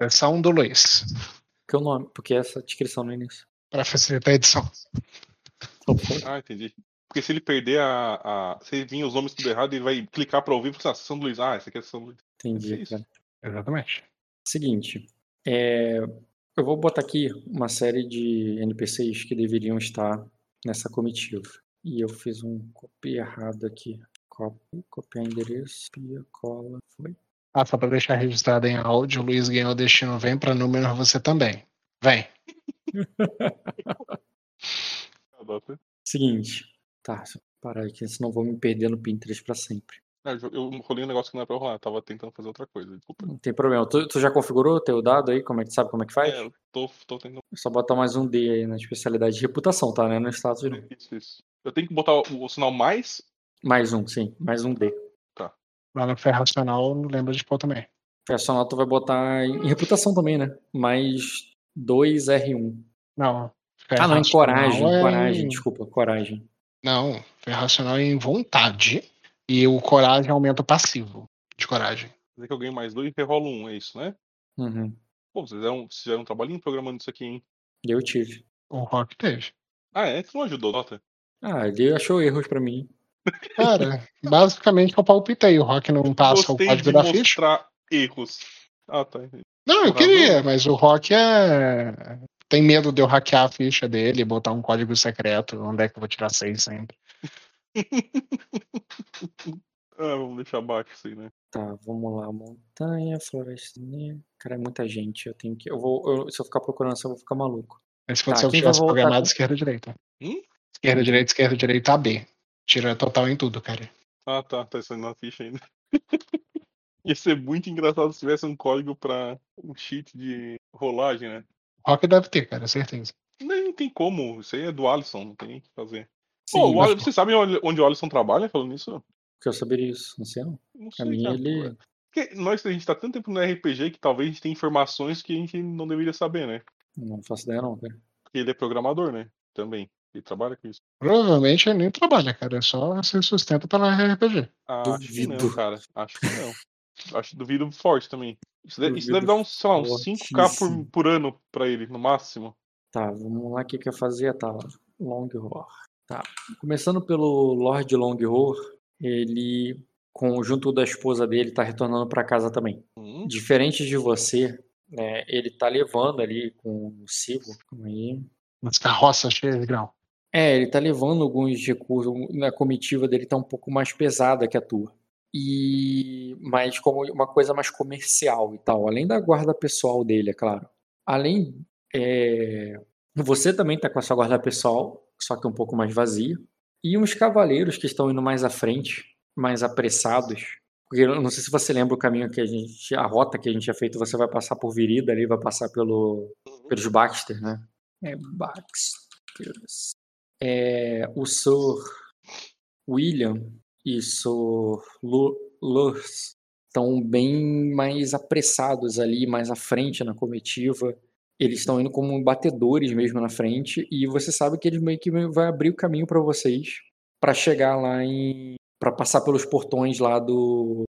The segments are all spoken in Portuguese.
Versão do Luiz. Que é o nome, porque essa descrição no início. Para facilitar a edição. Ah, entendi. Porque se ele perder a. a se vir os nomes tudo errado, ele vai clicar pra ouvir e falar, ah, São Luís. Ah, essa aqui é São Luís. Entendi, É. Exatamente. Seguinte, é, eu vou botar aqui uma série de NPCs que deveriam estar nessa comitiva. E eu fiz um copy errado aqui. Copy, copiar endereço, copia, cola, foi. Ah, só para deixar registrado em áudio, o Luiz ganhou o destino. Vem para número você também. Vem. Seguinte, tá, deixa eu parar aqui, senão vou me perder no Pinterest pra sempre. Ah, Eu rolei um negócio que não é pra rolar, tava tentando fazer outra coisa, desculpa. Não tem problema. Tu, tu já configurou o teu dado aí? Como é que sabe como é que faz? É, eu tô, tô tentando. É só botar mais um D aí na especialidade de reputação, tá? Né? No status. Isso, isso. Eu tenho que botar o, o sinal mais. Mais um, sim. Mais um D. Lá no Fé Racional, lembra de pôr também. Personal tu vai botar em, reputação também, né? Mais 2 R1. Não. Fé Ah, não, em Racional coragem. é Coragem, em- desculpa, coragem. Não, Fé Racional é em vontade. E o coragem aumenta o passivo de coragem. Quer dizer que eu ganho mais dois e rerolo um, é isso, né? Uhum. Pô, vocês fizeram, vocês fizeram um trabalhinho programando isso aqui, hein? Eu tive. O Rock teve. Ah, é? Que não ajudou, nota. Ah, ele achou erros pra mim. Cara, basicamente eu palpitei. O Rock não passa Gostei o código de da ficha. mostrar erros. Ah, tá. Não, eu Por queria, mas o Rock é. Tem medo de eu hackear a ficha dele, botar um código secreto. Onde é que eu vou tirar seis sempre? Ah, vamos deixar abaixo isso aí, né? Tá, vamos lá. Montanha, floresta. negra. Cara, é muita gente. Eu tenho que. Eu vou. eu- se eu ficar procurando eu vou ficar maluco. Mas se fosse Tá, vai tivesse programado com- esquerda direita. Hum? Esquerda direita, esquerda direita, AB. Tira total em tudo, cara. Ah, tá. Tá saindo na ficha ainda. Ia ser muito engraçado se tivesse um código pra um cheat de rolagem, né? Rock deve ter, cara, certeza. Nem tem como. Isso aí é do Alisson, não tem o que fazer. Sim, Pô, o Alisson, vocês sabem onde onde o Alisson trabalha falando isso? porque eu saberia isso, não sei não. Não sei, mim cara. ele. Porque nós, a gente tá tanto tempo no RPG que talvez a gente tenha informações que a gente não deveria saber, né? Não faço ideia não, cara. Porque ele é programador, né? Também. Ele trabalha com isso. Provavelmente ele nem trabalha, cara. É só se sustenta pela RPG. Ah, acho que não, Duvido. cara. Acho que não. acho duvido forte também. Isso deve, isso Duvido deve dar uns, sei lá, uns 5k por, por ano pra ele, no máximo. Tá, vamos lá, o que que eu fazia? Tá, Long Horror. Tá, começando pelo Lord Long Horror, ele, com, junto da esposa dele, tá retornando pra casa também. Hum, Diferente de você, né, ele tá levando ali com o aí. Umas carroças cheias de grão. É, ele tá levando alguns recursos, a comitiva dele tá um pouco mais pesada que a tua. E mas como uma coisa mais comercial e tal, além da guarda pessoal dele, é claro. Além é, você também tá com a sua guarda pessoal, só que um pouco mais vazia, e uns cavaleiros que estão indo mais à frente, mais apressados. Porque eu não sei se você lembra o caminho que a gente, a rota que a gente tinha feito, você vai passar por Virida ali, vai passar pelo pelos Baxter, né? É Baxter. É, o Sir William e Lu- Lurs estão bem mais apressados ali, mais à frente na comitiva. Eles estão indo como batedores mesmo na frente e você sabe que eles meio que vai abrir o caminho para vocês para chegar lá em para passar pelos portões lá do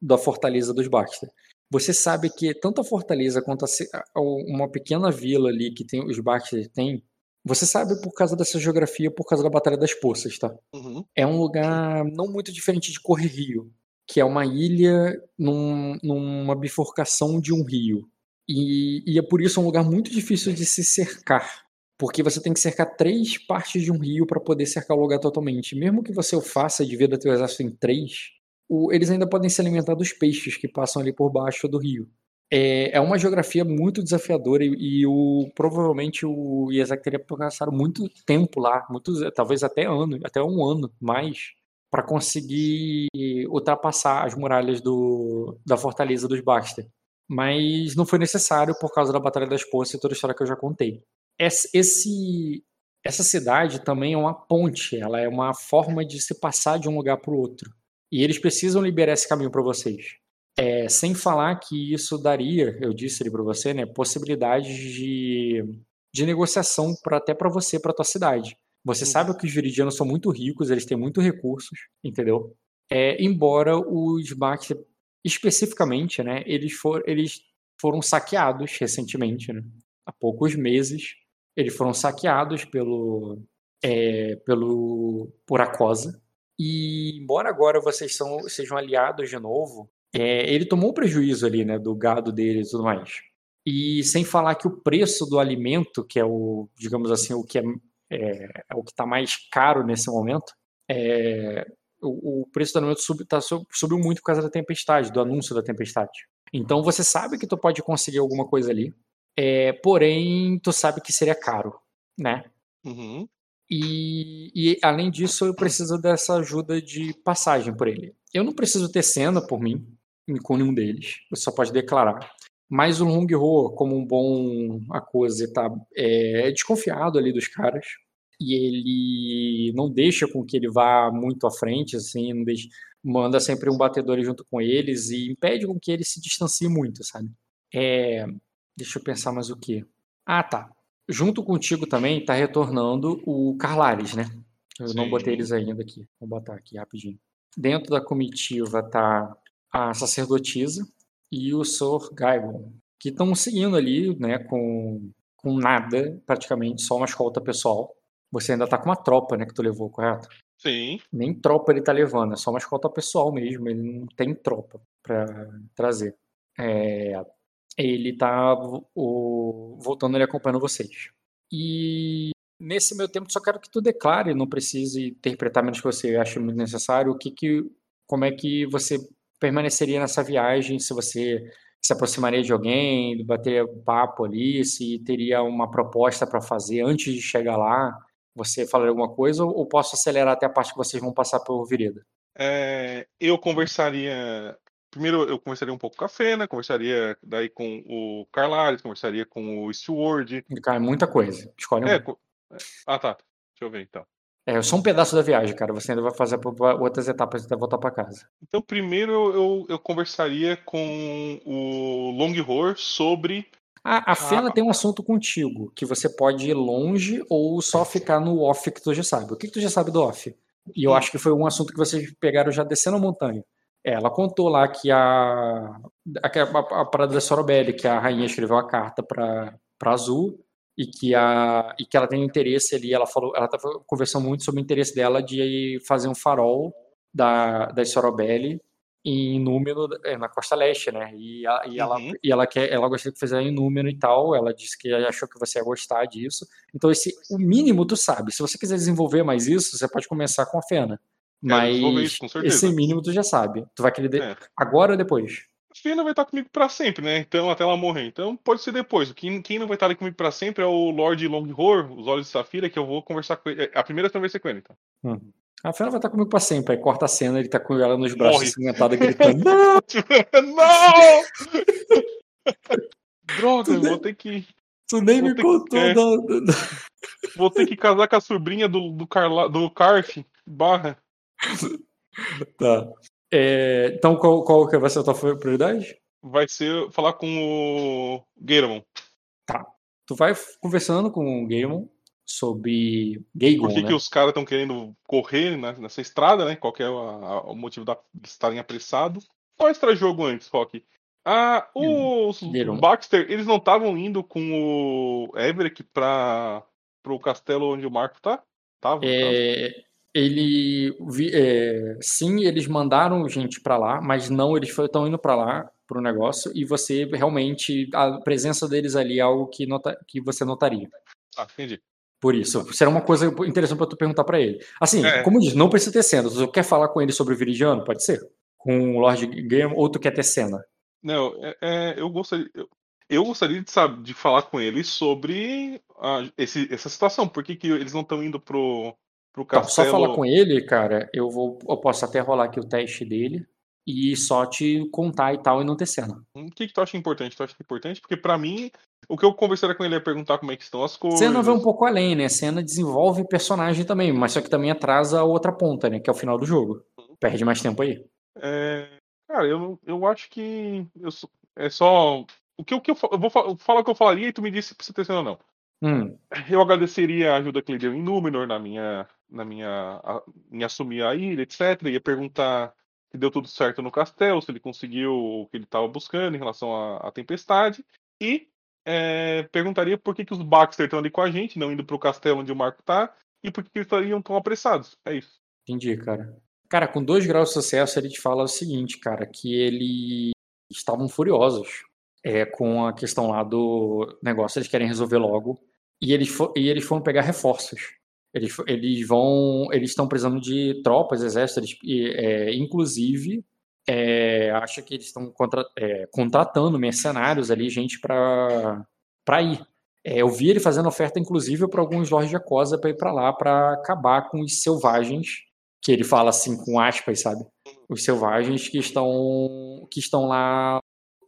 da fortaleza dos Baxter. Você sabe que tanto a fortaleza quanto a- uma pequena vila ali que tem os Baxter tem, você sabe por causa dessa geografia, por causa da Batalha das Poças, tá? uhum. É um lugar não muito diferente de Corre Rio, que é uma ilha num- numa bifurcação de um rio. E, e é por isso um lugar muito difícil de se cercar. Porque você tem que cercar três partes de um rio para poder cercar o lugar totalmente. Mesmo que você o faça e divida teu exército em três, o- eles ainda podem se alimentar dos peixes que passam ali por baixo do rio. É, é uma geografia muito desafiadora e, e o, provavelmente o Isaac teria passado muito tempo lá, muitos, talvez até ano, até um ano mais, para conseguir ultrapassar as muralhas do, da fortaleza dos Baxter. Mas não foi necessário por causa da Batalha das Poças e toda a história que eu já contei. Esse, essa cidade também é uma ponte, ela é uma forma de se passar de um lugar para o outro. E eles precisam liberar esse caminho para vocês. É, sem falar que isso daria, eu disse ali para você, né, possibilidades de, de negociação pra, até para você, para tua cidade. Você Uhum. sabe que os viridianos são muito ricos, eles têm muitos recursos, entendeu? É, embora os Baxter, especificamente, né, eles for, eles foram saqueados recentemente, né? há poucos meses. Eles foram saqueados pelo, é, pelo por Acosa. E embora agora vocês são, sejam aliados de novo, é, ele tomou um prejuízo ali, né, do gado dele e tudo mais. E sem falar que o preço do alimento, que é o, digamos assim, o que é, é, é o que está mais caro nesse momento, é, o, o, preço do alimento sub, tá, subiu muito por causa da tempestade, do anúncio da tempestade. Então você sabe que tu pode conseguir alguma coisa ali, é, porém tu sabe que seria caro, né? Uhum. E, e, além disso, eu preciso dessa ajuda de passagem por ele. Eu não preciso ter cena por mim, com nenhum deles. Você só pode declarar. Mas o Long Ho, como um bom Akose, tá é, desconfiado ali dos caras. E ele não deixa com que ele vá muito à frente, assim, não deixa, manda sempre um batedor junto com eles e impede com que ele se distancie muito, sabe? É, deixa eu pensar mais o que. Ah, tá junto contigo também está retornando o Carlares, né? Eu Sim. não botei eles ainda aqui. Vou botar aqui rapidinho. Dentro da comitiva tá a sacerdotisa e o Sor Gaibon, que estão seguindo ali, né, com, com nada, praticamente, só uma escolta pessoal. Você ainda tá com uma tropa, né, que tu levou, correto? Sim. Nem tropa ele tá levando, é só uma escolta pessoal mesmo, ele não tem tropa para trazer. É, ele tá o, voltando ali acompanhando vocês. E nesse meu tempo só quero que tu declare, não precise interpretar menos que você acha muito necessário, o que que como é que você permaneceria nessa viagem, se você se aproximaria de alguém, bateria papo ali, se teria uma proposta para fazer antes de chegar lá, você falaria alguma coisa ou posso acelerar até a parte que vocês vão passar por Virida? É, eu conversaria primeiro eu conversaria um pouco com a Fena, conversaria daí com o Carlares, conversaria com o Steward. Cara, muita coisa. Escolhe é, um. Ah, tá. Deixa eu ver então. É só um pedaço da viagem, cara. Você ainda vai fazer outras etapas até voltar para casa. Então, primeiro eu, eu conversaria com o Long Horror sobre. A, a Fena tem um assunto contigo, que você pode ir longe ou só ficar no off que tu já sabe. O que, que tu já sabe do off? E eu hum. acho que foi um assunto que vocês pegaram já descendo a montanha. Ela contou lá que a, a, a parada da Sorobelli, que a rainha escreveu a carta para Azul e que, a, e que ela tem interesse ali, ela falou, ela estava conversando muito sobre o interesse dela de fazer um farol da, da Sorobelli em número é, na costa leste, né? E, a, e, ela, uhum. e ela quer, ela gostaria de fazer em número e tal. Ela disse que achou que você ia gostar disso. Então esse, o mínimo tu sabe. Se você quiser desenvolver mais isso, você pode começar com a Fena. Mas isso, esse mínimo tu já sabe. Tu vai querer de... é. agora ou depois? A Fina vai estar comigo para sempre, né? Então, até ela morrer. Então, pode ser depois. Quem, quem não vai estar comigo para sempre é o Lord Longhorn, os Olhos de Safira, que eu vou conversar com ele. A primeira vai ser com ele, então. Uhum. A Fena vai estar comigo pra sempre. Aí corta a cena, ele tá com ela nos braços, ensanguentada, gritando: Não! não! Droga, tu vou nem, ter que. Tu nem me contou. Que, da... Vou ter que casar com a sobrinha do, do, Carla, do Carf, barra. tá. É, então, qual, qual que vai ser a tua prioridade? Vai ser falar com o Garamon. Tá. Tu vai conversando com o Garamon sobre Gagon, Por que, né? que os caras estão querendo correr nessa estrada, né? Qual é a, a, o motivo de estarem apressados? Qual extra jogo antes, Rock? Ah, os Garamon. Baxter, eles não estavam indo com o Everett para o castelo onde o Marco tá? Tava, é, ele é, sim, eles mandaram gente para lá, mas não, eles estão indo para lá para o negócio e você realmente a presença deles ali é algo que nota, que você notaria. Ah, entendi. Por isso, será uma coisa interessante para tu perguntar para ele. Assim, é. como diz, não precisa ter cena. Tu quer falar com ele sobre o Viridiano? Pode ser. Com o Lord Game, ou tu quer ter cena? Não, é, é, eu gostaria. Eu, eu, gostaria de, saber, de falar com ele sobre esse, essa situação. Por que, que eles não estão indo pro, pro castelo. Então, só falar com ele, cara, eu vou. Eu posso até rolar aqui o teste dele e só te contar e tal e não ter cena. O que, que tu acha importante? Tu acha é importante? Porque para mim, o que eu conversaria com ele é perguntar como é que estão as coisas. Cena vai um pouco além, né? Cena desenvolve personagem também, mas só que também atrasa a outra ponta, né? Que é o final do jogo. Perde mais tempo aí. É... Cara, eu, eu acho que eu, é só. O que, o que eu, eu vou falar o que eu falaria e tu me disse se ter cena ou não. Hum. Eu agradeceria a ajuda que ele deu em Númenor na minha, na minha, em assumir a ilha, etc. Ia perguntar se deu tudo certo no castelo, se ele conseguiu o que ele estava buscando em relação à, à tempestade. E é, perguntaria por que, que os Baxter estão ali com a gente, não indo para o castelo onde o Marco está, e por que, que eles estariam tão apressados. É isso. Entendi, cara. Cara, com dois graus de sucesso, ele te fala o seguinte, cara, que eles estavam furiosos é, com a questão lá do negócio, eles querem resolver logo. E eles, e eles foram pegar reforços. Eles, eles vão. Eles estão precisando de tropas, exércitos, eles, é, inclusive. É, acha que eles estão contra, é, contratando mercenários ali, gente para ir. É, eu vi ele fazendo oferta, inclusive, para alguns lords de Acosa para ir para lá para acabar com os selvagens, que ele fala assim com aspas, sabe? Os selvagens que estão que estão lá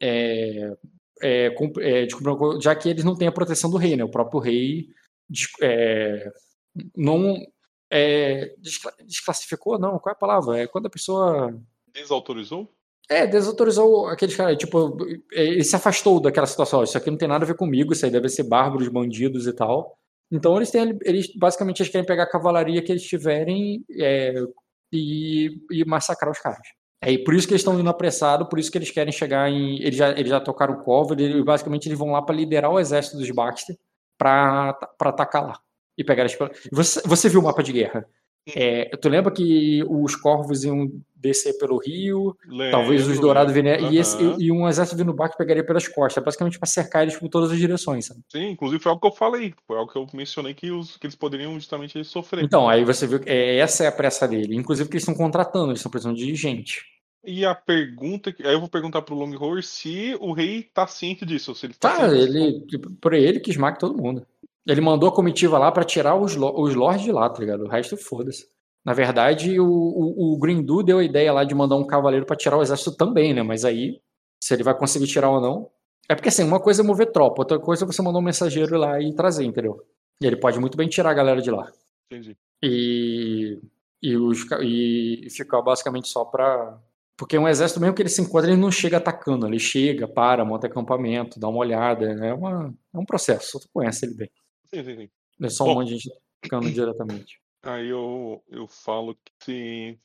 é, é, é, já que eles não têm a proteção do rei, né? O próprio rei é, não é, desclassificou, não, qual é a palavra? É quando a pessoa. Desautorizou? É, desautorizou aqueles caras, tipo, é, ele se afastou daquela situação. Isso aqui não tem nada a ver comigo, isso aí deve ser bárbaros, bandidos e tal. Então eles têm, eles basicamente eles querem pegar a cavalaria que eles tiverem é, e, e massacrar os caras. É, e por isso que eles estão indo apressado, por isso que eles querem chegar em. Eles já, eles já tocaram o cover, e basicamente eles vão lá para liderar o exército dos Baxter para atacar lá e pegar as. Você, você viu o mapa de guerra? É, tu lembra que os corvos iam descer pelo rio, lembro, talvez os dourados vindo, uhum. e, esse, e, um exército vindo baixo pegaria pelas costas, basicamente para cercar eles por todas as direções. Sabe? Sim, inclusive foi algo que eu falei, foi algo que eu mencionei que, os, que eles poderiam justamente sofrer. Então, aí você viu que é, essa é a pressa dele, inclusive que eles estão contratando, eles estão precisando de gente. E a pergunta, aí eu vou perguntar pro Longhorn se o rei tá ciente disso, se ele tá, tá ele, tipo, por ele que esmaga todo mundo. Ele mandou a comitiva lá para tirar os, os lords de lá, tá ligado? O resto foda-se. Na verdade, o, o, o Grindu deu a ideia lá de mandar um cavaleiro para tirar o exército também, né? Mas aí, se ele vai conseguir tirar ou não. É porque assim, uma coisa é mover tropa, outra coisa é você mandar um mensageiro lá e trazer, entendeu? E ele pode muito bem tirar a galera de lá. Entendi. E, e, os, e ficar basicamente só pra. Porque um exército, mesmo que ele se encontre, ele não chega atacando, ele chega, para, monta acampamento, dá uma olhada. É, uma, é um processo, tu conhece ele bem. Sim, sim, sim. É só Bom, um monte de gente ficando diretamente. Aí eu, eu falo que se.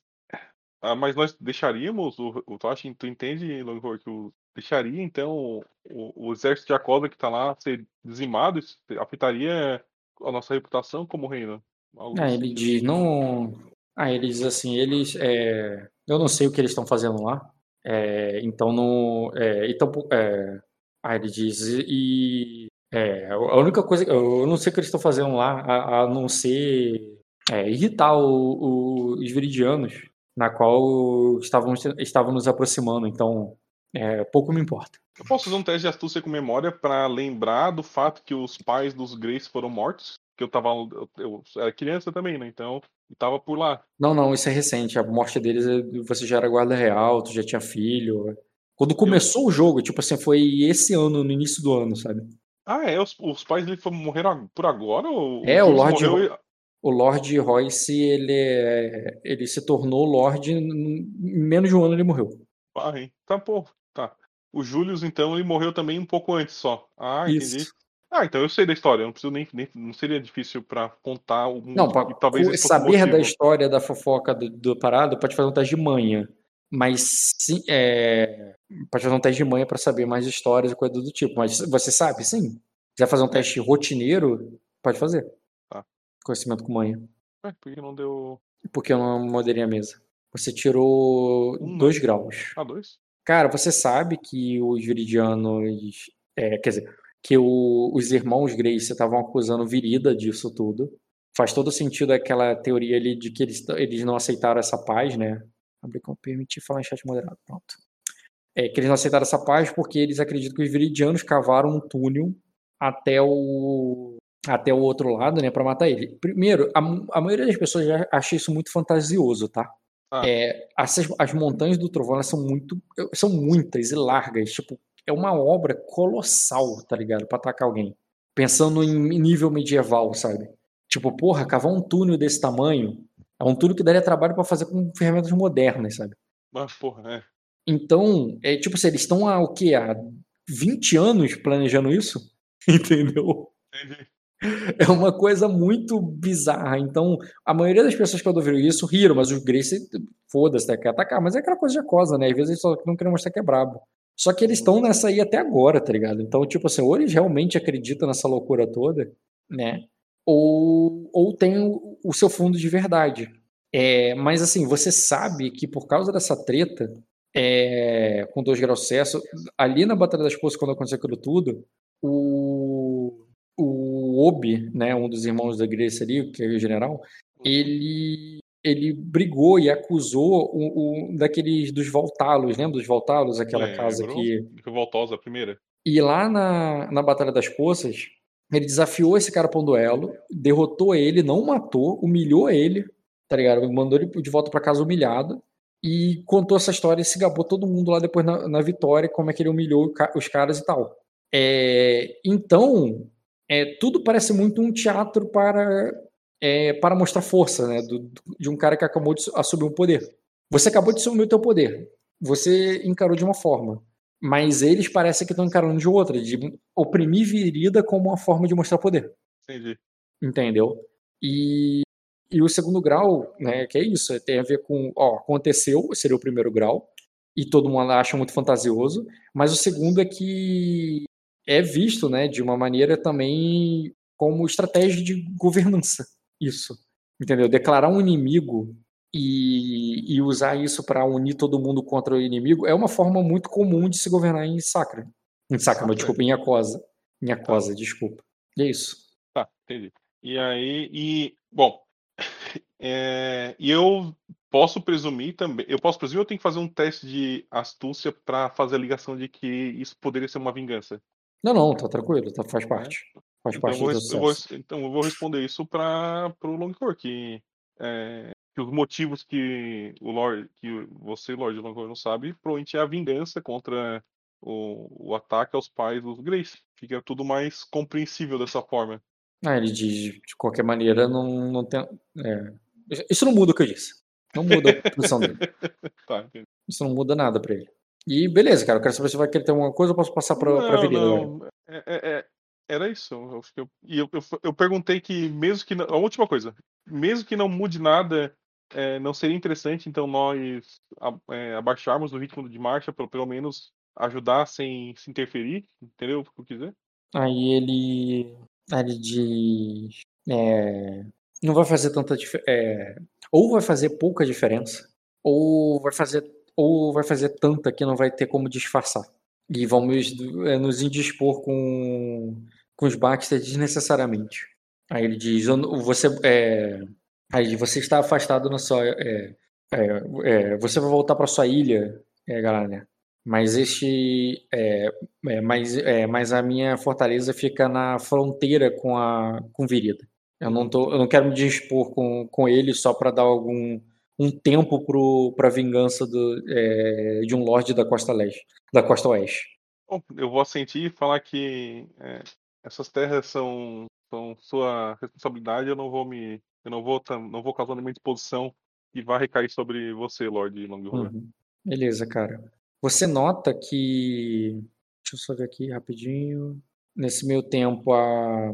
Ah, mas nós deixaríamos o, o tu, acha, tu entende, Longhorn, que o, deixaria então o, o exército de Akoda que tá lá ser dizimado, isso afetaria a nossa reputação como reino? Algo ah, ele diz, não. Ah, ele diz assim, eles. É... Eu não sei o que eles estão fazendo lá. É... Então não. É... Então, é... Ah, ele diz. E é, a única coisa, eu não sei o que eles estão fazendo lá, a, a não ser é, irritar o, o, os viridianos, na qual estávamos, estavam nos aproximando, então é, pouco me importa. Eu posso fazer um teste de astúcia com memória para lembrar do fato que os pais dos Grace foram mortos? Que eu tava. Eu, eu era criança também, né? Então, eu tava por lá. Não, não, isso é recente. A morte deles, você já era guarda real, tu já tinha filho. Quando começou eu... o jogo, tipo assim, foi esse ano, no início do ano, sabe? Ah, é? Os, os pais dele morreram por agora? Ou é, o Lord, morreu... o Lord Royce, ele, é, ele se tornou Lord, em menos de um ano ele morreu. Ah, hein? Tá, pô, tá. O Julius, então, ele morreu também um pouco antes só. Ah, Isso. entendi. Ah, então eu sei da história, eu não preciso nem, nem não seria difícil para contar o Não, pra, talvez saber da história da fofoca do, do parado pode fazer um teste de manhã. Mas sim, é, pode fazer um teste de manhã para saber mais histórias e coisas do tipo. Mas você sabe, sim. Se quiser fazer um teste rotineiro, pode fazer. Tá. Conhecimento com manhã. É, por que não deu. Porque eu não moderei a mesa. Você tirou um, dois graus. Ah, dois? Cara, você sabe que os viridianos. É, quer dizer, que o, os irmãos Grace estavam acusando Virida disso tudo. Faz todo sentido aquela teoria ali de que eles, eles não aceitaram essa paz, né? Abrir como permitir falar em chat moderado. Pronto. É, que eles não aceitaram essa paz porque eles acreditam que os viridianos cavaram um túnel até o até o outro lado, né, para matar ele. Primeiro, a, a, maioria das pessoas já acha isso muito fantasioso, tá? Ah. É, as, as montanhas do trovão são muito são muitas e largas, tipo, é uma obra colossal, tá ligado, para atacar alguém. Pensando em nível medieval, sabe? Tipo, porra, cavar um túnel desse tamanho é um túnel que daria trabalho para fazer com ferramentas modernas, sabe? Mas, porra, é. Então, é tipo assim, eles estão há o quê? Há 20 anos planejando isso? Entendeu? Entendi. É uma coisa muito bizarra. Então, a maioria das pessoas que ouviram isso riram, mas os Grace, foda-se, né, quer atacar. Mas é aquela coisa de acosa, né? Às vezes eles só não querem mostrar que é brabo. Só que eles estão nessa aí até agora, tá ligado? Então, tipo assim, ou eles realmente acreditam nessa loucura toda, né? Ou, ou tem o, o seu fundo de verdade. É, mas assim, você sabe que por causa dessa treta, é, com dois graus Celsius, ali na Batalha das Poças, quando aconteceu aquilo tudo, o, o Obi, né, um dos irmãos da Grace ali, que é o general, ele ele brigou e acusou o, o daqueles dos Voltalos, lembra dos Voltalos, aquela é, casa que Voltosa a primeira. E lá na, na Batalha das Poças, ele desafiou esse cara para um duelo, derrotou ele, não matou, humilhou ele, tá ligado? Mandou ele de volta para casa humilhado e contou essa história e se gabou todo mundo lá depois na, na vitória, como é que ele humilhou os caras e tal. É, então, é, tudo parece muito um teatro para, é, para mostrar força, né? Do, de um cara que acabou de assumir um poder. Você acabou de assumir o teu poder. Você encarou de uma forma. Mas eles parecem que estão encarando de outra, de oprimir virida como uma forma de mostrar poder. Entendi. Entendeu? E, e o segundo grau, né, que é isso, tem a ver com, ó, aconteceu, seria o primeiro grau, e todo mundo acha muito fantasioso, mas o segundo é que é visto, né, de uma maneira também como estratégia de governança. Isso. Entendeu? Declarar um inimigo e, e usar isso para unir todo mundo contra o inimigo é uma forma muito comum de se governar em Sacra. Em Sacra, mas desculpa, em Acosa. Em Acosa, tá. desculpa. E é isso. Tá, entendi. E aí, e, bom, é, e eu posso presumir também, eu posso presumir eu tenho que fazer um teste de astúcia para fazer a ligação de que isso poderia ser uma vingança? Não, não, tá tranquilo, tá, faz parte. Faz então, parte eu vou, do eu vou, então eu vou responder isso para o Longcore, que, é, que os motivos que o Lord, que você, Lord Longcore, não sabe, provavelmente é a vingança contra o, o ataque aos pais dos Grace. Fica tudo mais compreensível dessa forma. Ah, ele diz, de qualquer maneira, não, não tem. É, isso não muda o que eu disse. Não muda a posição dele. tá, isso não muda nada para ele. E beleza, cara, eu quero saber se vai querer ter alguma coisa ou posso passar pra, não, pra Avenida. Não. É, é, é, era isso. Eu, eu, eu, eu, perguntei que, mesmo que. Não, a última coisa. Mesmo que não mude nada, é, não seria interessante, então, nós é, abaixarmos o ritmo de marcha, pelo, pelo menos ajudar sem se interferir, entendeu o que eu quiser? Aí ele. Ele diz. É, não vai fazer tanta. É, ou vai fazer pouca diferença, ou vai fazer ou vai fazer tanta que não vai ter como disfarçar. E vamos é, nos indispor com, com os Baxter desnecessariamente. Aí ele diz: você, é, aí você está afastado na sua. É, é, é você vai voltar para sua ilha, é, galera. Mas este. É, é, mas, mas a minha fortaleza fica na fronteira com a com Virida. Eu não, tô, eu não quero me dispor com, com ele só para dar algum um tempo para a vingança do, é, de um lorde da costa leste, da costa oeste. Bom, eu vou assentir e falar que é, essas terras são, são sua responsabilidade. Eu não vou me, eu não vou, não vou causar nenhuma exposição e vai recair sobre você, Lorde Longhorn. Uhum. Beleza, cara. Você nota que, deixa eu só ver aqui rapidinho. Nesse meio tempo a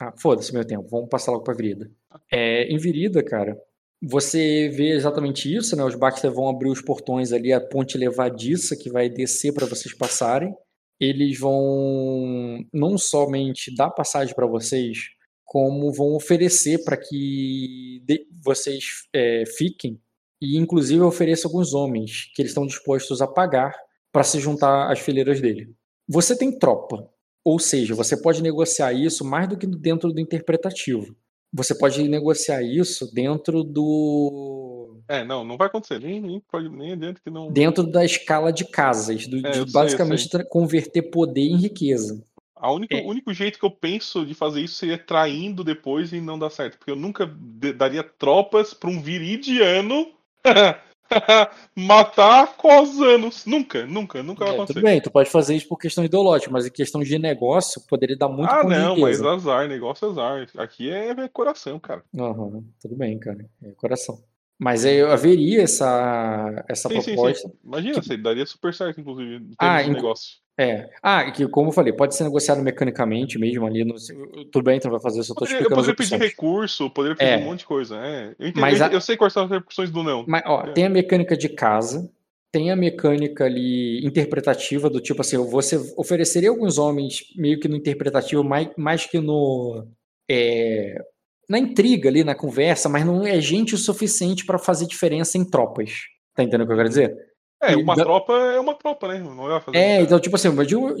ah, foda-se meu tempo, vamos passar logo pra Virida. É, em Virida, cara, você vê exatamente isso, né? Os Baxter vão abrir os portões ali, a ponte levadiça que vai descer para vocês passarem. Eles vão não somente dar passagem para vocês, como vão oferecer para que vocês é, fiquem e, inclusive, ofereça alguns homens que eles estão dispostos a pagar para se juntar às fileiras dele. Você tem tropa, ou seja, você pode negociar isso mais do que dentro do interpretativo você pode negociar isso dentro do. É, não, não vai acontecer. Nem, nem, pode, nem adianta que não. Dentro da escala de casas, do, é, de basicamente sei, converter poder em riqueza. O único, é. único jeito que eu penso de fazer isso seria traindo depois e não dar certo. Porque eu nunca daria tropas para um viridiano Matar cosanos. Nunca, nunca, nunca vai é, acontecer. Tudo bem, tu pode fazer isso por questão ideológica, mas em questão de negócio, poderia dar muito Ah, não, mas azar, negócio é azar. Aqui é, é coração, cara. Uhum, tudo bem, cara. É coração. Mas aí haveria essa, essa sim, proposta. Sim, sim. Imagina, que... daria super certo, inclusive, em ah, de negócio. É. Ah, que como eu falei, pode ser negociado mecanicamente mesmo ali. No... Tudo bem, então vai fazer. Eu, tô poderia, eu poderia pedir recurso, poderia pedir é. um monte de coisa. É. Eu, entendi, mas a... eu sei quais são as repercussões do não. Mas, ó, é. tem a mecânica de casa, tem a mecânica ali interpretativa, do tipo assim, você ofereceria alguns homens meio que no interpretativo, mais, mais que no. É, na intriga ali, na conversa, mas não é gente o suficiente para fazer diferença em tropas. Tá entendendo o que eu quero dizer? É, uma e, tropa é uma tropa, né? Não vai fazer é, então, tipo assim,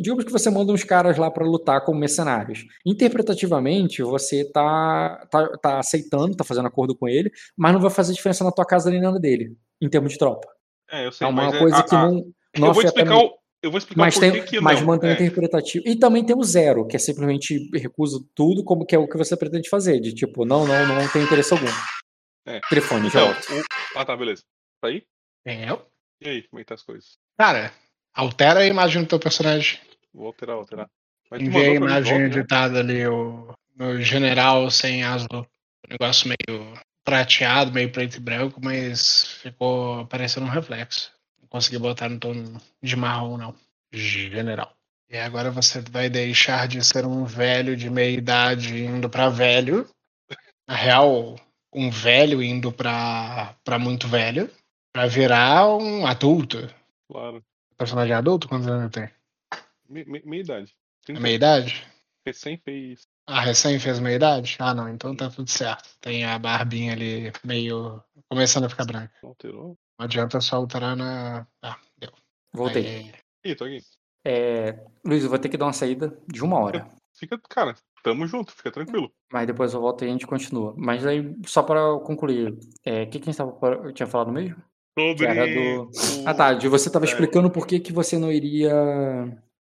digamos que você manda uns caras lá para lutar como mercenários. Interpretativamente, você tá, tá, tá aceitando, tá fazendo acordo com ele, mas não vai fazer diferença na tua casa nem nada dele, em termos de tropa. É, eu sei, é uma coisa é, que a, não, não eu vou explicar o, eu vou explicar mas por tem, que, Mas mantém é. interpretativo. E também tem o zero, que é simplesmente recuso tudo, como que é o que você pretende fazer. De tipo, não, não, não tem interesse algum. É. Telefone, então, já. O... Ah, tá, beleza. Tá aí? É. E aí, como é que tá as coisas? Cara, altera a imagem do teu personagem. Vou alterar, alterar. Enviei a imagem volta, né? editada né? ali, o, o general sem azul. Um negócio meio prateado, meio preto e branco, mas ficou parecendo um reflexo. Consegui botar no tom de marrom, não. General. E agora você vai deixar de ser um velho de meia idade indo para velho. Na real, um velho indo para muito velho. Pra virar um adulto. Claro. Personagem adulto, quantos anos tem? Me, me, meia idade. É meia idade? Recém fez. Ah, recém fez meia idade? Ah, não, então tá tudo certo. Tem a barbinha ali meio. começando a ficar branca. Alterou? Não adianta só alterar na. Ah, deu. Voltei. Aí... Ih, tô aqui. É, Luiz, eu vou ter que dar uma saída de uma hora. Fica, cara, tamo junto, fica tranquilo. Mas depois eu volto e a gente continua. Mas aí, só para concluir, o é, que, que a gente tava, eu tinha falado mesmo? Sobre. Do... O... Ah tá, de você tava é. explicando por que, que você não iria.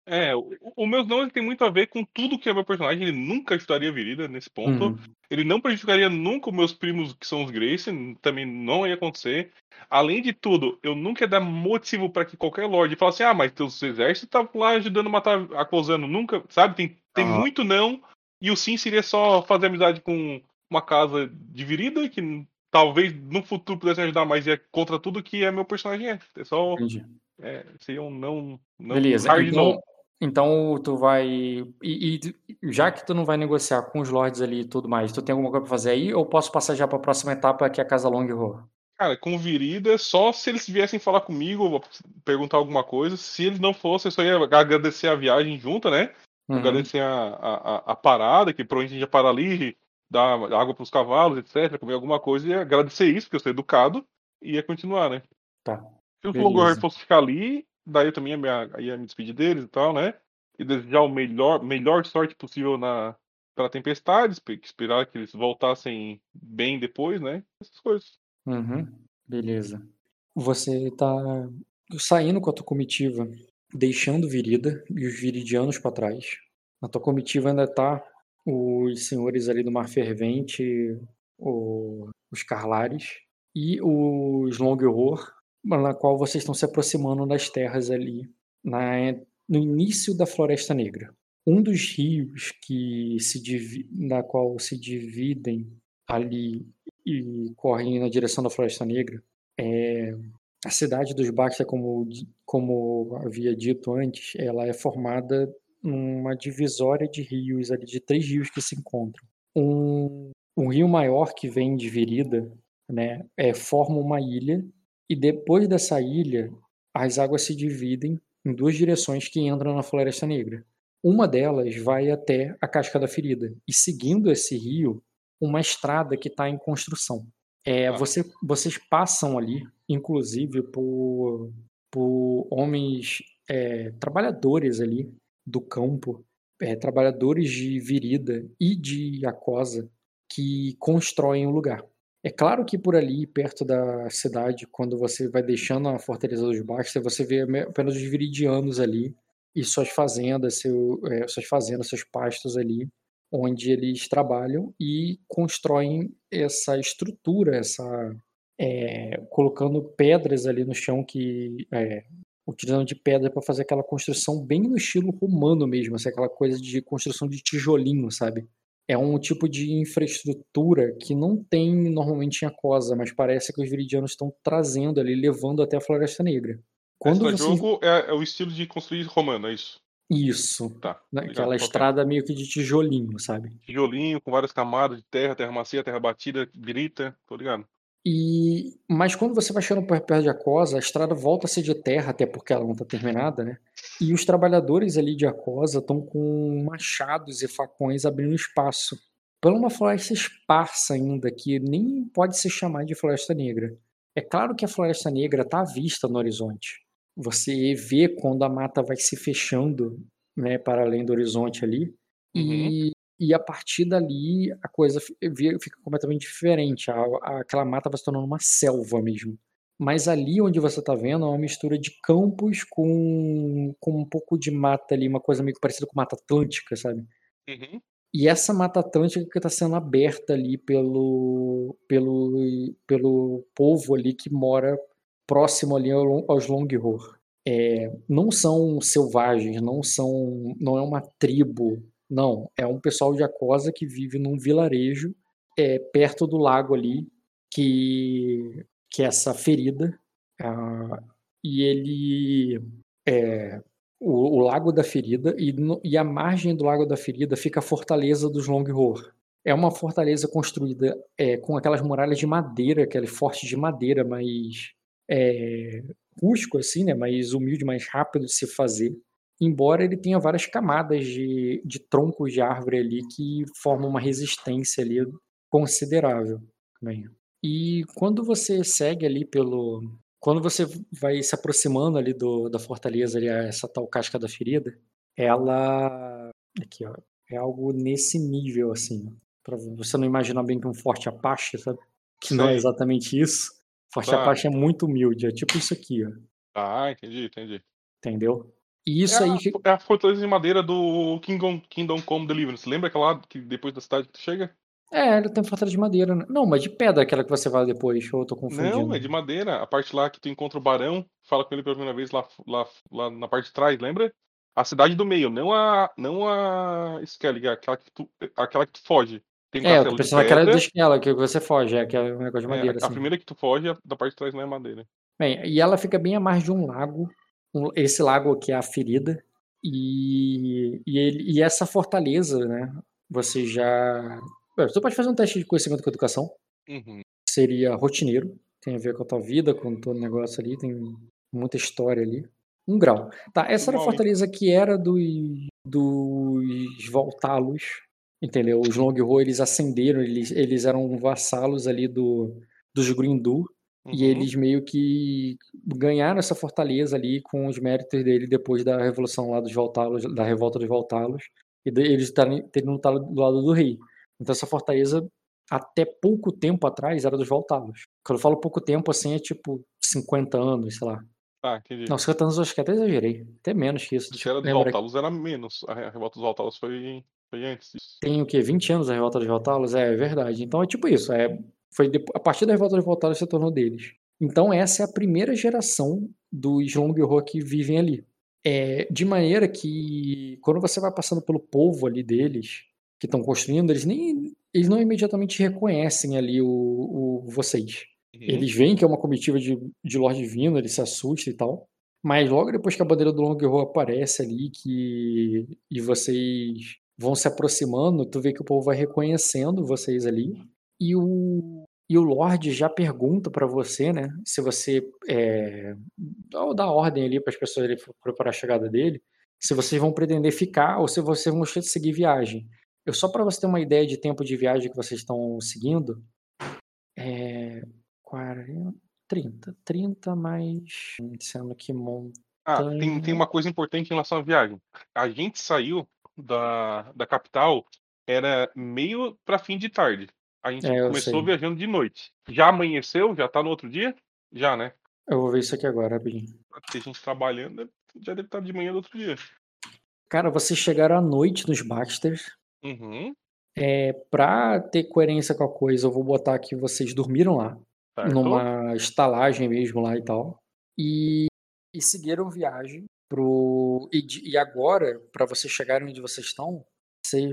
É, o, o meu não tem muito a ver com tudo que é meu personagem. Ele nunca ajudaria a Virida nesse ponto. Uhum. Ele não prejudicaria nunca os meus primos, que são os Grace. Também não ia acontecer. Além de tudo, eu nunca ia dar motivo para que qualquer Lorde falasse, ah, mas teus exércitos estavam lá ajudando a matar a Cosano. Nunca, sabe? Tem, tem uhum. muito não. E o sim seria só fazer amizade com uma casa dividida, que talvez no futuro pudesse ajudar, mas é contra tudo que é meu personagem é. É só. Entendi. É, seria um não. não Beleza. Então, então tu vai. E, e, já que tu não vai negociar com os lords ali e tudo mais, tu tem alguma coisa pra fazer aí? Ou posso passar já pra próxima etapa que é a Casa Long Horror? Cara, com virida, só se eles viessem falar comigo, perguntar alguma coisa. Se eles não fossem, eu só ia agradecer a viagem junto, né? Uhum. Agradecer a, a, a, parada, que provavelmente a gente ia parar ali, dar água para os cavalos, etc., comer alguma coisa e agradecer isso, porque eu sou educado, e ia continuar, né? Tá. Se o Longor fosse ficar ali, daí eu também ia, ia me despedir deles e tal, né? E desejar o melhor, melhor sorte possível na para tempestade, esperar que eles voltassem bem depois, né? Essas coisas. Uhum. Beleza. Você tá saindo com a tua comitiva, deixando Virida e os viridianos para trás. A tua comitiva ainda tá os senhores ali do Mar Fervente, o, os Carlares e os Long Horror, na qual vocês estão se aproximando das terras ali, na, no início da Floresta Negra. Um dos rios que se na qual se dividem ali e correm na direção da Floresta Negra é a cidade dos Baxter, como, como havia dito antes, ela é formada uma divisória de rios ali, de três rios que se encontram. Um, um rio maior que vem de Verida, né, é, forma uma ilha e depois dessa ilha as águas se dividem em duas direções que entram na Floresta Negra. Uma delas vai até a Casca da Ferida e seguindo esse rio, uma estrada que está em construção. É, ah. você, vocês passam ali, inclusive por, por homens é, trabalhadores ali do campo, é, trabalhadores de Virida e de Acosa que constroem o lugar. É claro que por ali, perto da cidade, quando você vai deixando a Fortaleza dos Bastos, você vê apenas os viridianos ali e suas fazendas, seu, é, suas fazendas, seus pastos ali, onde eles trabalham e constroem essa estrutura, essa é, colocando pedras ali no chão que é, utilizando de pedra para fazer aquela construção bem no estilo romano mesmo, assim, aquela coisa de construção de tijolinho, sabe? É um tipo de infraestrutura que não tem normalmente em Acosa, mas parece que os viridianos estão trazendo ali, levando até a Floresta Negra. Quando Esse você... jogo é, é, o estilo de construir romano, é isso? Isso. Tá. Né, aquela estrada meio que de tijolinho, sabe? Tijolinho, com várias camadas de terra, terra macia, terra batida, grita, tô ligado. E, mas quando você vai chegando perto de Acosa, a estrada volta a ser de terra, até porque ela não está terminada, né? E os trabalhadores ali de Acosa estão com machados e facões abrindo espaço. Pela uma floresta esparsa ainda, que nem pode se chamar de floresta negra. É claro que a floresta negra está à vista no horizonte. Você vê quando a mata vai se fechando né, para além do horizonte ali. Uhum. E e a partir dali a coisa fica completamente diferente. A, a, aquela mata vai se tornando uma selva mesmo. Mas ali onde você está vendo é uma mistura de campos com, com um pouco de mata ali, uma coisa meio parecida com mata atlântica, sabe? Uhum. E essa mata atlântica que está sendo aberta ali pelo, pelo, pelo povo ali que mora próximo ali aos Longhorn. É, não são selvagens, não são, não é uma tribo não, é um pessoal de Acosa que vive num vilarejo é, perto do lago ali, que, que é essa ferida. Ah, e ele. É, o, o, Lago da Ferida, e, no, e a margem do Lago da Ferida fica a Fortaleza dos Longhor. É uma fortaleza construída é, com aquelas muralhas de madeira, aquele forte de madeira, mais é, rústico, assim, né? mais humilde, mais rápido de se fazer embora ele tenha várias camadas de, de troncos de árvore ali que formam uma resistência ali considerável. Bem. E quando você segue ali pelo. Quando você vai se aproximando ali do, da fortaleza, ali, essa tal casca da ferida, ela. Aqui, ó. É algo nesse nível, assim. Pra você não imaginar bem que um forte Apache, sabe? Que Sim. não é exatamente isso. Forte tá. Apache é muito humilde. É tipo isso aqui, ó. Ah, entendi, entendi. Entendeu? E isso é aí. A, é a fortaleza de madeira do Kingdom, Kingdom Come Deliverance. Lembra aquela que depois da cidade que tu chega? É, ele tem fortaleza de madeira. Né? Não, mas de pedra aquela que você vai depois, ou eu tô confundindo. Não, é de madeira. A parte lá que tu encontra o barão, fala com ele pela primeira vez lá, lá, lá na parte de trás, lembra? A cidade do meio, não a. Não a Skellig, aquela que tu, aquela que tu foge. Tem um é, eu tô pensando naquela do Skella, que você foge, é, que é um negócio de madeira. É, a, assim. primeira que tu foge, da parte de trás não é madeira. Bem, e ela fica bem à margem de um lago. Um, esse lago aqui é a ferida. E, e, ele, e essa fortaleza, né? Você já. Você pode fazer um teste de conhecimento com educação. Uhum. Seria rotineiro. Tem a ver com a tua vida, com todo o negócio ali. Tem muita história ali. Um grau. Tá, essa era a fortaleza que era dos, dos Voltalos. Entendeu? Os Longhorn, eles ascenderam, eles, eles eram vassalos ali do, dos Grindu. Uhum. E eles meio que ganharam essa fortaleza ali com os méritos dele depois da revolução lá dos Voltalos, da revolta dos Voltalos, e de, eles terem lutado do lado do rei. Então essa fortaleza, até pouco tempo atrás, era dos Voltalos. Quando eu falo pouco tempo, assim, é tipo 50 anos, sei lá. Ah, entendi. Não, 50 anos eu acho que até exagerei. Até menos que isso. Se era dos Voltalos, era menos. A revolta dos Voltalos foi, foi antes disso. Tem o quê? 20 anos a revolta dos Voltalos? É, é verdade. Então é tipo isso. É foi a partir da Revolta dos Voltados se tornou deles. Então essa é a primeira geração dos Longhorn que vivem ali. É, de maneira que quando você vai passando pelo povo ali deles, que estão construindo, eles nem eles não imediatamente reconhecem ali o, o vocês. Uhum. Eles veem que é uma comitiva de, de Lorde Divino, eles se assustam e tal. Mas logo depois que a bandeira do Longhorn aparece ali que, e vocês vão se aproximando, tu vê que o povo vai reconhecendo vocês ali e o, e o Lorde já pergunta para você, né, se você é, dá ordem ali para as pessoas ali preparar a chegada dele, se vocês vão pretender ficar ou se vocês vão seguir viagem. Eu só para você ter uma ideia de tempo de viagem que vocês estão seguindo, é 40, 30, 30 mais sendo que monta. Ah, tem, tem uma coisa importante em relação à viagem. A gente saiu da, da capital era meio para fim de tarde. A gente é, começou viajando de noite. Já amanheceu? Já tá no outro dia? Já, né? Eu vou ver isso aqui agora, rapidinho. Tem gente trabalhando, já deve estar de manhã do outro dia. Cara, vocês chegaram à noite nos Baxters. Uhum. É, pra ter coerência com a coisa, eu vou botar que vocês dormiram lá. Certo. Numa estalagem mesmo lá e tal. E, e seguiram viagem pro. E, e agora, para vocês chegarem onde vocês estão, vocês,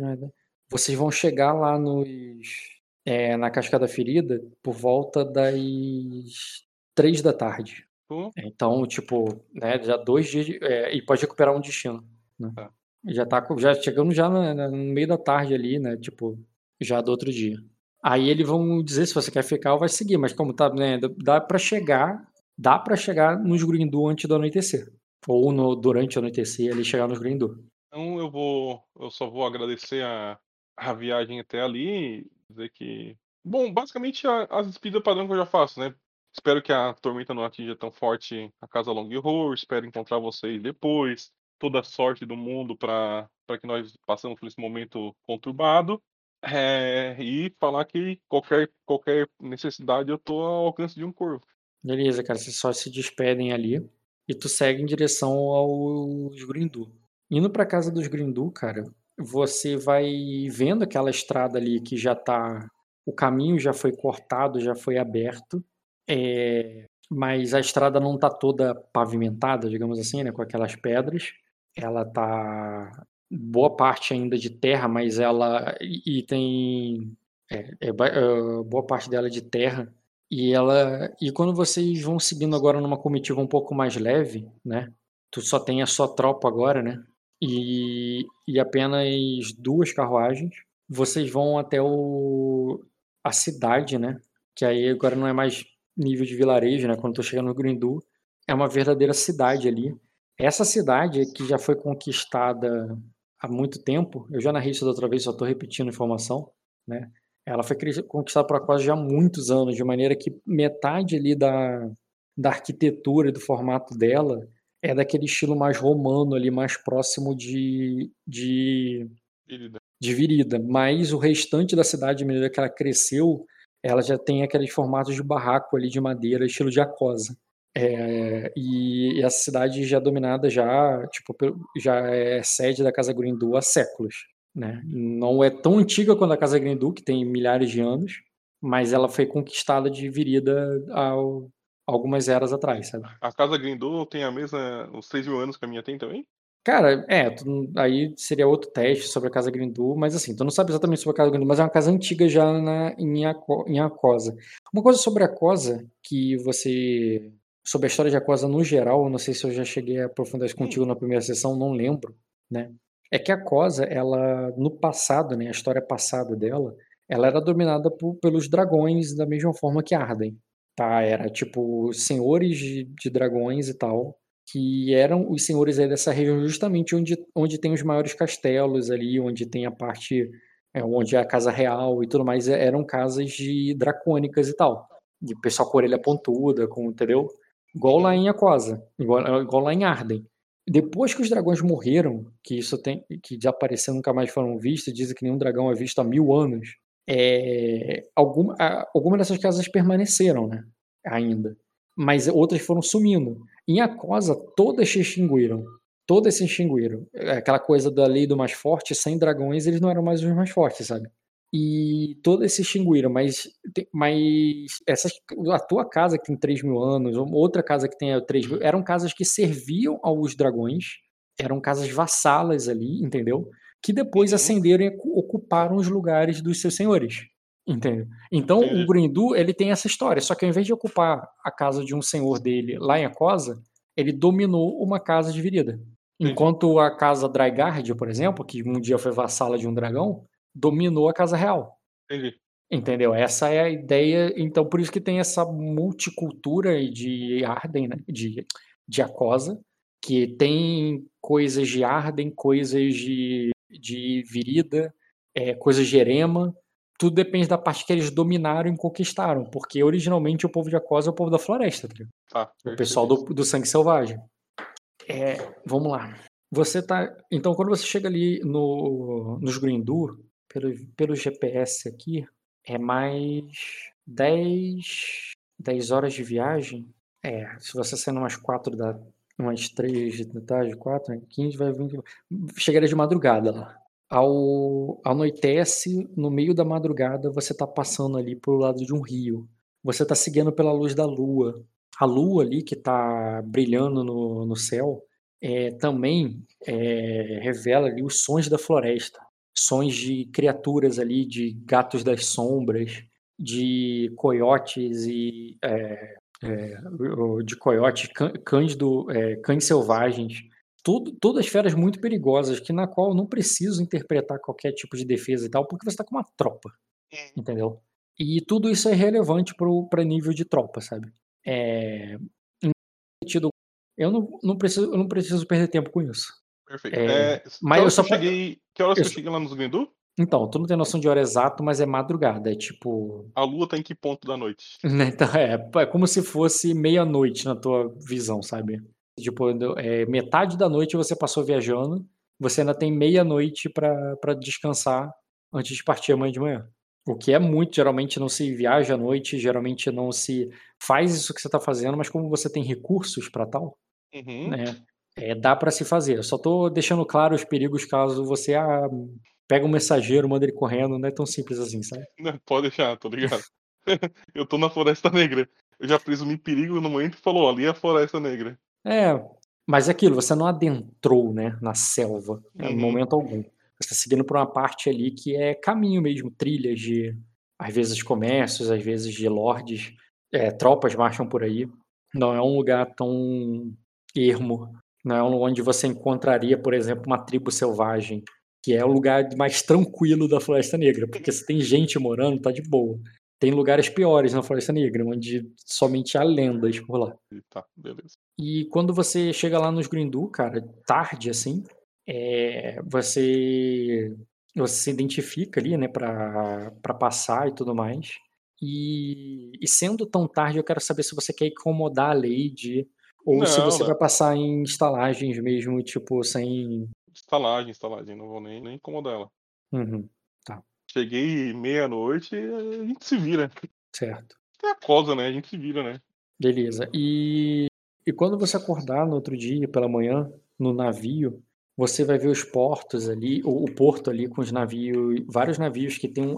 vocês vão chegar lá nos, é, na Cascada Ferida por volta das três da tarde. Uhum. Então, tipo, né, já dois dias de, é, e pode recuperar um destino. Né? Tá. Já tá já chegando já no, no meio da tarde ali, né? Tipo, já do outro dia. Aí eles vão dizer se você quer ficar ou vai seguir, mas como tá, né, dá para chegar, dá para chegar nos Grindu antes do anoitecer. Ou no, durante o anoitecer ali chegar nos Grindu. Então eu vou, eu só vou agradecer a, a viagem até ali, dizer que, bom, basicamente as despedidas padrão que eu já faço, né? Espero que a tormenta não atinja tão forte a casa Long Horror, espero encontrar vocês depois toda a sorte do mundo para que nós passemos por esse momento conturbado. É, e falar que qualquer, qualquer necessidade eu tô ao alcance de um corvo. Beleza, cara, vocês só se despedem ali e tu segue em direção aos Grindu. Indo para casa dos Grindu, cara, você vai vendo aquela estrada ali que já tá. O caminho já foi cortado, já foi aberto. É, mas a estrada não tá toda pavimentada, digamos assim, né, com aquelas pedras ela tá boa parte ainda de terra, mas ela e, e tem é, é, é, boa parte dela de terra e ela e quando vocês vão seguindo agora numa comitiva um pouco mais leve, né? Tu só tem a sua tropa agora, né? E, e apenas duas carruagens. Vocês vão até o a cidade, né? Que aí agora não é mais nível de vilarejo, né? Quando tu chega no Grindu, é uma verdadeira cidade ali essa cidade que já foi conquistada há muito tempo, eu já narrei isso da outra vez, só estou repetindo a informação, né? Ela foi conquistada por quase já muitos anos, de maneira que metade ali da, da arquitetura e do formato dela é daquele estilo mais romano ali, mais próximo de, de, virida. de virida. Mas o restante da cidade, à medida que ela cresceu, ela já tem aqueles formatos de barraco ali de madeira, estilo de acosa. É, e, essa cidade já é dominada já, tipo, já é sede da Casa Grindu há séculos, né? Não é tão antiga quanto a Casa Grindu, que tem milhares de anos, mas ela foi conquistada de virida há algumas eras atrás, sabe? A Casa Grindu tem a mesma, os 3 mil anos que a minha tem também? Cara, é, tu, aí seria outro teste sobre a Casa Grindu, mas assim, tu não sabe exatamente sobre a Casa Grindu, mas é uma casa antiga já na, em, Aco, em Acosa. Uma coisa sobre a Acosa que você sobre a história de Aquosa no geral, não sei se eu já cheguei a aprofundar isso contigo na primeira sessão, não lembro, né? É que a Aquosa, ela, no passado, né, a história passada dela, ela era dominada por, pelos dragões da mesma forma que Arden, tá? Era tipo senhores de, de dragões e tal, que eram os senhores aí dessa região justamente onde, onde tem os maiores castelos ali, onde tem a parte, é, onde é a casa real e tudo mais, eram casas de dracônicas e tal. De pessoal com orelha pontuda, com, entendeu? Igual lá em Aquosa, igual, igual lá em Arden. Depois que os dragões morreram, que isso tem, que desapareceram nunca mais foram vistos, dizem que nenhum dragão é visto há mil anos. É, alguma, algumas dessas casas permaneceram, né? Ainda. Mas outras foram sumindo. Em Aquosa, todas se extinguiram. Todas se extinguiram. É aquela coisa da lei do mais forte, sem dragões, eles não eram mais os mais fortes, sabe? e todas se extinguiram, mas, mas essa, a tua casa que tem 3 mil anos, outra casa que tem 3 mil, eram casas que serviam aos dragões, eram casas vassalas ali, entendeu? Que depois ascenderam e ocuparam os lugares dos seus senhores. Entendeu? Então o Grindu ele tem essa história, só que ao invés de ocupar a casa de um senhor dele lá em Acosa, ele dominou uma casa de virida. Enquanto a casa Drygard, por exemplo, que um dia foi vassala de um dragão, dominou a Casa Real. Entendi. Entendeu? Essa é a ideia. Então, por isso que tem essa multicultura de Arden, né? de, de Acosa, que tem coisas de Arden, coisas de, de Virida, é, coisas de Erema. Tudo depende da parte que eles dominaram e conquistaram, porque originalmente o povo de Acosa é o povo da floresta, tá? o pessoal do, do sangue selvagem. É, vamos lá. Você tá. Então, quando você chega ali no, nos Grindur, pelo, pelo GPS aqui, é mais 10, 10 horas de viagem. É, se você sair umas 4 da. Umas 3 da tarde, 4, 15, vai vir. Chegaria de madrugada lá. Ao anoitece, no meio da madrugada, você está passando ali pro lado de um rio. Você está seguindo pela luz da lua. A lua ali que está brilhando no, no céu é, também é, revela ali os sons da floresta sons de criaturas ali, de gatos das sombras, de coiotes e é, de coiotes, cães, do, é, cães selvagens, tudo, todas feras muito perigosas, que na qual eu não preciso interpretar qualquer tipo de defesa e tal, porque você está com uma tropa, é. entendeu? E tudo isso é relevante para nível de tropa, sabe? É, eu não, não, preciso, eu não preciso perder tempo com isso. Perfeito. É, é, mas eu só cheguei. Que horas eu, que eu cheguei lá nos Grindu? Então, tu não tem noção de hora exata, mas é madrugada, é tipo. A lua tá em que ponto da noite? Então, é, é como se fosse meia-noite na tua visão, sabe? Tipo, é, metade da noite você passou viajando, você ainda tem meia-noite para descansar antes de partir amanhã de manhã. O que é muito, geralmente não se viaja à noite, geralmente não se faz isso que você está fazendo, mas como você tem recursos para tal, uhum. né, é, dá para se fazer. Eu só estou deixando claro os perigos caso você ah, pega um mensageiro, manda ele correndo, não é tão simples assim, sabe? Não, pode deixar, tô ligado. eu tô na Floresta Negra. Eu já presumi perigo no momento e falou, ali é a Floresta Negra. É, mas é aquilo, você não adentrou, né, na selva, uhum. em momento algum. Você está seguindo por uma parte ali que é caminho mesmo, trilhas de, às vezes, comércios, às vezes de lordes, é, tropas marcham por aí. Não é um lugar tão ermo, não é um lugar onde você encontraria, por exemplo, uma tribo selvagem, que é o lugar mais tranquilo da Floresta Negra, porque se tem gente morando, tá de boa. Tem lugares piores na Floresta Negra, onde somente há lendas por lá. Tá, beleza. E quando você chega lá nos Grindu, cara, tarde assim, é, você você se identifica ali, né, para passar e tudo mais. E, e, sendo tão tarde, eu quero saber se você quer incomodar a Lady ou não, se você não. vai passar em estalagens mesmo, tipo, sem. Estalagem, estalagem, não vou nem, nem incomodar ela. Uhum, tá. Cheguei meia-noite e a gente se vira. Certo. É a cosa, né? A gente se vira, né? Beleza. E, e quando você acordar no outro dia, pela manhã, no navio, você vai ver os portos ali, o, o porto ali com os navios, vários navios que tem um.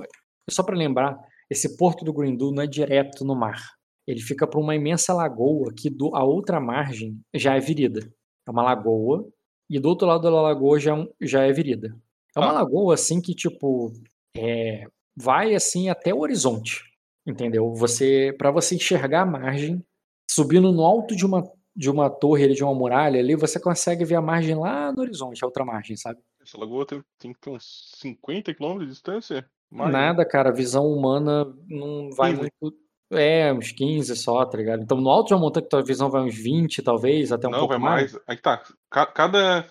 Só para lembrar, esse porto do Grindu não é direto no mar. Ele fica para uma imensa lagoa que do, a outra margem já é virida. É uma lagoa e do outro lado da lagoa já, é já é virida. É uma ah. lagoa assim que tipo é, vai assim até o horizonte, entendeu? Você para você enxergar a margem, subindo no alto de uma de uma torre, de uma muralha ali, você consegue ver a margem lá no horizonte, a outra margem, sabe? Essa lagoa tem, tem que ter uns 50 quilômetros de distância? Mais, Nada, cara, a visão humana não vai 15. muito. É, uns 15 só, tá ligado? Então no alto de uma montanha que tua visão vai uns 20, talvez, até um não, pouco mais. Não, vai mais. Aí tá, cada.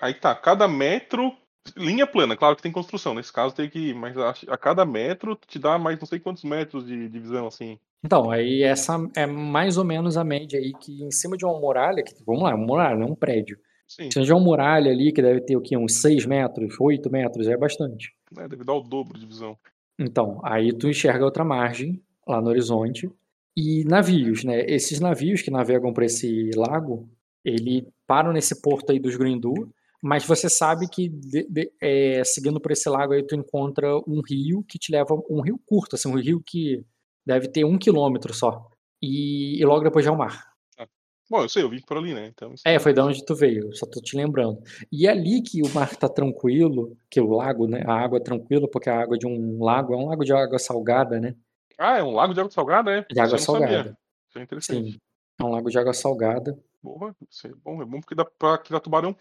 Aí tá, cada metro linha plana, claro que tem construção. Nesse caso tem que. Mas a, cada metro te dá mais não sei quantos metros de, de visão, assim. Então, aí essa é mais ou menos a média aí que em cima de uma muralha, que, vamos lá, uma muralha, não um prédio. Sim. Se uma muralha ali, que deve ter o quê? Uns 6 metros, 8 metros, é bastante. É, deve dar o dobro de visão. Então, aí tu enxerga outra margem lá no horizonte. E navios, né? Esses navios que navegam por esse lago, ele param nesse porto aí dos Grindu, mas você sabe que de, de, é, seguindo por esse lago aí tu encontra um rio que te leva um rio curto, assim, um rio que Deve ter um quilômetro só. E, e logo depois já é o mar. Ah. Bom, eu sei, eu vim por ali, né? Então, é, foi de onde tu veio, só tô te lembrando. E é ali que o mar tá tranquilo, que o lago, né? A água é tranquila, porque a água de um lago é um lago de água salgada, né? Ah, é um lago de água salgada, é? De água salgada. Isso é interessante. Sim, é um lago de água salgada. Boa, isso é bom, é bom porque dá pra tirar tubarão.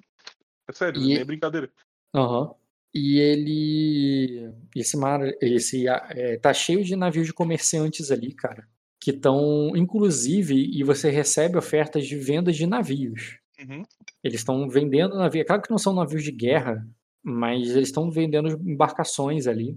É sério, e... não é brincadeira. Aham. Uhum. E ele. Esse mar. Esse, é, tá cheio de navios de comerciantes ali, cara. Que estão, inclusive, e você recebe ofertas de vendas de navios. Uhum. Eles estão vendendo navios. É claro que não são navios de guerra, mas eles estão vendendo embarcações ali.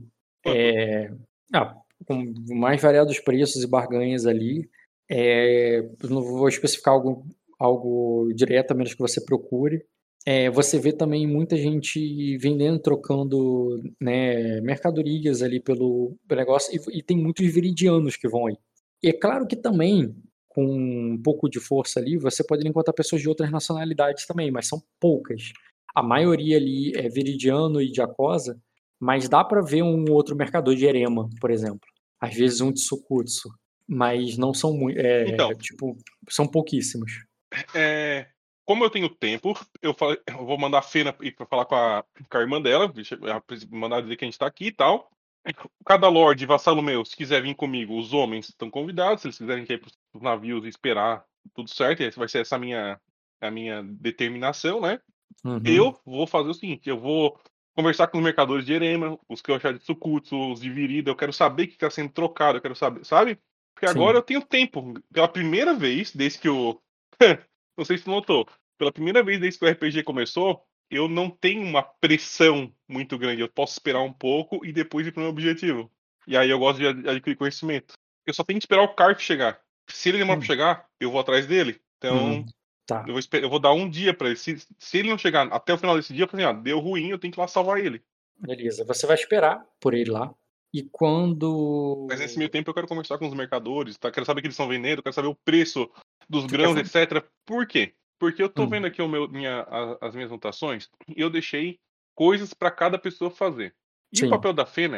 Uhum. É, ah, com mais variados preços e barganhas ali. É, não vou especificar algo, algo direto, a menos que você procure. É, você vê também muita gente vendendo, trocando né, mercadorias ali pelo, negócio, e, e, tem muitos viridianos que vão aí. E é claro que também, com um pouco de força ali, você pode encontrar pessoas de outras nacionalidades também, mas são poucas. A maioria ali é viridiano e de Acosa, mas dá para ver um outro mercador de Erema, por exemplo. Às vezes um de Sukutsu, mas não são muito. É, então, tipo, são pouquíssimos. É, como eu tenho tempo, eu, falei, eu vou mandar a Fena para falar com a, com a irmã dela, mandar dizer que a gente tá aqui e tal. Cada lord vassalo meu, se quiser vir comigo, os homens estão convidados. Se eles quiserem ir para os navios e esperar, tudo certo. Vai ser essa minha, a minha determinação, né? Uhum. Eu vou fazer o seguinte: eu vou conversar com os mercadores de Erema, os que eu achar de Sukutsu, os de Virida. Eu quero saber o que está sendo trocado, eu quero saber, sabe? Porque Sim. agora eu tenho tempo. Pela primeira vez, desde que eu. não sei se tu notou. Pela primeira vez desde que o RPG começou, eu não tenho uma pressão muito grande. Eu posso esperar um pouco e depois ir para o meu objetivo. E aí eu gosto de adquirir conhecimento. Eu só tenho que esperar o Carp chegar. Se ele demorar hum. para chegar, eu vou atrás dele. Então, hum, tá. eu, vou eu, vou dar um dia para ele. Se, se, ele não chegar até o final desse dia, eu falo assim, ah, deu ruim, eu tenho que ir lá salvar ele. Beleza, você vai esperar por ele lá. E quando. Mas nesse meio tempo eu quero conversar com os mercadores, tá? Quero saber o que eles estão vendendo, quero saber o preço dos grãos, etc. Por quê? Porque eu tô hum. vendo aqui o meu, minha, as minhas anotações e eu deixei coisas para cada pessoa fazer. E Sim. o papel da Fê,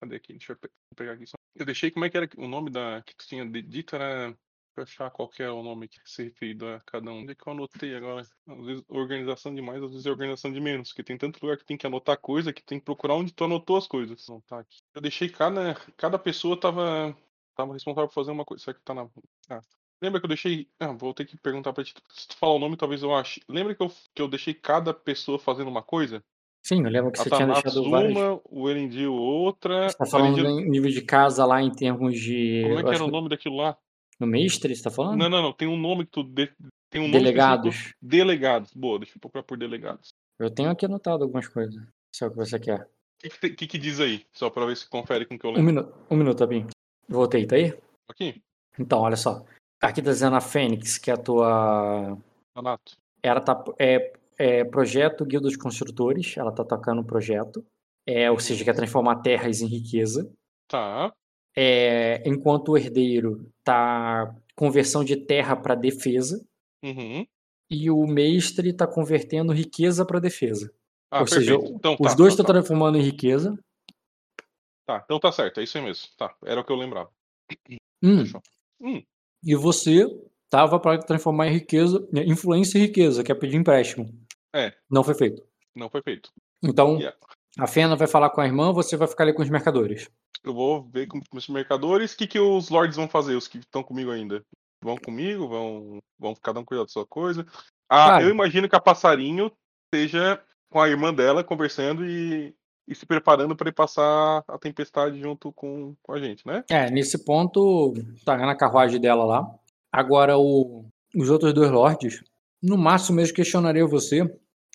Cadê aqui? Deixa eu pegar aqui. Eu deixei como é que era o nome da que tinha dito era achar qual é o nome que se referido a cada um. Onde é que eu anotei agora? Às vezes organização de mais, às vezes é organização de menos. Porque tem tanto lugar que tem que anotar coisa que tem que procurar onde tu anotou as coisas. Não tá aqui. Eu deixei cada, cada pessoa tava, tava responsável por fazer uma coisa. Será que tá na. Ah, Lembra que eu deixei. Ah, vou ter que perguntar pra ti. Se tu falar o nome, talvez eu ache. Lembra que eu, que eu deixei cada pessoa fazendo uma coisa? Sim, eu lembro que a você tinha deixado uma, o Erendil outra. Você tá falando Erendil... nível de casa lá em termos de. Como é que era o nome daquilo lá? No mestre, você tá falando? Não, não, não. Tem um nome que tu. De... Tem um delegados. Delegados. Boa, deixa eu procurar por delegados. Eu tenho aqui anotado algumas coisas. Se é o que você quer. O que, que, que, diz aí? Só pra ver se confere com o que eu lembro. Um minuto, um minuto, Abim. Voltei, tá aí? Aqui. Então, olha só. Aqui tá dizendo a Fênix, que é a tua. Anato. Ela tá. É, é projeto Guilda dos Construtores, ela tá tocando o projeto. É, ou seja, quer transformar terras em riqueza. Tá. É, enquanto o herdeiro tá conversão de terra para defesa. Uhum. E o mestre tá convertendo riqueza para defesa. Ah, ou perfeito. seja, então, os tá, dois estão tá, tá. transformando em riqueza. Tá, então tá certo, é isso aí mesmo. Tá, era o que eu lembrava. Hum. Hum. E você tava para transformar em riqueza, influência em riqueza, que é pedir empréstimo. É. Não foi feito. Não foi feito. Então, yeah. A Fena vai falar com a irmã, você vai ficar ali com os mercadores. Eu vou ver com os mercadores. O que, que os lords vão fazer, os que estão comigo ainda? Vão comigo? Vão, vão cada um cuidar da sua coisa? Ah, eu imagino que a passarinho esteja com a irmã dela conversando e e se preparando para ir passar a tempestade junto com, com a gente, né? É, nesse ponto, tá na carruagem dela lá. Agora, o, os outros dois lords, no máximo mesmo questionaria você,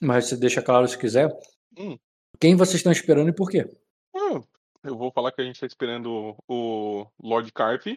mas você deixa claro se quiser. Hum. Quem vocês estão esperando e por quê? Hum, eu vou falar que a gente está esperando o Lord Carp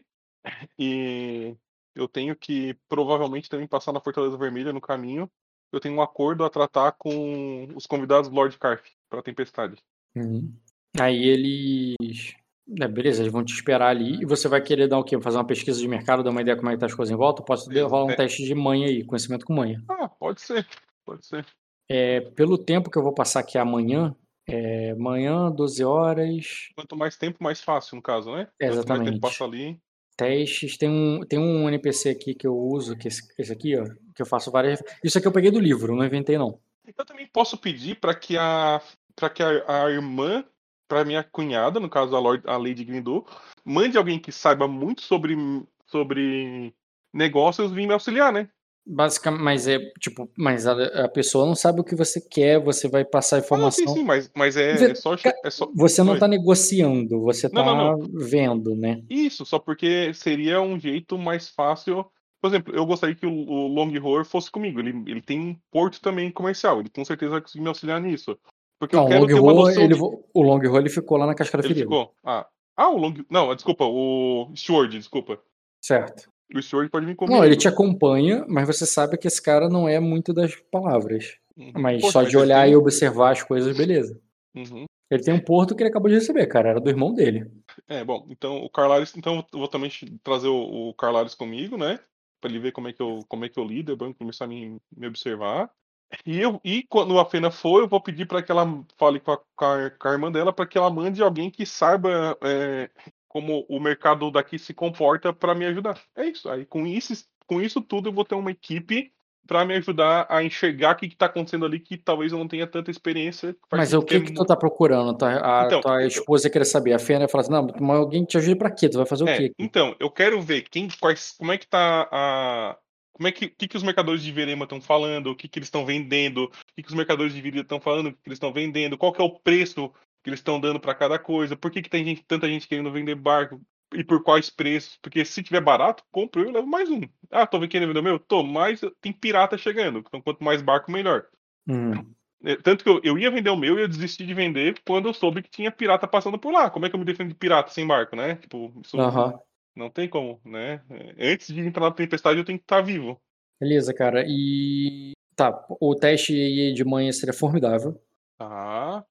e eu tenho que provavelmente também passar na Fortaleza Vermelha no caminho. Eu tenho um acordo a tratar com os convidados do Lord Carp para a tempestade. Uhum. Aí eles. É, beleza, eles vão te esperar ali e você vai querer dar o quê? Fazer uma pesquisa de mercado, dar uma ideia como é que tá as coisas em volta? Posso rolar um é. teste de manha aí, conhecimento com manha. Ah, pode ser, pode ser. É, pelo tempo que eu vou passar aqui amanhã, é, manhã, 12 horas. Quanto mais tempo, mais fácil, no caso, né? É, exatamente. Quanto mais tempo passa ali. Testes, tem um, tem um NPC aqui que eu uso, que esse, esse aqui, ó, que eu faço várias. Isso aqui eu peguei do livro, não inventei não. Eu também posso pedir para que a para que a, a irmã, para minha cunhada, no caso a, Lord, a Lady Grindu, mande alguém que saiba muito sobre, sobre negócios vir me auxiliar, né? Basicamente, mas é tipo, mas a, a, pessoa não sabe o que você quer, você vai passar informação. Ah, sim, sim, mas, mas é, você, é só, é só. Você não está negociando, você está vendo, né? Isso, só porque seria um jeito mais fácil. Por exemplo, eu gostaria que o, o Long Horror fosse comigo. Ele, ele tem um porto também comercial, ele com certeza vai conseguir me auxiliar nisso. Porque não, eu quero ter uma noção ele, de... O Long Roll ele ficou lá na Cascara Ferida. Ficou. Ah. ah, o Long... Não, desculpa, o Steward, desculpa. Certo. O Steward pode vir comigo. Não, ele te acompanha, mas você sabe que esse cara não é muito das palavras. Uhum. Mas Poxa, só de olhar tem... e observar as coisas, beleza. Uhum. Ele tem um porto que ele acabou de receber, cara. Era do irmão dele. É, bom, então o Carlares, então eu vou também trazer o, o Carlares comigo, né? Pra ele ver como é que eu, como é que eu lido, é bom começar a me, me observar. E, eu, e quando a Fena for, eu vou pedir para que ela fale com a, com a, com a irmã dela para que ela mande alguém que saiba é, como o mercado daqui se comporta para me ajudar. É isso. Aí com isso, com isso tudo eu vou ter uma equipe para me ajudar a enxergar o que, está acontecendo ali, que talvez eu não tenha tanta experiência. Mas o que, que, que tu tá procurando? A, então, tua esposa eu... querer saber. A Fênia fala assim: não, mas alguém te ajude para quê? Tu vai fazer é, o quê? Então, eu quero ver quem, quais, como é que tá a. Como é que, que, que os mercadores de Verema estão falando, o que, que eles estão vendendo, o que, que os mercadores de Viria estão falando, o que, que eles estão vendendo, qual que é o preço que eles estão dando para cada coisa, por que, que tem gente, tanta gente querendo vender barco, e por quais preços. Porque se tiver barato, compro eu e levo mais um. Ah, tô querendo vender o meu? Tô, mas tem pirata chegando. Então quanto mais barco, melhor. Hum. Tanto que eu, eu ia vender o meu e eu desisti de vender quando eu soube que tinha pirata passando por lá. Como é que eu me defendo de pirata sem barco, né? Tipo, isso uhum. não tem como, né? É, antes de entrar na tempestade, eu tenho que estar tá vivo. Beleza, cara. E. Tá, o teste de manhã seria formidável. Tá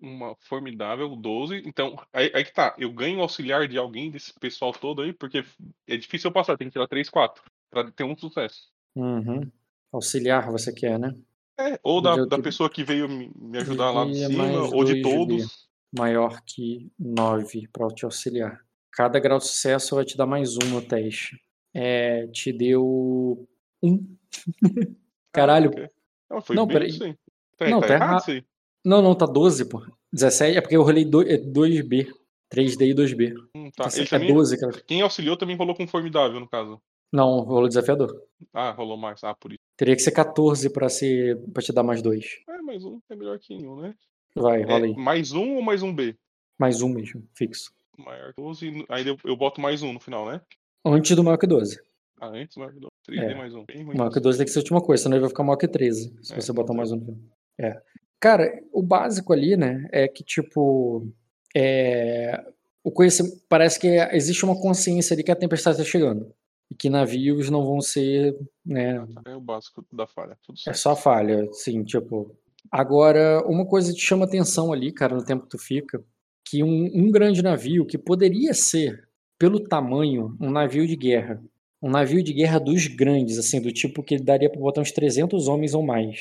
uma formidável 12. Então, aí, aí, que tá. Eu ganho auxiliar de alguém desse pessoal todo aí, porque é difícil eu passar, tem que tirar 3, 4 pra ter um sucesso. Uhum. Auxiliar você quer, né? É, ou da, da pessoa que veio me, ajudar lá em cima, ou de todos. Maior que 9 para te auxiliar. Cada grau de sucesso vai te dar mais um no teste. É, te deu um. Caralho. Ah, okay. Não, foi não, bem peraí. Tá, não, tá, tá errado. errado não, não, tá 12, pô. 17 é porque eu rolei 2B. 3D e 2B. Hum, tá. Então, é também, 12, cara. Quem auxiliou também rolou com formidável, no caso. Não, rolou desafiador. Ah, rolou mais. Ah, por isso. Teria que ser 14 pra, ser, pra te dar mais dois. É, mais um é melhor que um, né? Vai, rola é, aí. Mais um ou mais um B? Mais um mesmo, fixo. Maior que 12, aí eu, eu boto mais um no final, né? Antes do maior que 12. Ah, antes do maior que 12. 3D é. mais um. maior que 12 tem que ser a última coisa, senão ele vai ficar maior que 13. Se é, você botar mais um no final. É. Cara, o básico ali, né, é que, tipo, é, o conhecimento, parece que existe uma consciência ali que a tempestade está chegando. E que navios não vão ser, né... É o básico da falha, É só falha, sim, tipo... Agora, uma coisa que te chama atenção ali, cara, no tempo que tu fica, que um, um grande navio que poderia ser, pelo tamanho, um navio de guerra, um navio de guerra dos grandes, assim, do tipo que daria para botar uns 300 homens ou mais.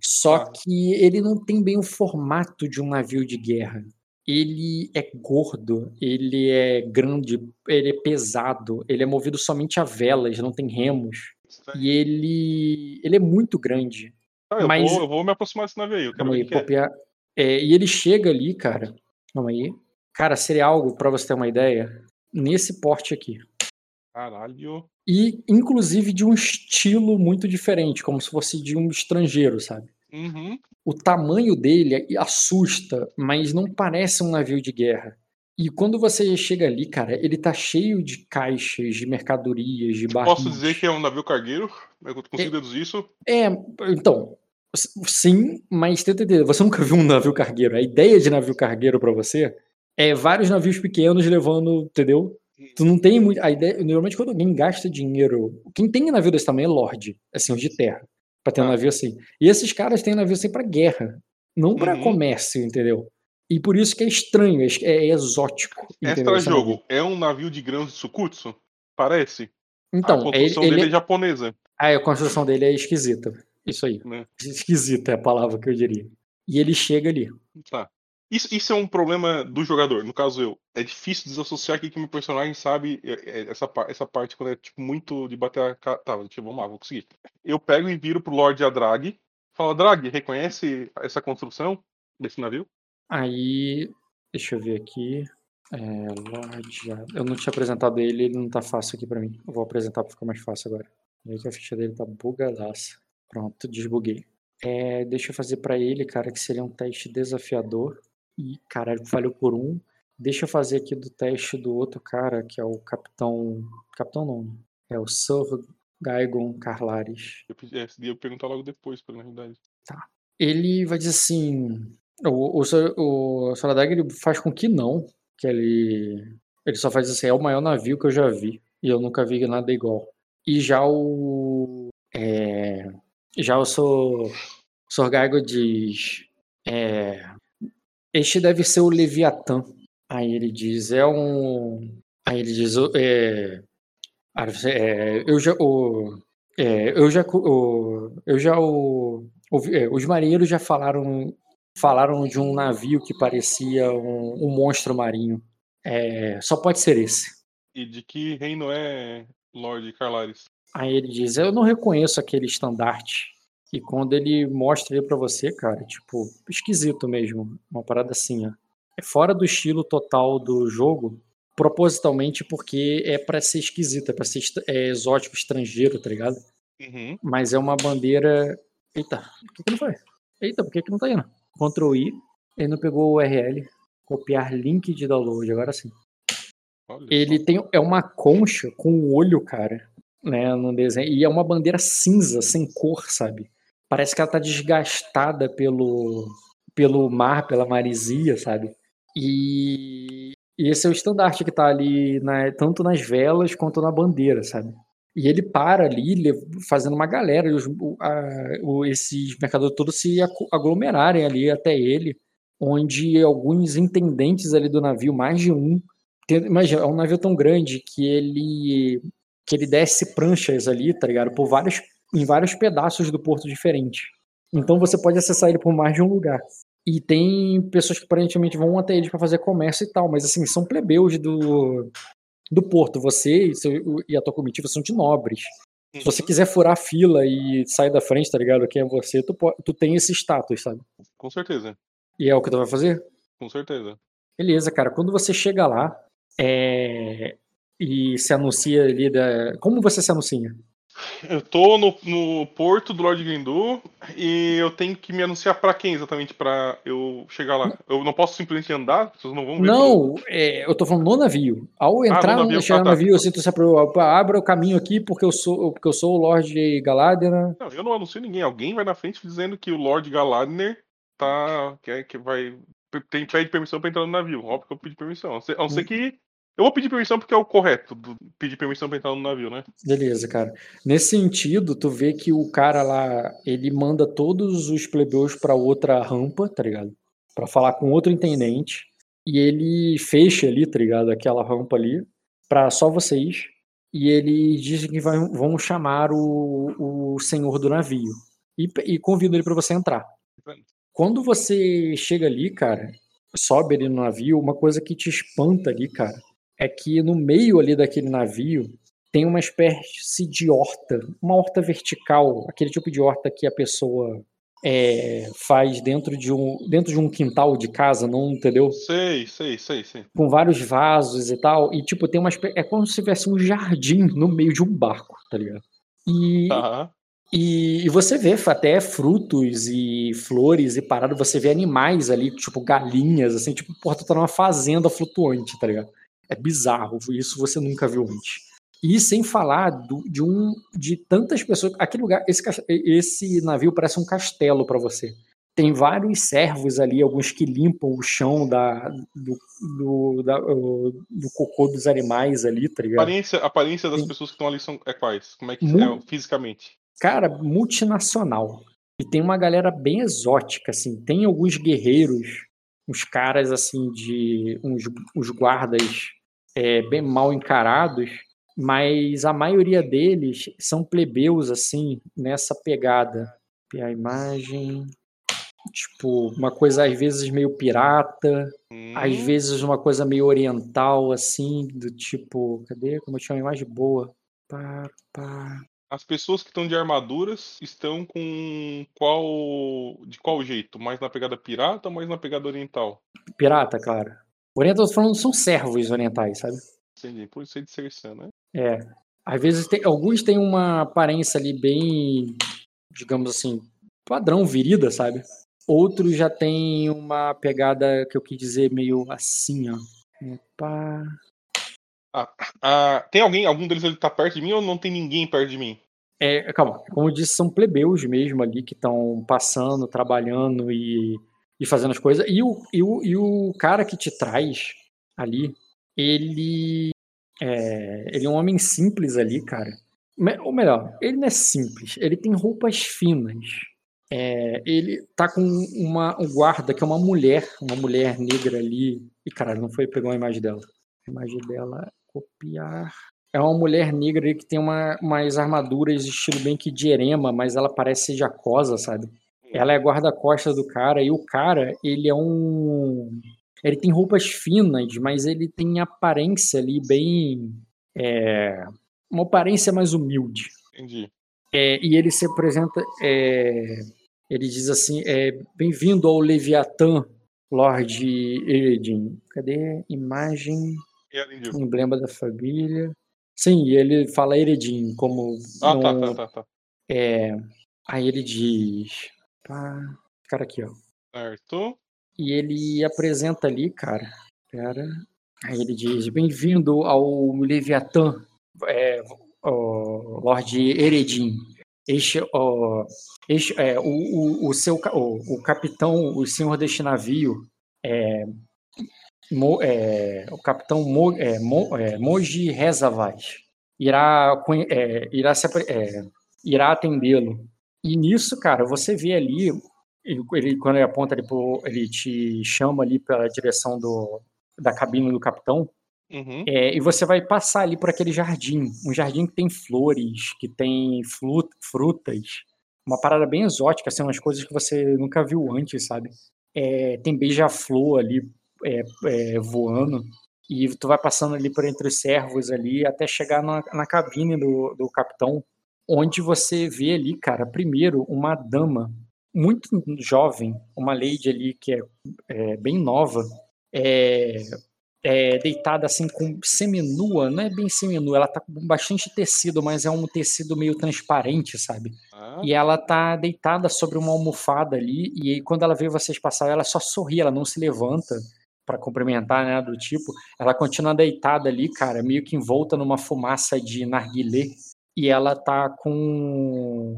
Só que ele não tem bem o formato de um navio de guerra. Ele é gordo, ele é grande, ele é pesado, ele é movido somente a velas, não tem remos. E ele, ele é muito grande. Ah, eu, mas... vou, eu vou me aproximar desse navio aí. Eu Calma aí, é. É, e ele chega ali, cara. Calma aí. Cara, seria algo, para você ter uma ideia, nesse porte aqui. Caralho. E, inclusive, de um estilo muito diferente, como se fosse de um estrangeiro, sabe? Uhum. O tamanho dele assusta, mas não parece um navio de guerra. E quando você chega ali, cara, ele tá cheio de caixas, de mercadorias, de barris. Posso dizer que é um navio cargueiro? Eu consigo é, deduzir isso? É, então, sim, mas tenta entender, você nunca viu um navio cargueiro. A ideia de navio cargueiro para você é vários navios pequenos levando, entendeu? Tu não tem muito. A ideia, normalmente, quando alguém gasta dinheiro. Quem tem navio desse tamanho é Lorde, assim, os de terra. Pra ter um ah. navio assim. E esses caras têm navio assim pra guerra. Não pra uhum. comércio, entendeu? E por isso que é estranho, é, é exótico. Extra jogo, é um navio de grãos de Sukutsu? Parece. Então, a construção ele, dele é, é japonesa. Ah, a construção dele é esquisita. Isso aí. Né? Esquisita é a palavra que eu diria. E ele chega ali. Tá. Isso, isso é um problema do jogador, no caso eu. É difícil desassociar aqui que meu personagem sabe é, é, essa, essa parte quando é tipo muito de bater a. Tá, tipo, vamos lá, vou conseguir. Eu pego e viro pro Lorde Adrag. Fala, Drag, reconhece essa construção desse navio? Aí. Deixa eu ver aqui. É, Lorde. Eu não tinha apresentado ele, ele não tá fácil aqui pra mim. Eu vou apresentar pra ficar mais fácil agora. Vê que a ficha dele tá bugadaça. Pronto, desbuguei. É, deixa eu fazer para ele, cara, que seria um teste desafiador. E, caralho, falhou por um. Deixa eu fazer aqui do teste do outro cara, que é o Capitão. Capitão não. É o Sir Gaigon Carlares. Eu, é, eu perguntar logo depois, na realidade. Tá. Ele vai dizer assim. O, o, o Soradag ele faz com que não. Que ele. Ele só faz assim, é o maior navio que eu já vi. E eu nunca vi nada igual. E já o. É, já o Sor, Sorgaigo diz. É, este deve ser o Leviatã. Aí ele diz, é um. Aí ele diz, é, é, eu já, o, é, eu já, o, eu já, o, é, os marinheiros já falaram, falaram de um navio que parecia um, um monstro marinho. É, só pode ser esse. E de que reino é Lord Carlares? Aí ele diz: Eu não reconheço aquele estandarte. E quando ele mostra ele para você, cara, tipo, esquisito mesmo. Uma parada assim, ó. É fora do estilo total do jogo, propositalmente porque é para ser esquisito, é pra ser é, exótico, estrangeiro, tá ligado? Uhum. Mas é uma bandeira. Eita, por que, que não foi? Eita, por que, que não tá indo? Ctrl I, ele não pegou o URL. Copiar link de download, agora sim. Olha ele só. tem. É uma concha com o olho, cara, né, no desenho. E é uma bandeira cinza, sem cor, sabe? Parece que ela tá desgastada pelo, pelo mar, pela marisia, sabe? E, e esse é o estandarte que tá ali, na, tanto nas velas quanto na bandeira, sabe? E ele para ali, fazendo uma galera, os, a, o, esses mercadores todos se aglomerarem ali até ele, onde alguns intendentes ali do navio, mais de um, tem, imagina, é um navio tão grande que ele que ele desce pranchas ali, tá ligado? Por vários, em vários pedaços do porto diferente. Então você pode acessar ele por mais de um lugar. E tem pessoas que aparentemente vão até eles para fazer comércio e tal, mas assim, são plebeus do, do porto. Você e, seu, e a tua comitiva são de nobres. Uhum. Se você uhum. quiser furar a fila e sair da frente, tá ligado? Quem é você, tu, tu tem esse status, sabe? Com certeza. E é o que tu vai fazer? Com certeza. Beleza, cara. Quando você chega lá é... e se anuncia ali da. Como você se anuncia? Eu tô no, no porto do Lord Grindu e eu tenho que me anunciar para quem exatamente para eu chegar lá. Eu não posso simplesmente andar? Vocês não vão ver? Não, é, eu tô falando no navio. Ao entrar ah, no, navio, chegar tá. no navio, assim, tu se abra o caminho aqui porque eu sou, porque eu sou o Lord Galadner. Não, eu não anuncio ninguém. Alguém vai na frente dizendo que o Lord Galadner tá. que, que vai. Tem, pede permissão para entrar no navio. Óbvio que eu pedi permissão. A não ser hum. que eu vou pedir permissão porque é o correto, pedir permissão pra entrar no navio, né? Beleza, cara. Nesse sentido, tu vê que o cara lá, ele manda todos os plebeus para outra rampa, tá ligado? Para falar com outro intendente. E ele fecha ali, tá ligado? Aquela rampa ali, para só vocês. E ele diz que vai, vão chamar o, o senhor do navio. E, e convida ele para você entrar. Quando você chega ali, cara, sobe ali no navio, uma coisa que te espanta ali, cara, é que no meio ali daquele navio tem uma espécie de horta, uma horta vertical, aquele tipo de horta que a pessoa é, faz dentro de um dentro de um quintal de casa, não entendeu? Sei, sei, sei, sei. Com vários vasos e tal, e tipo tem uma é como se tivesse um jardim no meio de um barco, tá ligado? E uhum. E, e, você vê até frutos e flores e parado, você vê animais ali, tipo galinhas, assim, tipo, porra, tu tá numa fazenda flutuante, tá ligado? É bizarro, isso você nunca viu antes. E sem falar do, de um de tantas pessoas. Aquele lugar, esse, esse navio parece um castelo para você. Tem vários servos ali, alguns que limpam o chão da, do, do, da, do cocô dos animais ali, tá ligado? A aparência, a aparência das Tem... pessoas que estão ali são é quais? Como é que é fisicamente? Cara, multinacional. E tem uma galera bem exótica, assim. Tem alguns guerreiros, uns caras, assim, de. uns, uns guardas é, bem mal encarados, mas a maioria deles são plebeus, assim, nessa pegada. A imagem. Tipo, uma coisa às vezes meio pirata, hum. às vezes uma coisa meio oriental, assim, do tipo. Cadê? Como eu tinha uma imagem boa. Pá, pá. As pessoas que estão de armaduras estão com qual. de qual jeito? Mais na pegada pirata ou mais na pegada oriental? Pirata, claro. Oriental, falando, são servos orientais, sabe? Entendi, por isso é de Cercan, né? É. Às vezes, tem, alguns têm uma aparência ali bem, digamos assim, padrão virida, sabe? Outros já tem uma pegada que eu quis dizer meio assim, ó. Opa. Ah, ah, tem alguém, algum deles ele tá perto de mim ou não tem ninguém perto de mim? É, calma, como eu disse, são plebeus mesmo ali que estão passando, trabalhando e e fazendo as coisas. E o, e o, e o cara que te traz ali, ele é, ele é um homem simples ali, cara. Ou melhor, ele não é simples, ele tem roupas finas. É, ele tá com uma um guarda que é uma mulher, uma mulher negra ali. E caralho, não foi pegar uma imagem dela. A imagem dela, copiar. É uma mulher negra que tem uma, umas armaduras estilo bem que de erema, mas ela parece jacosa, sabe? Ela é guarda-costas do cara e o cara, ele é um. Ele tem roupas finas, mas ele tem aparência ali bem. É, uma aparência mais humilde. Entendi. É, e ele se apresenta, é, ele diz assim, é, bem-vindo ao Leviatã, Lord Eredin. Cadê imagem? Emblema da família. Sim, ele fala Eredin como. Ah, tá, tá, tá, tá. É, aí ele diz. Pá, cara aqui, ó. Certo. E ele apresenta ali, cara. Pera. Aí ele diz: Bem-vindo ao Leviatã, é, Lord Eredin. Este, ó, este é, o, o, o, seu o, o capitão, o senhor deste navio, é, Mo, é, o capitão Mo, é, Mo, é, Moji Rezavaz irá, é, irá, é, irá atendê-lo. E nisso, cara, você vê ali, ele, quando ele aponta, ele, ele te chama ali pela direção do, da cabine do capitão, Uhum. É, e você vai passar ali por aquele jardim, um jardim que tem flores, que tem frutas, uma parada bem exótica, assim, umas coisas que você nunca viu antes, sabe? É, tem beija-flor ali é, é, voando, e tu vai passando ali por entre os servos ali, até chegar na, na cabine do, do capitão, onde você vê ali, cara, primeiro uma dama muito jovem, uma lady ali que é, é bem nova, é, é, deitada assim com seminua, não é bem seminua, ela tá com bastante tecido, mas é um tecido meio transparente, sabe? Ah. E ela tá deitada sobre uma almofada ali, e aí, quando ela vê vocês passar, ela só sorri, ela não se levanta para cumprimentar, né, do tipo, ela continua deitada ali, cara, meio que envolta numa fumaça de narguilé, e ela tá com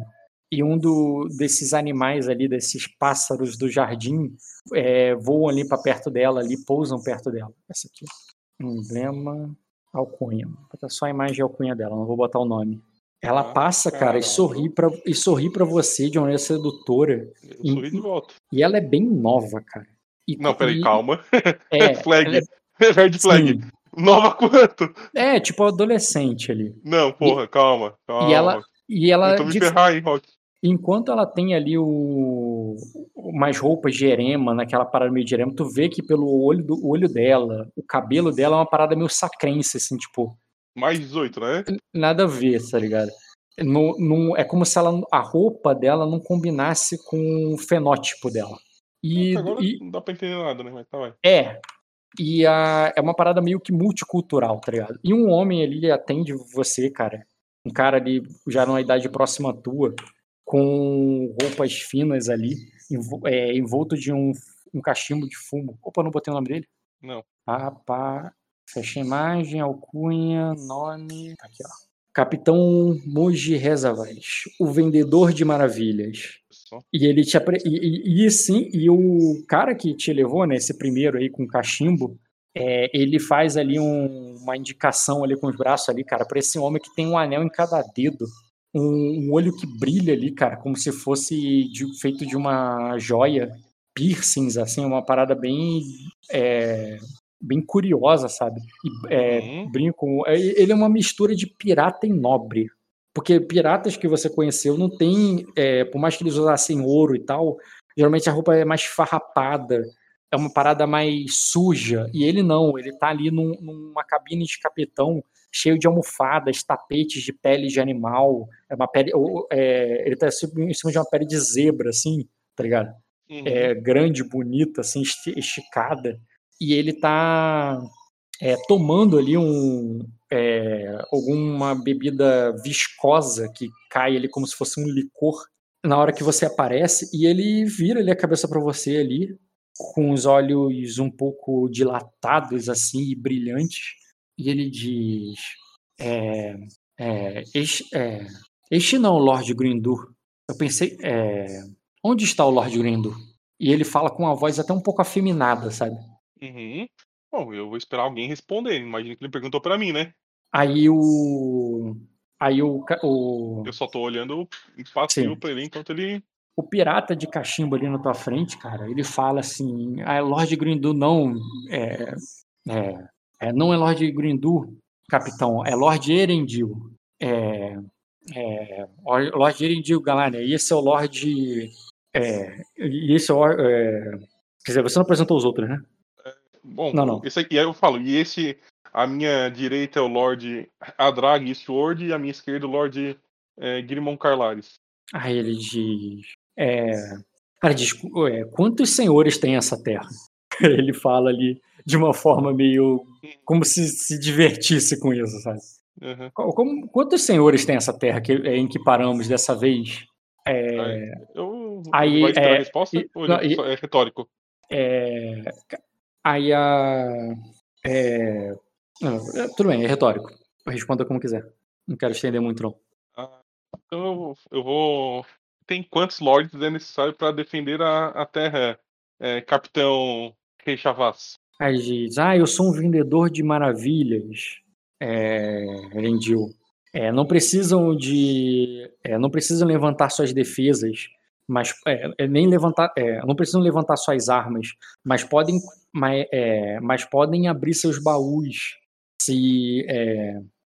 e um do, desses animais ali, desses pássaros do jardim, é, voam ali para perto dela, ali pousam perto dela. Essa aqui, emblema alcunha. Vou botar só a imagem de alcunha dela, não vou botar o nome. Ela ah, passa, cara, e sorri para e sorri para você de uma maneira sedutora. Sorri de volta. E ela é bem nova, cara. E, não, peraí, e, calma. É, flag. É, Red flag. Sim. Nova quanto? É, tipo adolescente ali. Não, porra, e, calma, calma. E ela, e ela então me ferrar, Rock. Enquanto ela tem ali o mais roupas de erema, naquela parada meio de erema, tu vê que pelo olho do olho dela, o cabelo dela é uma parada meio sacrense, assim, tipo. Mais 18, né? Nada a ver, tá ligado? No, no, é como se ela, a roupa dela não combinasse com o fenótipo dela. E, Agora e, não dá pra entender nada, né? Mas tá, vai. É. E a, é uma parada meio que multicultural, tá ligado? E um homem ali atende você, cara. Um cara ali já numa idade próxima à tua com roupas finas ali, é, envolto de um, um cachimbo de fumo. Opa, não botei o nome dele? Não. Ah, pá. Fecha imagem, alcunha, nome. Aqui, ó. Capitão Moji Rezavaz, o vendedor de maravilhas. E ele te apre... e, e, e, sim, e o cara que te levou, né, esse primeiro aí com cachimbo, é, ele faz ali um, uma indicação ali com os braços ali, cara, para esse homem que tem um anel em cada dedo um, um olho que brilha ali, cara, como se fosse de, feito de uma joia, piercings, assim, uma parada bem. É, bem curiosa, sabe? E, é, uhum. brinco. É, ele é uma mistura de pirata e nobre. Porque piratas que você conheceu não tem. É, por mais que eles usassem ouro e tal, geralmente a roupa é mais farrapada, é uma parada mais suja. E ele não, ele tá ali num, numa cabine de capitão cheio de almofadas, tapetes de pele de animal, é uma pele, é, ele tá em cima de uma pele de zebra, assim, tá ligado? Uhum. É, grande, bonita, assim, esticada, e ele tá é, tomando ali um, é, alguma bebida viscosa que cai ali como se fosse um licor na hora que você aparece, e ele vira ali a cabeça para você ali, com os olhos um pouco dilatados, assim, e brilhantes, e ele diz: é, é, este, é, este não, Lord Grindur. Eu pensei, é, onde está o Lord Grindur? E ele fala com uma voz até um pouco afeminada, sabe? Uhum. Bom, eu vou esperar alguém responder. Imagina que ele perguntou para mim, né? Aí o. Aí o. o... Eu só tô olhando passeio pra ele enquanto ele. O pirata de cachimbo ali na tua frente, cara, ele fala assim: ah, Lord Grindu não. É, é, é, não é Lord Grindu, capitão, é Lord Erendil. É, é, Lord Erendil Galania, e esse é o Lord. É, e esse é o. É, quer dizer, você não apresentou os outros, né? É, bom, não, não. Esse aqui, aí eu falo, e esse. A minha direita é o Lord Adrag Sword e a minha esquerda o Lord é, Grimon Carlares. Aí ele diz. É, cara, diz, é, quantos senhores tem essa terra? Ele fala ali de uma forma meio. como se se divertisse com isso, sabe? Uhum. Como, quantos senhores tem essa terra que, é, em que paramos dessa vez? É, eu, aí, vai é, a resposta e, não, é retórico? É, aí a. É, é, tudo bem, é retórico. Responda como quiser. Não quero estender muito, não. Ah, então eu vou. Tem quantos lords é necessário para defender a, a terra, é, capitão Rei Chavaz? Aí diz: Ah, eu sou um vendedor de maravilhas, é, Rendil. É, não precisam de. É, não precisam levantar suas defesas, mas é, é nem levantar. É, não precisam levantar suas armas, mas podem, mas, é, mas podem abrir seus baús se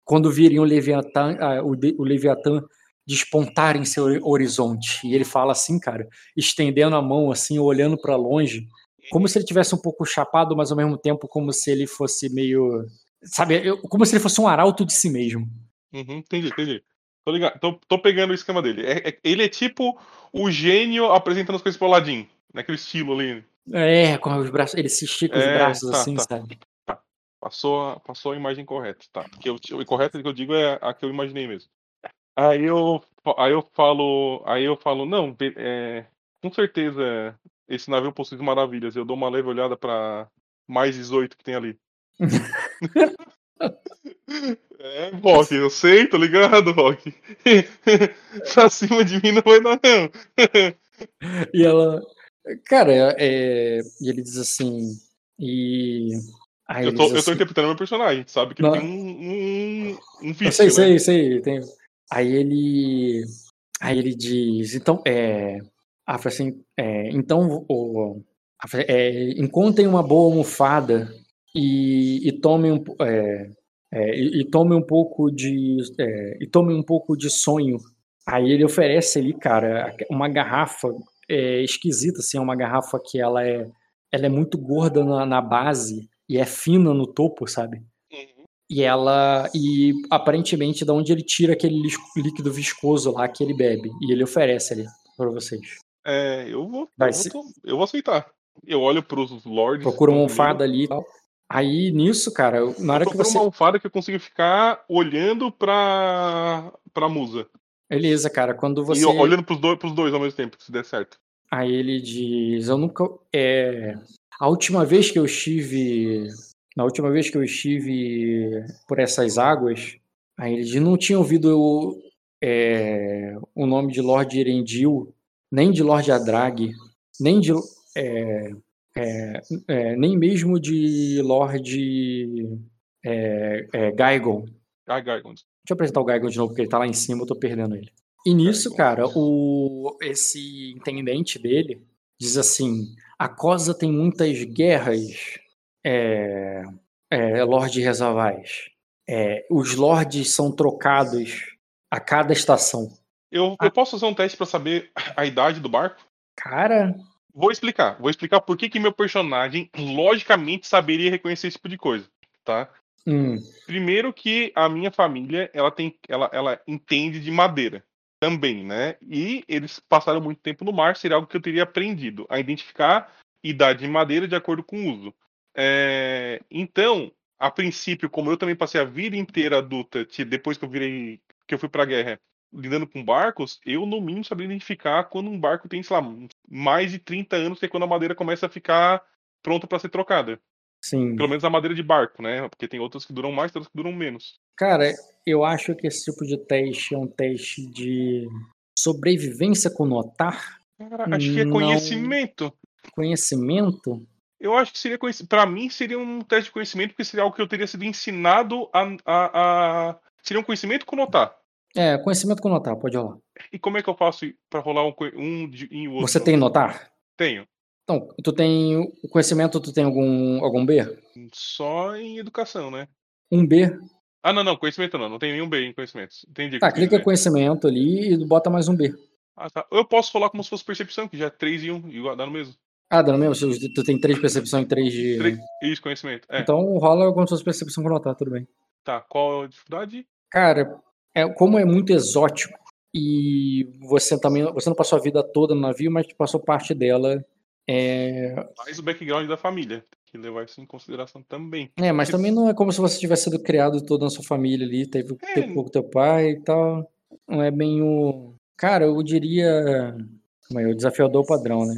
quando virem o Leviatã, o, o Leviatã despontar em seu horizonte. E ele fala assim, cara, estendendo a mão, assim, olhando para longe, como se ele tivesse um pouco chapado, mas ao mesmo tempo como se ele fosse meio. Sabe, como se ele fosse um arauto de si mesmo. Uhum, entendi, entendi. Tô, ligado, tô, tô pegando o esquema dele. É, é, ele é tipo o gênio apresentando as coisas pro Aladdin, naquele estilo ali. É, com os braços, ele se estica os é, braços tá, assim, tá. sabe? Passou, passou a imagem correta, tá? Porque o, o correto que eu digo é a que eu imaginei mesmo. Aí eu, aí eu falo, aí eu falo, não, é, com certeza esse navio possui maravilhas. Eu dou uma leve olhada para mais 18 que tem ali. É, Rock, eu sei, tô ligado, Rock. pra cima de mim não vai dar, não. e ela. Cara, é, e ele diz assim. E. eu, tô, eu assim, tô interpretando meu personagem, sabe que não, tem um, um, um vício, sei, né? sei, sei. Tem... Aí ele. Aí ele diz. Então, é. Ah, assim, é, então, o, é, encontrem uma boa almofada e, e tomem um. É, é, e, e, tome um pouco de é, e tome um pouco de sonho. Aí ele oferece ali, cara, uma garrafa é, esquisita, assim, é uma garrafa que ela é ela é muito gorda na, na base e é fina no topo, sabe? Uhum. E ela e aparentemente da onde ele tira aquele líquido viscoso lá que ele bebe e ele oferece ali para vocês. É, eu vou, eu vou, eu vou aceitar. Eu olho para os lords. Procura uma almofada ali e tal. Aí nisso, cara, na hora que você. uma almofada que eu consigo ficar olhando pra, pra musa. Beleza, cara. Quando você. E olhando pros dois, pros dois ao mesmo tempo, se der certo. Aí ele diz: Eu nunca. É... A última vez que eu estive. Na última vez que eu estive por essas águas, aí ele diz: Não tinha ouvido o, é... o nome de Lord Erendil, nem de Lord Adrag, nem de. É é, é, nem mesmo de Lord é, é, Gaigon. Ah, Gaigon. Deixa eu apresentar o Gaigon de novo, porque ele tá lá em cima, eu tô perdendo ele. E nisso, cara, o, esse intendente dele diz assim: a Cosa tem muitas guerras, é, é, Lorde Rezavais. É, os lords são trocados a cada estação. Eu, eu posso fazer um teste para saber a idade do barco? Cara, Vou explicar. Vou explicar por que, que meu personagem, logicamente, saberia reconhecer esse tipo de coisa, tá? Hum. Primeiro que a minha família, ela tem, ela, ela entende de madeira também, né? E eles passaram muito tempo no mar, seria algo que eu teria aprendido a identificar idade de madeira de acordo com o uso. É, então, a princípio, como eu também passei a vida inteira adulta, depois que eu virei, que eu fui para a guerra, lidando com barcos, eu no mínimo sabia identificar quando um barco tem, sei lá, mais de 30 anos, que é quando a madeira começa a ficar pronta para ser trocada. Sim. Pelo menos a madeira de barco, né? Porque tem outras que duram mais, outras que duram menos. Cara, eu acho que esse tipo de teste é um teste de sobrevivência com notar. Cara, acho que é conhecimento. Conhecimento? Eu acho que seria conhecimento. Pra mim, seria um teste de conhecimento, porque seria algo que eu teria sido ensinado a. a, a... Seria um conhecimento com notar. É, conhecimento com notar, pode rolar. E como é que eu faço para rolar um, um em outro? Você tem notar? Tenho. Então, tu tem o conhecimento, tu tem algum algum B? Só em educação, né? Um B. Ah, não, não, conhecimento não, não tem nenhum B em conhecimentos. Entendi. Tá, clica conhecimento ali e bota mais um B. Ah, tá. Eu posso rolar como se fosse percepção, que já é 3 e 1, igual dá no mesmo. Ah, dá no mesmo? Tu tem 3 percepção e 3 de. 3... Isso, conhecimento. É. Então rola como se fosse percepção com notar, tudo bem. Tá, qual a dificuldade? Cara, é, como é muito exótico, e você também você não passou a vida toda no navio, mas passou parte dela. É... Mais o background da família, tem que levar isso em consideração também. É, mas também não é como se você tivesse sido criado todo na sua família ali, teve é... teve pouco teu pai e tal. Não é bem o. Cara, eu diria. Como é, o desafiador padrão, né?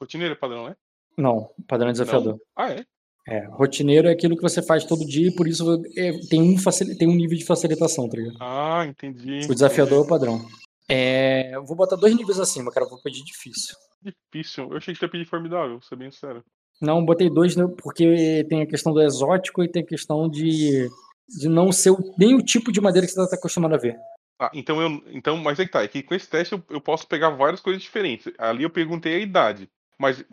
Rotineiro é padrão, né? Não, padrão é desafiador. Não. Ah, é? É, rotineiro é aquilo que você faz todo dia e por isso é, tem, um facil, tem um nível de facilitação, tá ligado? Ah, entendi. O desafiador entendi. é o padrão. É, vou botar dois níveis acima, cara. Vou pedir difícil. Difícil? Eu achei que ia pedir formidável, vou ser bem sério. Não, botei dois né, porque tem a questão do exótico e tem a questão de, de não ser o, nem o tipo de madeira que você está acostumado a ver. Ah, então eu. Então, mas é que tá, é que com esse teste eu, eu posso pegar várias coisas diferentes. Ali eu perguntei a idade. Mas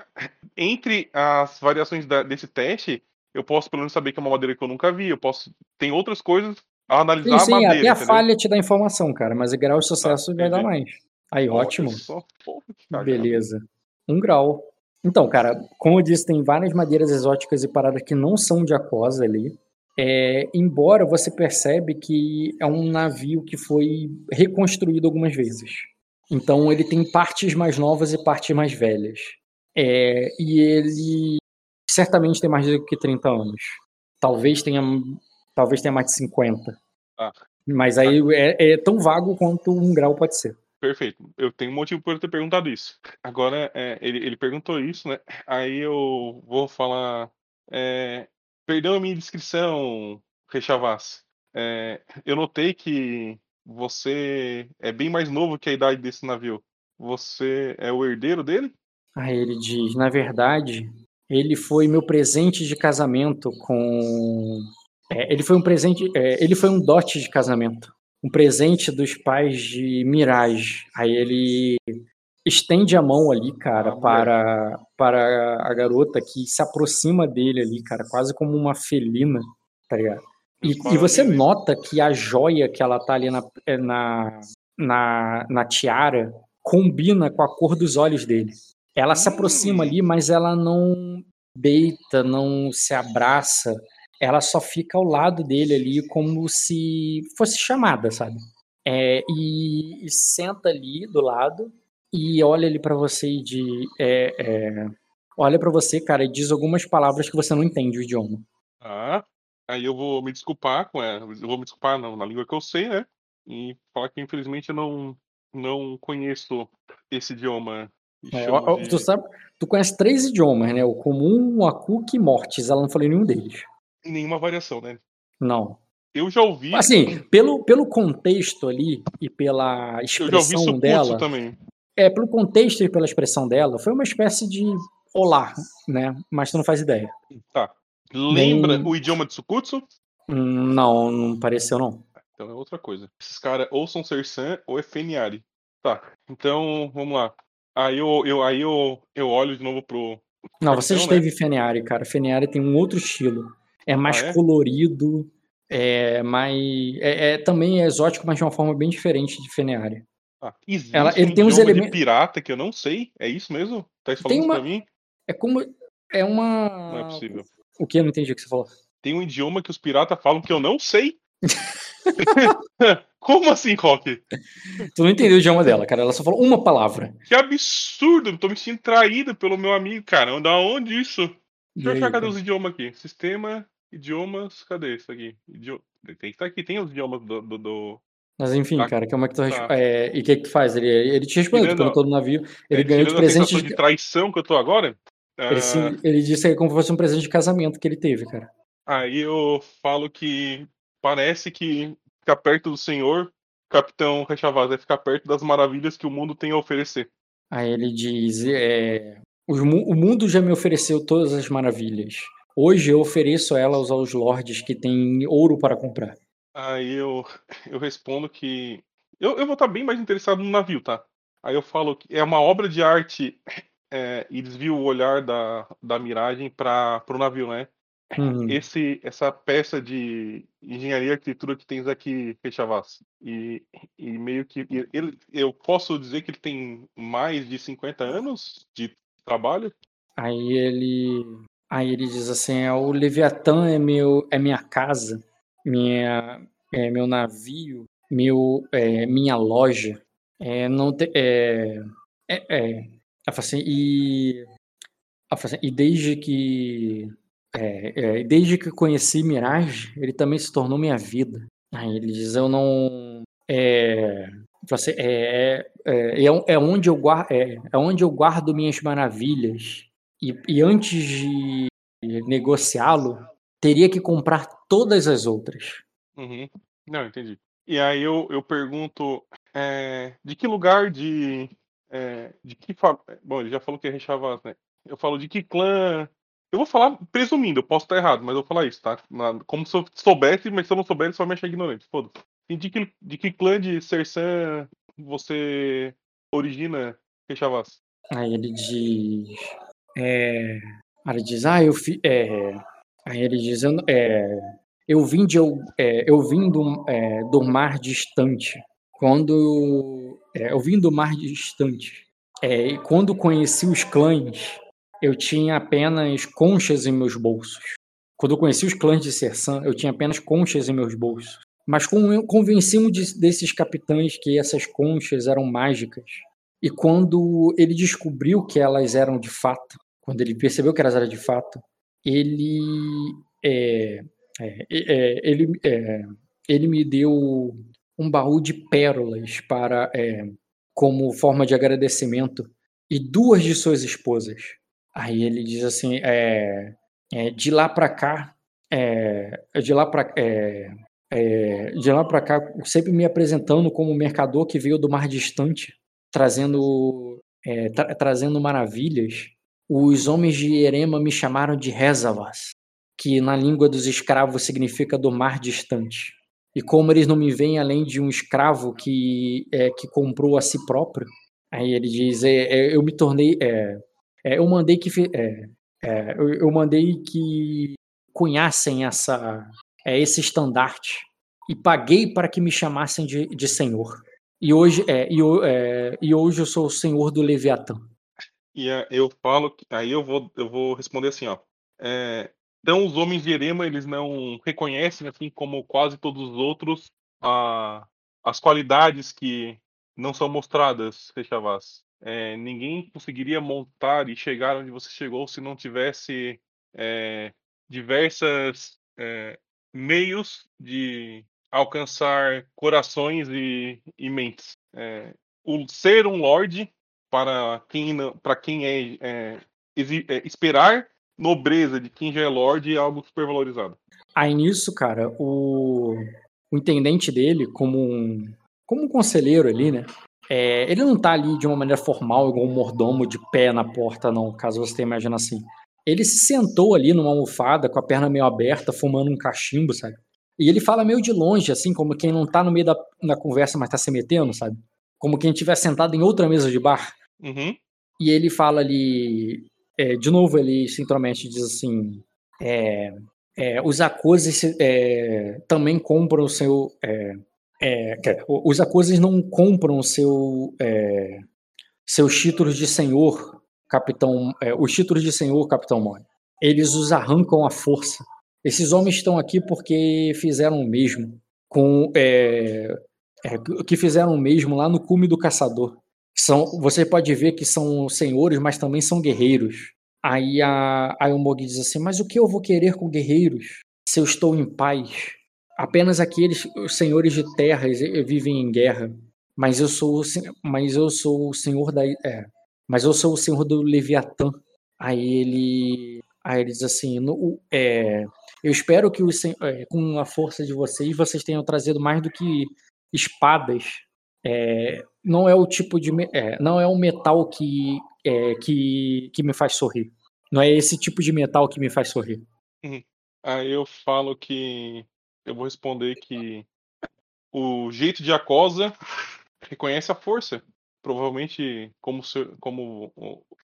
entre as variações da, desse teste, eu posso pelo menos saber que é uma madeira que eu nunca vi. Eu posso. Tem outras coisas a analisar sim, sim, a madeira. Até a entendeu? falha te dá informação, cara, mas o grau de sucesso ah, vai dar mais. Aí, ótimo. Só, porra, Beleza. Um grau. Então, cara, como eu disse, tem várias madeiras exóticas e paradas que não são de aquosa ali. É, embora você percebe que é um navio que foi reconstruído algumas vezes. Então ele tem partes mais novas e partes mais velhas. É, e ele certamente tem mais do que 30 anos. Talvez tenha, talvez tenha mais de 50. Ah. Mas aí é, é, tão vago quanto um grau pode ser. Perfeito. Eu tenho um motivo por eu ter perguntado isso. Agora, é, ele, ele perguntou isso, né? Aí eu vou falar. É, perdão a minha descrição, Rechavas. É, eu notei que você é bem mais novo que a idade desse navio. Você é o herdeiro dele? Aí ele diz: na verdade, ele foi meu presente de casamento com. É, ele foi um presente. É, ele foi um dote de casamento. Um presente dos pais de Mirage. Aí ele estende a mão ali, cara, para, para a garota que se aproxima dele ali, cara, quase como uma felina, tá ligado? E, e você nota que a joia que ela tá ali na, é, na, na, na tiara combina com a cor dos olhos dele. Ela se aproxima ali, mas ela não deita, não se abraça. Ela só fica ao lado dele ali como se fosse chamada, sabe? É, e, e, senta ali do lado e olha ali para você e de é, é, olha para você, cara, e diz algumas palavras que você não entende o idioma. Ah, aí eu vou me desculpar com ela, eu vou me desculpar não, na língua que eu sei, né? E falar que infelizmente eu não não conheço esse idioma é, de... tu, sabe, tu conhece três idiomas, né? O comum, o Akuk e Mortis. Ela não falou nenhum deles. Nenhuma variação, né? Não. Eu já ouvi. Assim, pelo, pelo contexto ali e pela expressão eu já ouvi dela. também. É, pelo contexto e pela expressão dela, foi uma espécie de olá, né? Mas tu não faz ideia. Tá. Lembra Nem... o idioma de Sukutsu? Não, não pareceu não. Então é outra coisa. Esses caras ou são Sersan ou é Feniari. Tá. Então, vamos lá. Aí eu, eu, aí eu, eu olho de novo pro. Não, você esteve né? Feniari, cara. Feniari tem um outro estilo. É mais ah, é? colorido, é mais. É, é, também é exótico, mas de uma forma bem diferente de Feniari. Ah, existe Ela, ele um tem uns elementos. pirata que eu não sei. É isso mesmo? Tá falando uma... pra mim? É como. É uma. Não é possível. O que? Eu não entendi o que você falou. Tem um idioma que os piratas falam que eu não sei. Como assim, Rock? Tu não entendeu o idioma dela, cara. Ela só falou uma palavra. Que absurdo! Tô me sentindo traído pelo meu amigo, cara. Da onde isso? Deixa eu achar cadê os idiomas aqui. Sistema, idiomas, cadê isso aqui? Idioma... Tem que estar tá aqui, tem os idiomas do. do, do... Mas enfim, tá. cara, como é que tu tá. é, E o que que tu faz? Ele, ele te respondeu, tu perguntou no navio, ele é, ganhou de presente. de traição que eu tô agora? Ele, uh... ele disse que é como se fosse um presente de casamento que ele teve, cara. Aí eu falo que parece que ficar perto do Senhor, Capitão Rechavaz, é ficar perto das maravilhas que o mundo tem a oferecer. Aí ele diz: é, o, mundo já me ofereceu todas as maravilhas. Hoje eu ofereço elas aos lords que têm ouro para comprar. Aí eu, eu respondo que. Eu, eu vou estar bem mais interessado no navio, tá? Aí eu falo que é uma obra de arte é, e desvio o olhar da, da miragem para o navio, né? Uhum. Esse, essa peça de engenharia e arquitetura que tens aqui, Rechavas, e, e meio que ele, eu posso dizer que ele tem mais de 50 anos de trabalho? Aí ele, aí ele diz assim: é, o Leviatã é meu, é minha casa, minha, é meu navio, meu, é, minha loja. É, não te, é, é, é, assim, e, assim, e desde que é, é, desde que conheci Mirage, ele também se tornou minha vida. Aí ele diz, eu não é, assim, é, é, é, é onde eu guardo, é, é onde eu guardo minhas maravilhas. E, e antes de negociá-lo, teria que comprar todas as outras. Uhum. Não, entendi. E aí eu, eu pergunto, é, de que lugar de. É, de que. Bom, ele já falou que é Rechavas, né? Eu falo de que clã. Eu vou falar presumindo, eu posso estar errado, mas eu vou falar isso, tá? Na, como se eu soubesse, mas se eu não souber, ele só me acha ignorante. Foda-se. De que, de que clã de Sersan você origina Rechavas? Aí ele diz. É, diz, ah, eu fi, é, aí ele diz, é, eu vim de eu, é, eu vim do, é, do mar distante. Quando é, eu vim do mar distante. É, e quando conheci os clãs, eu tinha apenas conchas em meus bolsos. Quando conheci os clãs de Sersan, eu tinha apenas conchas em meus bolsos. Mas convenci um de, desses capitães que essas conchas eram mágicas. E quando ele descobriu que elas eram de fato, quando ele percebeu que elas eram de fato, ele é, é, é, ele, é, ele me deu um baú de pérolas para é, como forma de agradecimento e duas de suas esposas. Aí ele diz assim, é, de lá para cá, de lá para de lá para cá, sempre me apresentando como mercador que veio do mar distante, trazendo tra trazendo maravilhas. Os homens de Erema me chamaram de Rezavas, que na língua dos escravos significa do mar distante. E como eles não me veem além de um escravo que é, que comprou a si próprio, aí ele diz: é, é, eu me tornei, é, é, eu mandei que é, eu, eu, mandei que cunhassem essa esse estandarte e paguei para que me chamassem de, de senhor. E hoje é, e, e hoje eu sou o senhor do Leviatã. E eu falo, aí eu vou eu vou responder assim, ó. É, então, os homens de Erema, eles não reconhecem, assim como quase todos os outros, a, as qualidades que não são mostradas, Rechavas. É, ninguém conseguiria montar e chegar onde você chegou se não tivesse é, diversas é, meios de alcançar corações e, e mentes. É, o ser um lord para quem para quem é, é, é esperar nobreza de quem já é Lorde é algo super valorizado. Aí nisso, cara, o, o intendente dele, como um, como um conselheiro ali, né? É, ele não tá ali de uma maneira formal, igual um mordomo de pé na porta, não, caso você tenha assim. Ele se sentou ali numa almofada, com a perna meio aberta, fumando um cachimbo, sabe? E ele fala meio de longe, assim, como quem não tá no meio da, da conversa, mas tá se metendo, sabe? Como quem estiver sentado em outra mesa de bar. Uhum. E ele fala ali: é, de novo, ele se intromete e diz assim: é, é, os acuses é, também compram o seu. É, é, os acuses não compram o seu, seus títulos de senhor, capitão. os títulos de senhor, capitão Mori. Eles os arrancam à força. Esses homens estão aqui porque fizeram o mesmo com que fizeram o mesmo lá no cume do caçador. São, você pode ver que são senhores, mas também são guerreiros. Aí a, a Yomogi diz assim: Mas o que eu vou querer com guerreiros se eu estou em paz? Apenas aqueles senhores de terras vivem em guerra. Mas eu sou, mas eu sou o senhor da. É, mas eu sou o senhor do Leviatã. Aí ele, aí ele diz assim: no, é, Eu espero que os, é, com a força de vocês, vocês tenham trazido mais do que espadas é, não é o tipo de é, não é o metal que, é, que que me faz sorrir. Não é esse tipo de metal que me faz sorrir. Uhum. Aí eu falo que eu vou responder que o jeito de Acosa reconhece a força. Provavelmente, como, como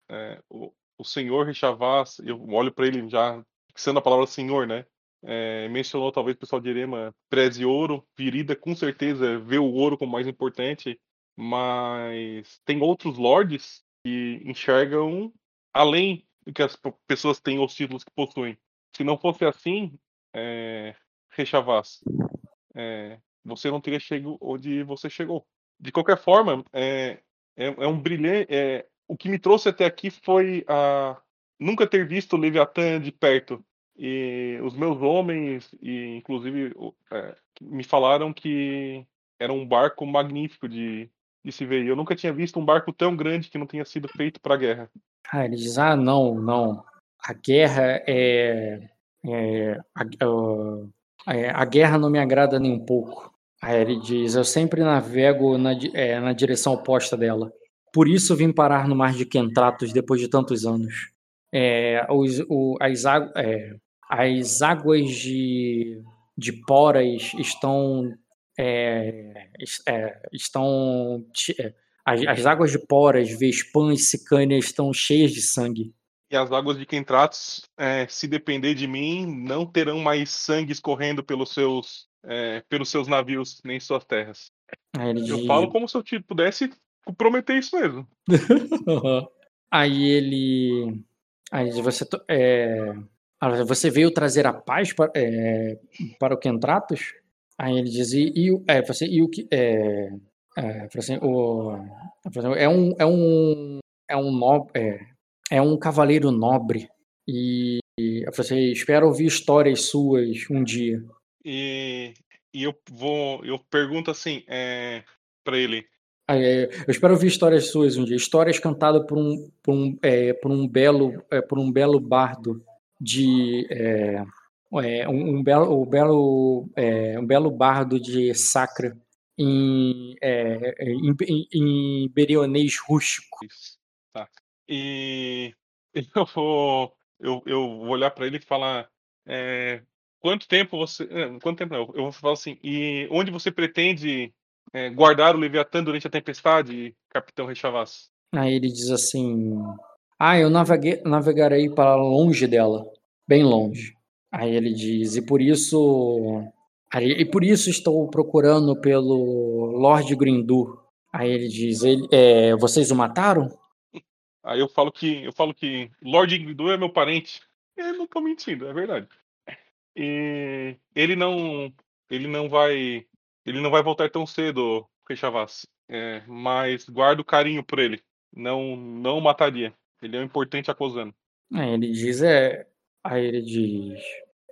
é, o, o senhor Richavas, eu olho para ele já fixando a palavra senhor, né? É, mencionou talvez o pessoal de Erema preze ouro, Virida com certeza vê o ouro como mais importante, mas tem outros lords que enxergam além do que as pessoas têm os títulos que possuem. Se não fosse assim, é, Rechavas, é, você não teria chegado onde você chegou. de qualquer forma, é, é, é um brilhante. É, o que me trouxe até aqui foi a nunca ter visto o Leviatã de perto. E os meus homens, e inclusive, é, me falaram que era um barco magnífico de, de se ver. Eu nunca tinha visto um barco tão grande que não tenha sido feito para a guerra. Ah, ele diz: ah, não, não. A guerra é. é a, a, guerra não me agrada nem um pouco. Aí ele diz: eu sempre navego na, é, na direção oposta dela. Por isso vim parar no mar de Kentratos depois de tantos anos. É, os, o, as, é, as águas de, de Poras estão. É, é estão é, as, as, águas de Poras, Vespan e Sicânia estão cheias de sangue. E as águas de Kentratos, é, se depender de mim, não terão mais sangue escorrendo pelos seus, pelos seus navios, nem suas terras. Eu falo como se eu te pudesse prometer isso mesmo. Aí ele. Aí você. É, você veio trazer a paz para, é, para o Kentratos? Aí ele diz, e, e, é, você, e o que. É, é, assim, o, é um. É um. É um, no, é, é um cavaleiro nobre. E, e você espera ouvir histórias suas um dia. E, e eu vou. Eu pergunto assim, é, para ele. Eu espero ouvir histórias suas um dia. Histórias cantadas por um, por um, é, por um belo é, por um belo bardo de é, é um, um, belo, um belo é, um belo bardo de sacra em, é, em, em, em berionês rústico. Tá. E eu vou eu, eu vou olhar para ele e falar quanto tempo você quanto tempo não, eu vou falar assim e onde você pretende é, guardar o Leviatã durante a tempestade, Capitão Rechavas? Aí ele diz assim: Ah, eu naveguei, navegarei para longe dela, bem longe. Aí ele diz: E por isso. E por isso estou procurando pelo Lord Grindur. Aí ele diz: ele, é, Vocês o mataram? Aí eu falo que eu falo que Lord Grindur é meu parente. Eu não tô mentindo, é verdade. E ele não ele não vai ele não vai voltar tão cedo, Rechavas. É, mas guardo carinho por ele. Não, não mataria. Ele é um importante acusando. Aí ele diz, é. Aí ele diz.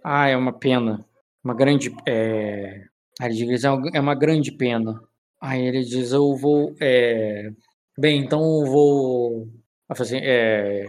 Ah, é uma pena. Uma grande. É... Aí ele diz, é, é uma grande pena. Aí ele diz, eu vou. É... Bem, então eu vou. Assim, é...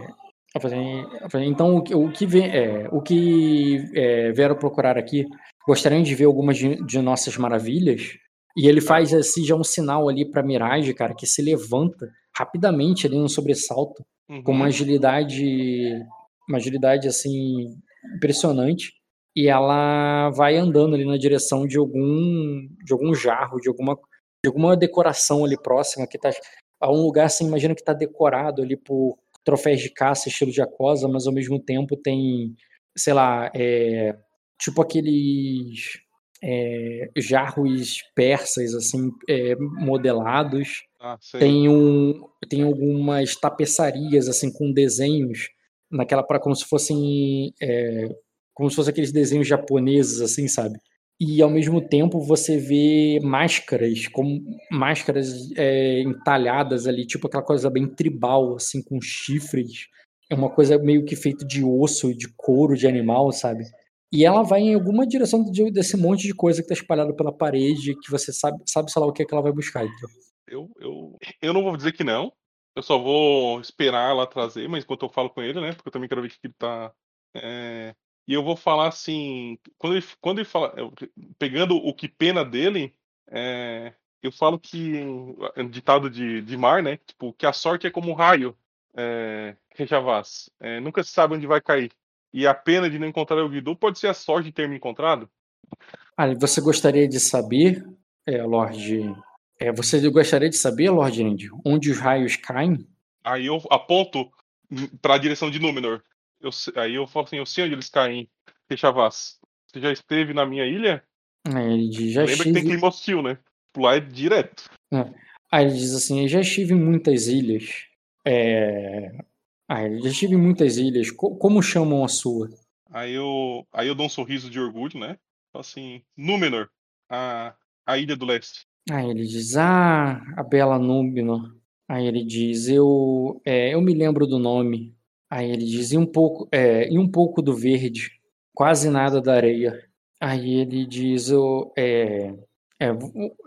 Então o que, o que, vem, é, o que é, vieram procurar aqui gostariam de ver algumas de, de nossas maravilhas. E ele faz assim já um sinal ali para Mirage, cara, que se levanta rapidamente ali no sobressalto, uhum. com uma uhum. agilidade, uma agilidade assim impressionante. E ela vai andando ali na direção de algum de algum jarro, de alguma de alguma decoração ali próxima que tá a um lugar assim, imagina que tá decorado ali por troféus de caça estilo de Acosa, mas ao mesmo tempo tem, sei lá, é, tipo aqueles é, jarros persas assim é, modelados. Ah, tem um tem algumas tapeçarias assim com desenhos naquela para como se fossem é, como se fossem aqueles desenhos japoneses assim, sabe? E ao mesmo tempo você vê máscaras, como máscaras é, entalhadas ali, tipo aquela coisa bem tribal, assim, com chifres. É uma coisa meio que feita de osso, de couro de animal, sabe? E ela vai em alguma direção de, desse monte de coisa que tá espalhado pela parede, que você sabe, sabe sei lá o que, é que ela vai buscar. Então. Eu, eu, eu não vou dizer que não. Eu só vou esperar ela trazer, mas enquanto eu falo com ele, né? Porque eu também quero ver que ele tá. É... E eu vou falar assim. Quando ele, quando ele fala. Pegando o que pena dele, é... eu falo que. Ditado de, de mar, né? Tipo, que a sorte é como um raio. É, Rejavaz. É, nunca se sabe onde vai cair. E a pena de não encontrar o Guido pode ser a sorte de ter me encontrado? Ah, você gostaria de saber, é, Lorde. É, você gostaria de saber, Lorde Indy, onde os raios caem? Aí eu aponto para a direção de Númenor. Eu, aí eu falo assim, eu sei onde eles caem, Rechavaz. Você já esteve na minha ilha? Diz, já Lembra estive... que tem clima hostil, né? Pular é direto. É. Aí ele diz assim, eu já estive em muitas ilhas. É... Ah, eu já estive em muitas ilhas. Como chamam a sua? Aí eu, aí eu dou um sorriso de orgulho, né? Falo assim, Númenor, a, a ilha do leste. Aí ele diz, ah, a bela Númenor. Aí ele diz, eu, é, eu me lembro do nome. Aí ele diz, e um pouco, é, e um pouco do verde, quase nada da areia. Aí ele diz, eu, é, é,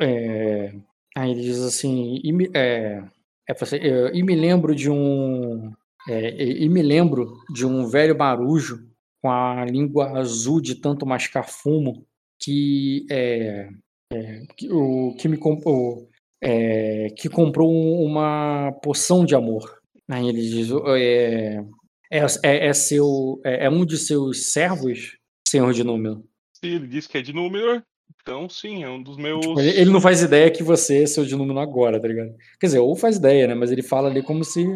é, aí ele diz assim, e me, é, é, e me lembro de um, é, e me lembro de um velho marujo com a língua azul de tanto mascar fumo que é, é que, o, que me comprou é, que comprou uma poção de amor. Aí ele diz é, é, é, é seu é, um de seus servos, senhor de número. Ele disse que é de número, então sim, é um dos meus. Tipo, ele, ele, não faz ideia que você é seu de número agora, tá ligado? Quer dizer, ou faz ideia, né? Mas ele fala ali como se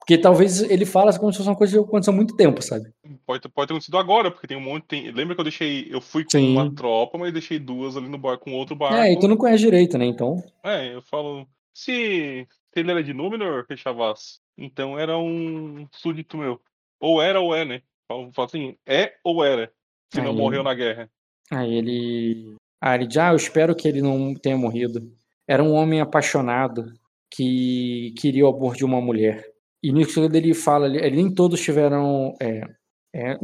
porque talvez ele fala como se fosse uma coisa que aconteceu há muito tempo, sabe? Pode, pode ter acontecido agora, porque tem um monte. Tem... Lembra que eu deixei. Eu fui com Sim. uma tropa, mas deixei duas ali no bar com outro barco. É, e tu não conhece direito, né? Então. É, eu falo. Se, se ele era de Númenor, Rechavas, então era um súdito meu. Ou era ou é, né? Falo, falo assim, é ou era. Se Aí... não morreu na guerra. Aí ele. Ah, ele diz, ah, eu espero que ele não tenha morrido. Era um homem apaixonado que queria o amor de uma mulher. E nisso ele fala, ele, nem todos tiveram, é, é,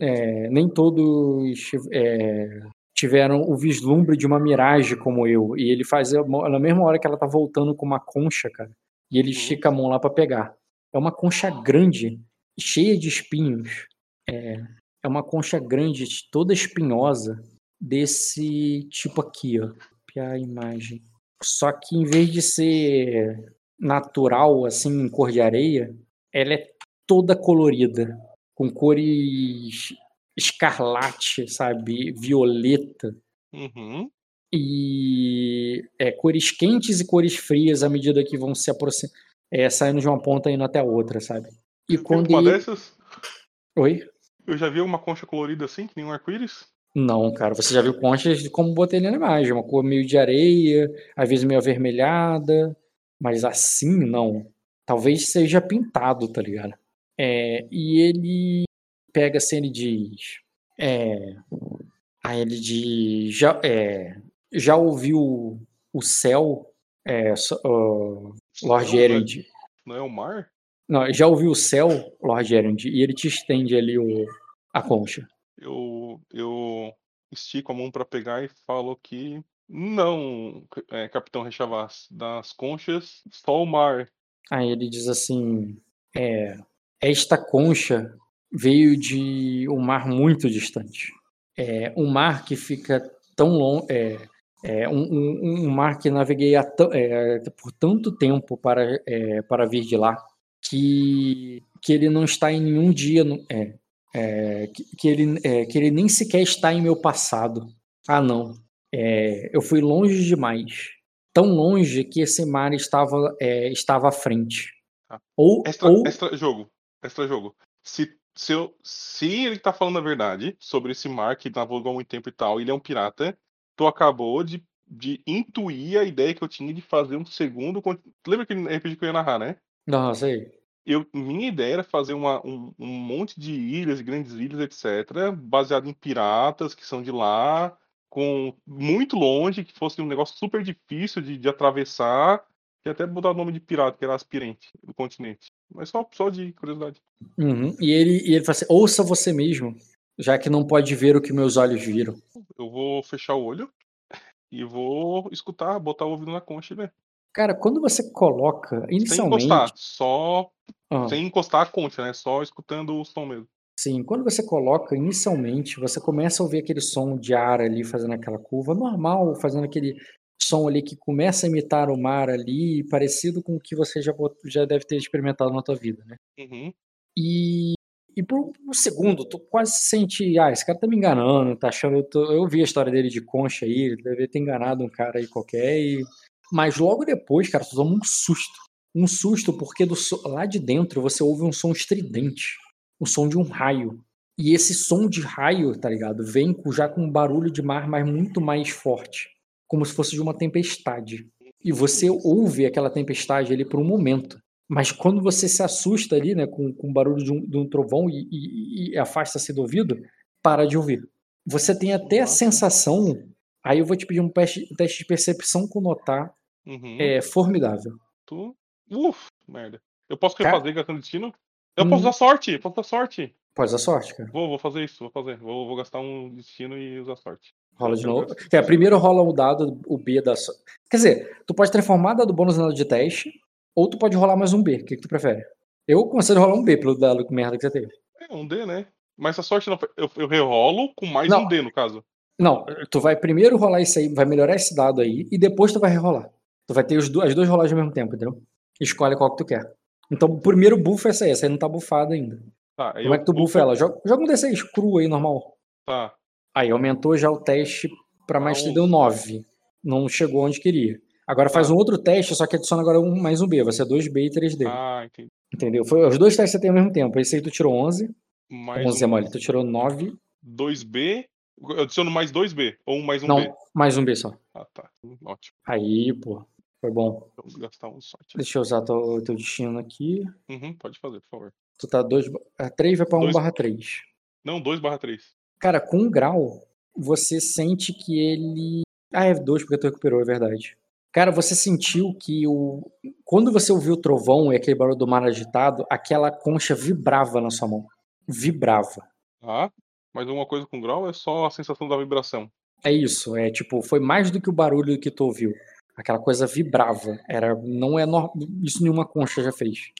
é, nem todos é, tiveram o vislumbre de uma miragem como eu. E ele faz na mesma hora que ela tá voltando com uma concha, cara. E ele uhum. estica a mão lá para pegar. É uma concha grande, cheia de espinhos. É, é uma concha grande, toda espinhosa, desse tipo aqui, ó. A imagem. Só que em vez de ser natural, assim, em cor de areia, ela é toda colorida, com cores escarlate, sabe? Violeta. Uhum. E é, cores quentes e cores frias à medida que vão se aproximando, é, saindo de uma ponta e indo até a outra, sabe? E quando uma ele... dessas? Oi? Eu já vi uma concha colorida assim, que nem um arco-íris? Não, cara, você já viu conchas como botei na imagem, uma cor meio de areia, às vezes meio avermelhada, mas assim não. Talvez seja pintado, tá ligado? É, e ele pega assim, ele diz. É, aí ele diz. Já, é, já ouviu o céu, é, uh, Lord Gerard? Não é o mar? Não, já ouviu o céu, Lord Gerard, e ele te estende ali o, a concha. Eu, eu estico a mão para pegar e falo que não, é, Capitão Rechavas, das conchas, só o mar. Aí ele diz assim: é, esta concha veio de um mar muito distante. É, um mar que fica tão longe. É, é um, um, um, mar que naveguei é, por tanto tempo para, é, para vir de lá que, que ele não está em nenhum dia. É, é, que, que, ele, é, que ele nem sequer está em meu passado. Ah, não. É, eu fui longe demais. Tão longe que esse mar estava, é, estava à frente. Tá. Ou, extra, ou... extra jogo. Extra jogo. Se, se, eu, se ele está falando a verdade sobre esse mar que navegou há muito tempo e tal, ele é um pirata, tu acabou de, de intuir a ideia que eu tinha de fazer um segundo. Lembra que RPG que eu ia narrar, né? Não, sei. Eu, minha ideia era fazer uma, um, um monte de ilhas, grandes ilhas, etc., baseado em piratas que são de lá, com muito longe, que fosse um negócio super difícil de, de atravessar, e até botar o nome de pirata, que era aspirante do continente. Mas só, só de curiosidade. Uhum. E, ele, e ele fala assim: ouça você mesmo, já que não pode ver o que meus olhos viram. Eu vou fechar o olho e vou escutar, botar o ouvido na concha e ver. Cara, quando você coloca inicialmente. Sem encostar, só. Uhum. Sem encostar a concha, né? Só escutando o som mesmo. Sim, quando você coloca inicialmente, você começa a ouvir aquele som de ar ali fazendo aquela curva normal, fazendo aquele som ali que começa a imitar o mar ali, parecido com o que você já, já deve ter experimentado na tua vida, né? Uhum. E, e por um segundo, tu quase sente, ah, esse cara tá me enganando, tá achando, eu, tô, eu vi a história dele de concha aí, ele deve ter enganado um cara aí qualquer, e... mas logo depois, cara, tu toma um susto. Um susto porque do, lá de dentro você ouve um som estridente o som de um raio. E esse som de raio, tá ligado? Vem já com um barulho de mar, mas muito mais forte. Como se fosse de uma tempestade. E você ouve aquela tempestade ali por um momento. Mas quando você se assusta ali, né, com, com o barulho de um, de um trovão e, e, e afasta-se do ouvido, para de ouvir. Você tem até a sensação, Aí eu vou te pedir um teste, teste de percepção com notar. Uhum. É formidável. Tu? Uf, merda. Eu posso refazer Ca... gastando destino? Eu hum... posso usar sorte, posso usar sorte. Pode usar sorte, cara. Vou, vou fazer isso, vou fazer. Vou, vou gastar um destino e usar sorte. Rola de novo. É, primeiro rola o dado, o B da sorte. Quer dizer, tu pode transformar dado bônus em dado de teste, ou tu pode rolar mais um B. O que, que tu prefere? Eu consigo rolar um B pelo dado merda que você teve. É, um D, né? Mas a sorte não. Eu, eu rerolo com mais não. um D, no caso. Não, tu vai primeiro rolar isso aí, vai melhorar esse dado aí, e depois tu vai rerolar. Tu vai ter os, as duas rolagens ao mesmo tempo, entendeu? Escolhe qual que tu quer. Então o primeiro buff é essa aí, essa aí não tá bufada ainda. Tá, Como é que tu buffa ela? Joga, joga um D6 cru aí, normal. Tá. Aí aumentou já o teste pra mais tá, deu 9. Não chegou onde queria. Agora faz tá. um outro teste, só que adiciona agora um, mais um B. Vai ser 2B e 3D. Ah, entendi. Entendeu? Foi, os dois testes você tem ao mesmo tempo. Esse aí tu tirou 11. Mais 11 um... é mole. Tu tirou 9. 2B. Eu adiciono mais 2B. Ou mais um Não, B? mais um B só. Ah, tá. Ótimo. Aí, pô. Foi bom. Vamos gastar um sorte. Deixa eu usar teu, teu destino aqui. Uhum, pode fazer, por favor. Tu tá 2. 3 vai pra 1 barra 3. Não, 2 barra 3. Cara, com um grau, você sente que ele. Ah, é 2 porque tu recuperou, é verdade. Cara, você sentiu que o. Quando você ouviu o trovão e aquele barulho do mar agitado, aquela concha vibrava na sua mão. Vibrava. Ah, mas uma coisa com grau é só a sensação da vibração. É isso, é tipo, foi mais do que o barulho que tu ouviu. Aquela coisa vibrava. Era, não é no... isso nenhuma concha já fez.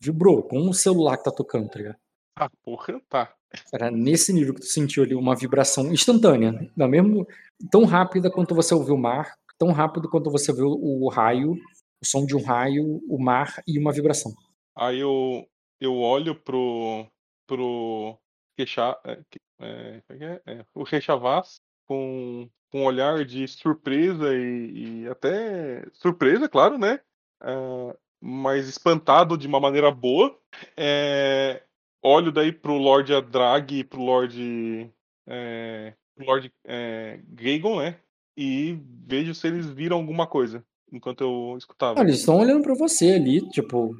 Vibrou, como um celular que tá tocando, tá ligado? Ah, porra, tá. Era nesse nível que tu sentiu ali uma vibração instantânea, né? da mesmo tão rápida quanto você ouviu o mar, tão rápido quanto você viu o raio, o som de um raio, o mar e uma vibração. Aí eu eu olho pro pro queixar, é, é, é, é, o Rechavaz com, com um olhar de surpresa e, e até surpresa, claro, né? Uh, mas espantado de uma maneira boa. É, olho daí pro Lord Adrag e pro Lord. É, pro Lord é, Gagon, né? E vejo se eles viram alguma coisa enquanto eu escutava. eles estão olhando para você ali, tipo,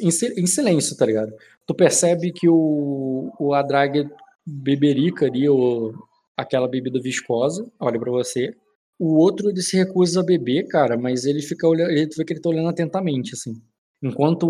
em, silêncio, tá ligado? Tu percebe que o, o Adrag beberica ali, o, aquela bebida viscosa, olha para você. O outro ele se recusa a beber, cara, mas ele fica olhando, ele vê que ele tá olhando atentamente, assim. Enquanto,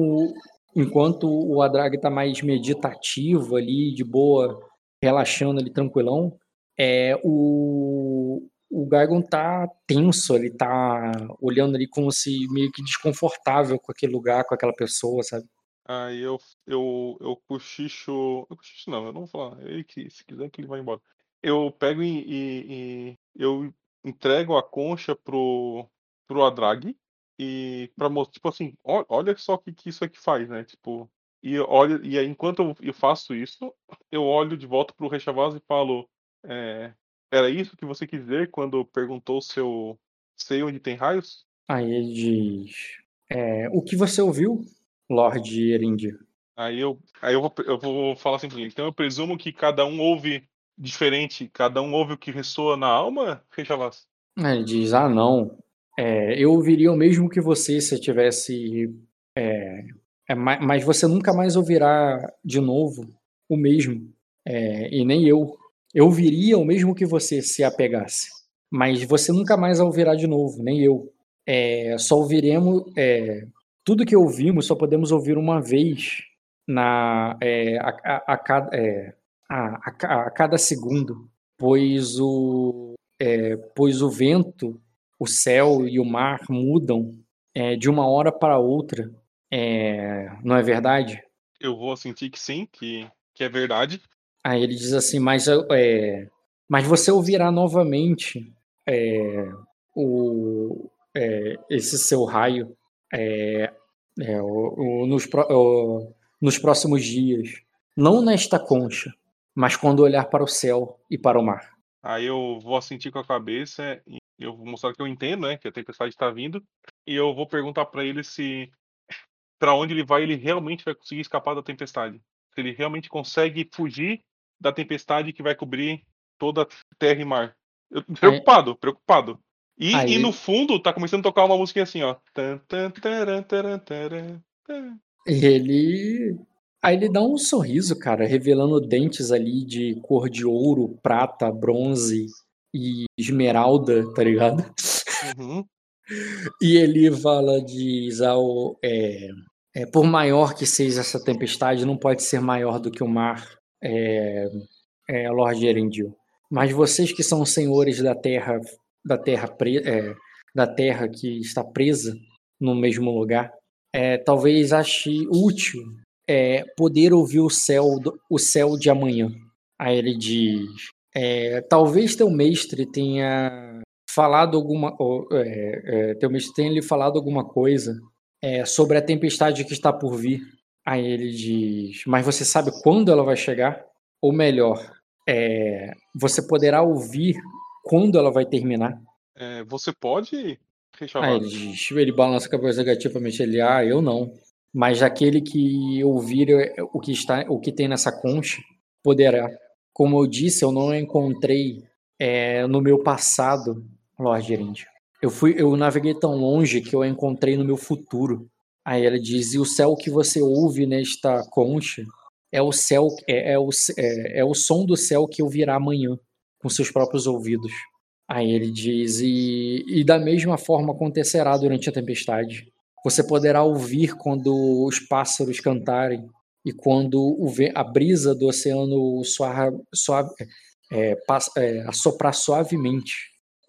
enquanto o Adrag tá mais meditativo ali, de boa, relaxando ali, tranquilão, é, o, o Gargon tá tenso, ele tá olhando ali como se meio que desconfortável com aquele lugar, com aquela pessoa, sabe? Aí eu, eu, eu cochicho. Eu cochicho não, eu não vou falar. Ele que, se quiser que ele vai embora. Eu pego e, e, e eu entrego a concha pro, pro Adrag e para mostrar, tipo assim, olha só o que, que isso aqui faz, né? Tipo, e olha, e aí, enquanto eu faço isso, eu olho de volta pro Rechavaz e falo: é, Era isso que você quis dizer quando perguntou se eu sei onde tem raios? Aí ele diz: é, O que você ouviu, Lord Erindir? Aí eu, aí eu, vou, eu vou falar assim Então eu presumo que cada um ouve diferente, cada um ouve o que ressoa na alma, Rechavas? Ele diz, ah, não, é, eu ouviria o mesmo que você se tivesse... É, é, mas você nunca mais ouvirá de novo o mesmo, é, e nem eu. Eu ouviria o mesmo que você se apegasse, mas você nunca mais ouvirá de novo, nem eu. É, só ouviremos... É, tudo que ouvimos só podemos ouvir uma vez na é, a, a, a, cada a, a, a cada segundo, pois o, é, pois o vento, o céu e o mar mudam é, de uma hora para outra. É, não é verdade? Eu vou sentir que sim, que, que é verdade. Aí ele diz assim, mas, é, mas você ouvirá novamente é, o, é, esse seu raio é, é, o, o, nos, o, nos próximos dias. Não nesta concha, mas quando olhar para o céu e para o mar. Aí eu vou sentir com a cabeça e eu vou mostrar que eu entendo, né, que a tempestade está vindo, e eu vou perguntar para ele se para onde ele vai, ele realmente vai conseguir escapar da tempestade. Se ele realmente consegue fugir da tempestade que vai cobrir toda a terra e mar. Eu, preocupado, é. preocupado. E, Aí... e, no fundo tá começando a tocar uma música assim, ó. Ele Aí ele dá um sorriso, cara, revelando dentes ali de cor de ouro, prata, bronze, e esmeralda, tá ligado? Uhum. e ele fala, diz ao. É, é, por maior que seja essa tempestade, não pode ser maior do que o mar, é, é, Lord Erendil. Mas vocês que são senhores da terra, da terra, pre, é, da terra que está presa no mesmo lugar, é, talvez ache útil é, poder ouvir o céu, o céu de amanhã. Aí ele diz: é, talvez teu mestre tenha falado alguma, ou, é, teu mestre tenha lhe falado alguma coisa sobre a tempestade que está por vir. Aí ele diz: mas você sabe quando ela vai chegar? Ou melhor, é, você poderá ouvir quando ela vai terminar. É, você pode ah, ele, ele balança a cabeça negativamente. Ele, ah, eu não. Mas aquele que ouvir o que está, o que tem nessa concha, poderá. Como eu disse, eu não encontrei é, no meu passado, Lord Gerente. Eu fui, eu naveguei tão longe que eu encontrei no meu futuro. Aí ela diz: e o céu que você ouve nesta concha é o céu, é, é, o, é, é o som do céu que ouvirá amanhã, com seus próprios ouvidos. Aí ele diz: e, e da mesma forma acontecerá durante a tempestade. Você poderá ouvir quando os pássaros cantarem e quando o, a brisa do oceano suave, é, é, assoprar suavemente,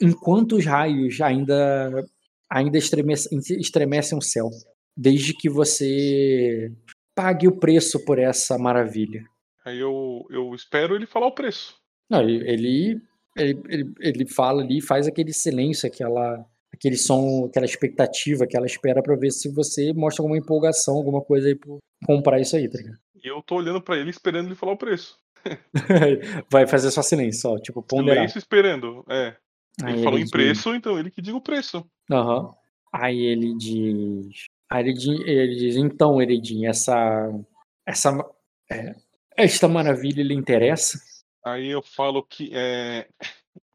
enquanto os raios ainda, ainda estremecem, estremecem o céu, desde que você pague o preço por essa maravilha. Aí eu, eu espero ele falar o preço. Não, ele, ele, ele, ele fala ali, faz aquele silêncio, aquela, aquele som, aquela expectativa que ela espera para ver se você mostra alguma empolgação, alguma coisa aí pra comprar isso aí, tá ligado? E eu tô olhando para ele esperando ele falar o preço. Vai fazer só silêncio, ó, tipo, ponderar. Silêncio esperando, é. Aí ele falou em preço, então ele que diga o preço. Aham. Uhum. Aí ele diz. Aí ele, diz, ele diz, então, Eredin, essa. Essa. É, esta maravilha lhe interessa? Aí eu falo que. É...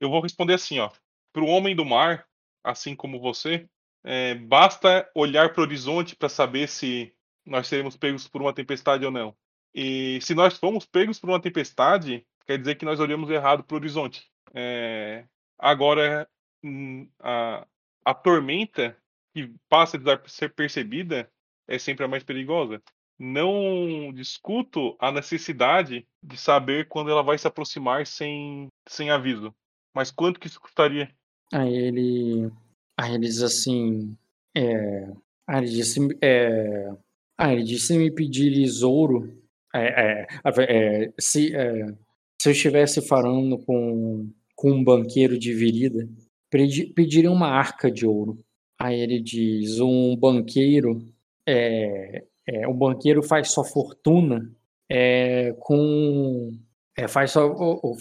Eu vou responder assim, ó. Para o homem do mar, assim como você, é, basta olhar para o horizonte para saber se nós seremos pegos por uma tempestade ou não. E se nós fomos pegos por uma tempestade, quer dizer que nós olhamos errado para o horizonte. É, agora, hum, a, a tormenta que passa de ser percebida é sempre a mais perigosa. Não discuto a necessidade de saber quando ela vai se aproximar sem, sem aviso. Mas quanto que isso custaria? Aí ele, aí ele diz assim, é, aí ele disse, é, aí ele disse se me pedires ouro, é, é, é se, é, se eu estivesse falando com, com um banqueiro de virida, pediria uma arca de ouro. Aí ele diz: um banqueiro, é, é, um banqueiro faz sua fortuna é, com é, faz sua o, o,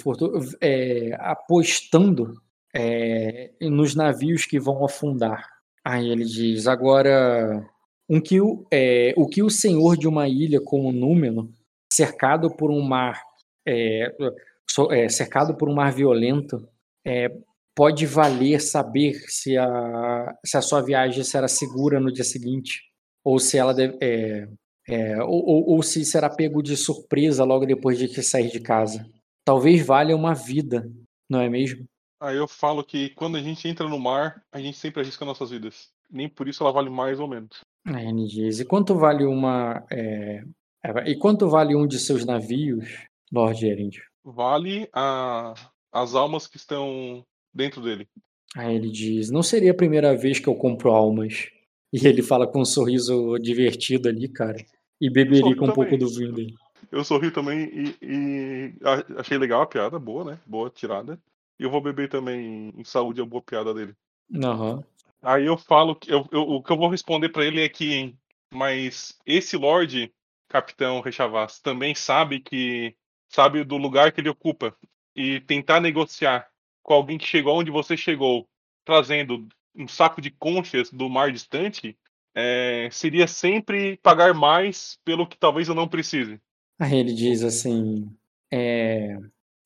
é, apostando é, nos navios que vão afundar. Aí ele diz: agora um que o, é, o que o senhor de uma ilha como Númenor, cercado por um mar é, cercado por um mar violento, é, pode valer saber se a, se a sua viagem será segura no dia seguinte, ou se ela deve, é, é, ou, ou, se será pego de surpresa logo depois de que sair de casa. Talvez valha uma vida, não é mesmo? Aí eu falo que quando a gente entra no mar, a gente sempre arrisca nossas vidas. Nem por isso ela vale mais ou menos. A N diz, e quanto vale uma. É, é... E quanto vale um de seus navios, Lord Erend? Vale a, as almas que estão dentro dele. Aí ele diz: Não seria a primeira vez que eu compro almas. E ele fala com um sorriso divertido ali, cara. E beberica um pouco do vinho dele. Eu sorri também e, e, achei legal a piada, boa, né? Boa tirada. E eu vou beber também em saúde a boa piada dele. Uhum. Aí eu falo que eu, eu, o que eu vou responder para ele é que, mas esse Lorde, Capitão Rechavas, também sabe que sabe do lugar que ele ocupa e tentar negociar com alguém que chegou onde você chegou, trazendo um saco de conchas do mar distante, é, seria sempre pagar mais pelo que talvez eu não precise. Aí ele diz assim: é,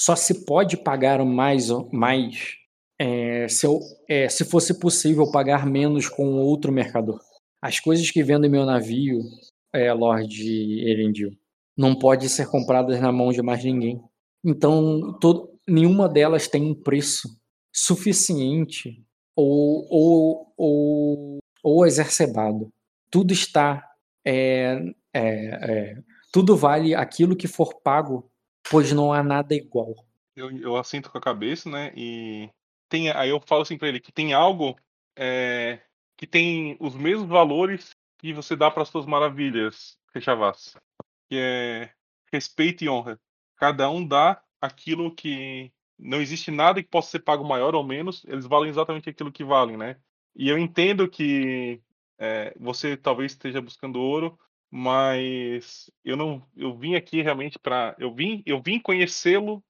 só se pode pagar mais, mais é, se, eu, é, se fosse possível pagar menos com outro mercador. As coisas que vendo em meu navio, é, Lord Erendil, não pode ser compradas na mão de mais ninguém. Então, todo, nenhuma delas tem um preço suficiente ou, ou, ou, ou. Tudo está. É, é, é, tudo vale aquilo que for pago, pois não há nada igual. Eu, eu assinto com a cabeça, né? E tem, aí eu falo assim para ele que tem algo é, que tem os mesmos valores que você dá para as suas maravilhas, Rechavas, que é respeito e honra. Cada um dá aquilo que não existe nada que possa ser pago maior ou menos, eles valem exatamente aquilo que valem, né? E eu entendo que é, você talvez esteja buscando ouro, mas eu não, eu vim aqui realmente para, eu vim, eu vim conhecê-lo,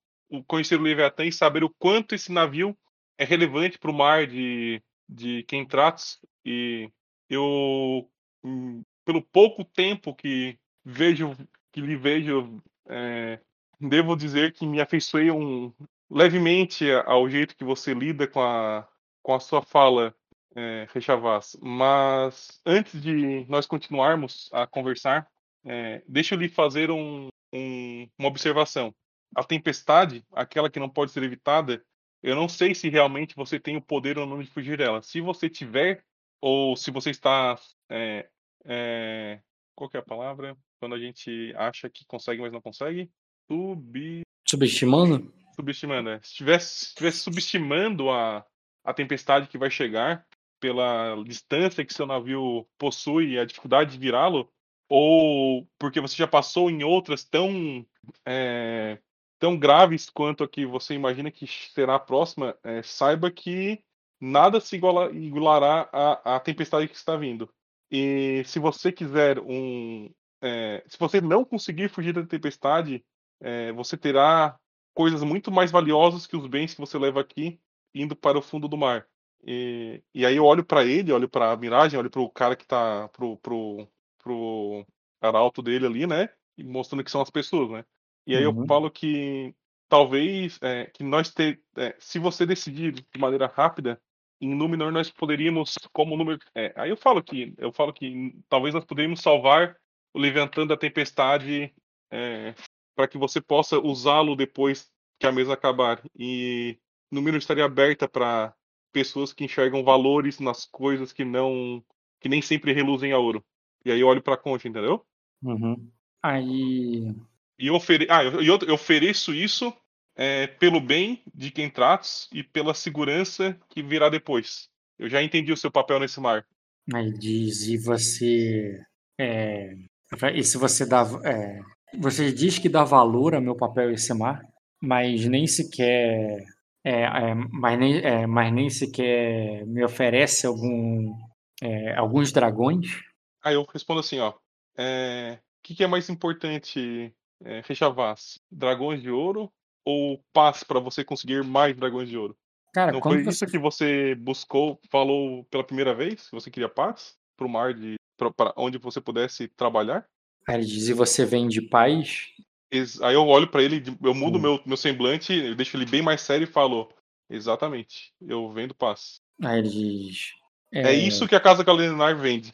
conhecer o Leviatã e saber o quanto esse navio é relevante para o mar de de trata e eu hum, pelo pouco tempo que vejo que lhe vejo é, devo dizer que me afeiçoei um, levemente ao jeito que você lida com a com a sua fala é, Rechavas. Mas antes de nós continuarmos a conversar, é, deixa eu lhe fazer um, um, uma observação. A tempestade, aquela que não pode ser evitada, eu não sei se realmente você tem o poder ou não de fugir dela. Se você tiver, ou se você está. É, é, qual é a palavra? Quando a gente acha que consegue, mas não consegue? Sub... Subestimando? Subestimando, é. Se estivesse, estivesse subestimando a, a tempestade que vai chegar pela distância que seu navio possui e a dificuldade de virá-lo, ou porque você já passou em outras tão é, tão graves quanto a que você imagina que será a próxima, é, saiba que nada se iguala, igualará à, à tempestade que está vindo. E se você quiser um. É, se você não conseguir fugir da tempestade, é, você terá coisas muito mais valiosas que os bens que você leva aqui indo para o fundo do mar. E, e aí eu olho para ele, olho para a miragem, olho para o cara que está pro, pro, pro arauto dele ali, né? E mostrando que são as pessoas, né? E aí uhum. eu falo que talvez é, que nós ter, é, se você decidir de maneira rápida, em Númenor nós poderíamos, como número, é, aí eu falo que eu falo que talvez nós poderíamos salvar o Leviatã da tempestade é, para que você possa usá-lo depois que a mesa acabar. E Númenor estaria aberta para pessoas que enxergam valores nas coisas que não que nem sempre reluzem a ouro. E aí eu olho para a conta, entendeu? Uhum. Aí e eu, ofere... ah, eu, eu ofereço isso é, pelo bem de quem tratos e pela segurança que virá depois. Eu já entendi o seu papel nesse mar. Aí diz, e você. É, e se você dá. É, você diz que dá valor ao meu papel nesse mar, mas nem sequer. É, é, mas, nem, é, mas nem sequer me oferece algum, é, alguns dragões? Aí eu respondo assim, ó. O é, que, que é mais importante é, dragões de ouro ou paz para você conseguir mais dragões de ouro? Cara, não foi você... isso que você buscou, falou pela primeira vez? Você queria paz para o mar de para onde você pudesse trabalhar? Aí ele diz: e você vem de paz? Aí eu olho para ele, eu mudo hum. meu, meu semblante, eu deixo ele bem mais sério e falo: exatamente, eu vendo paz. Aí ele diz: é, é isso que a Casa Galenar vende.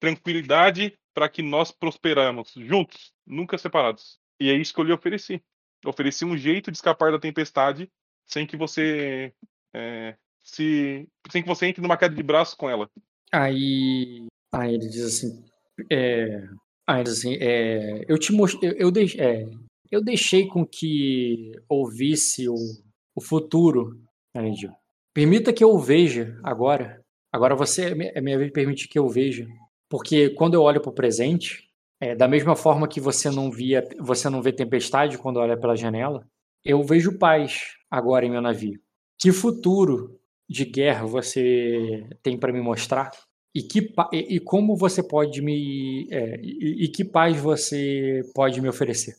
Tranquilidade para que nós prosperamos juntos, nunca separados. E é isso que eu lhe ofereci. Eu ofereci um jeito de escapar da tempestade sem que você é, se sem que você entre numa queda de braço com ela. Aí, aí ele diz assim, é, assim, é, eu te mostrei, eu, eu, deix, é, eu deixei com que ouvisse o, o futuro, diz, permita que eu veja agora. Agora você é minha vez permite que eu veja, porque quando eu olho para o presente é, da mesma forma que você não via, você não vê tempestade quando olha pela janela, eu vejo paz agora em meu navio. Que futuro de guerra você tem para me mostrar? E, que, e, como você pode me. É, e, e, que paz você pode me oferecer?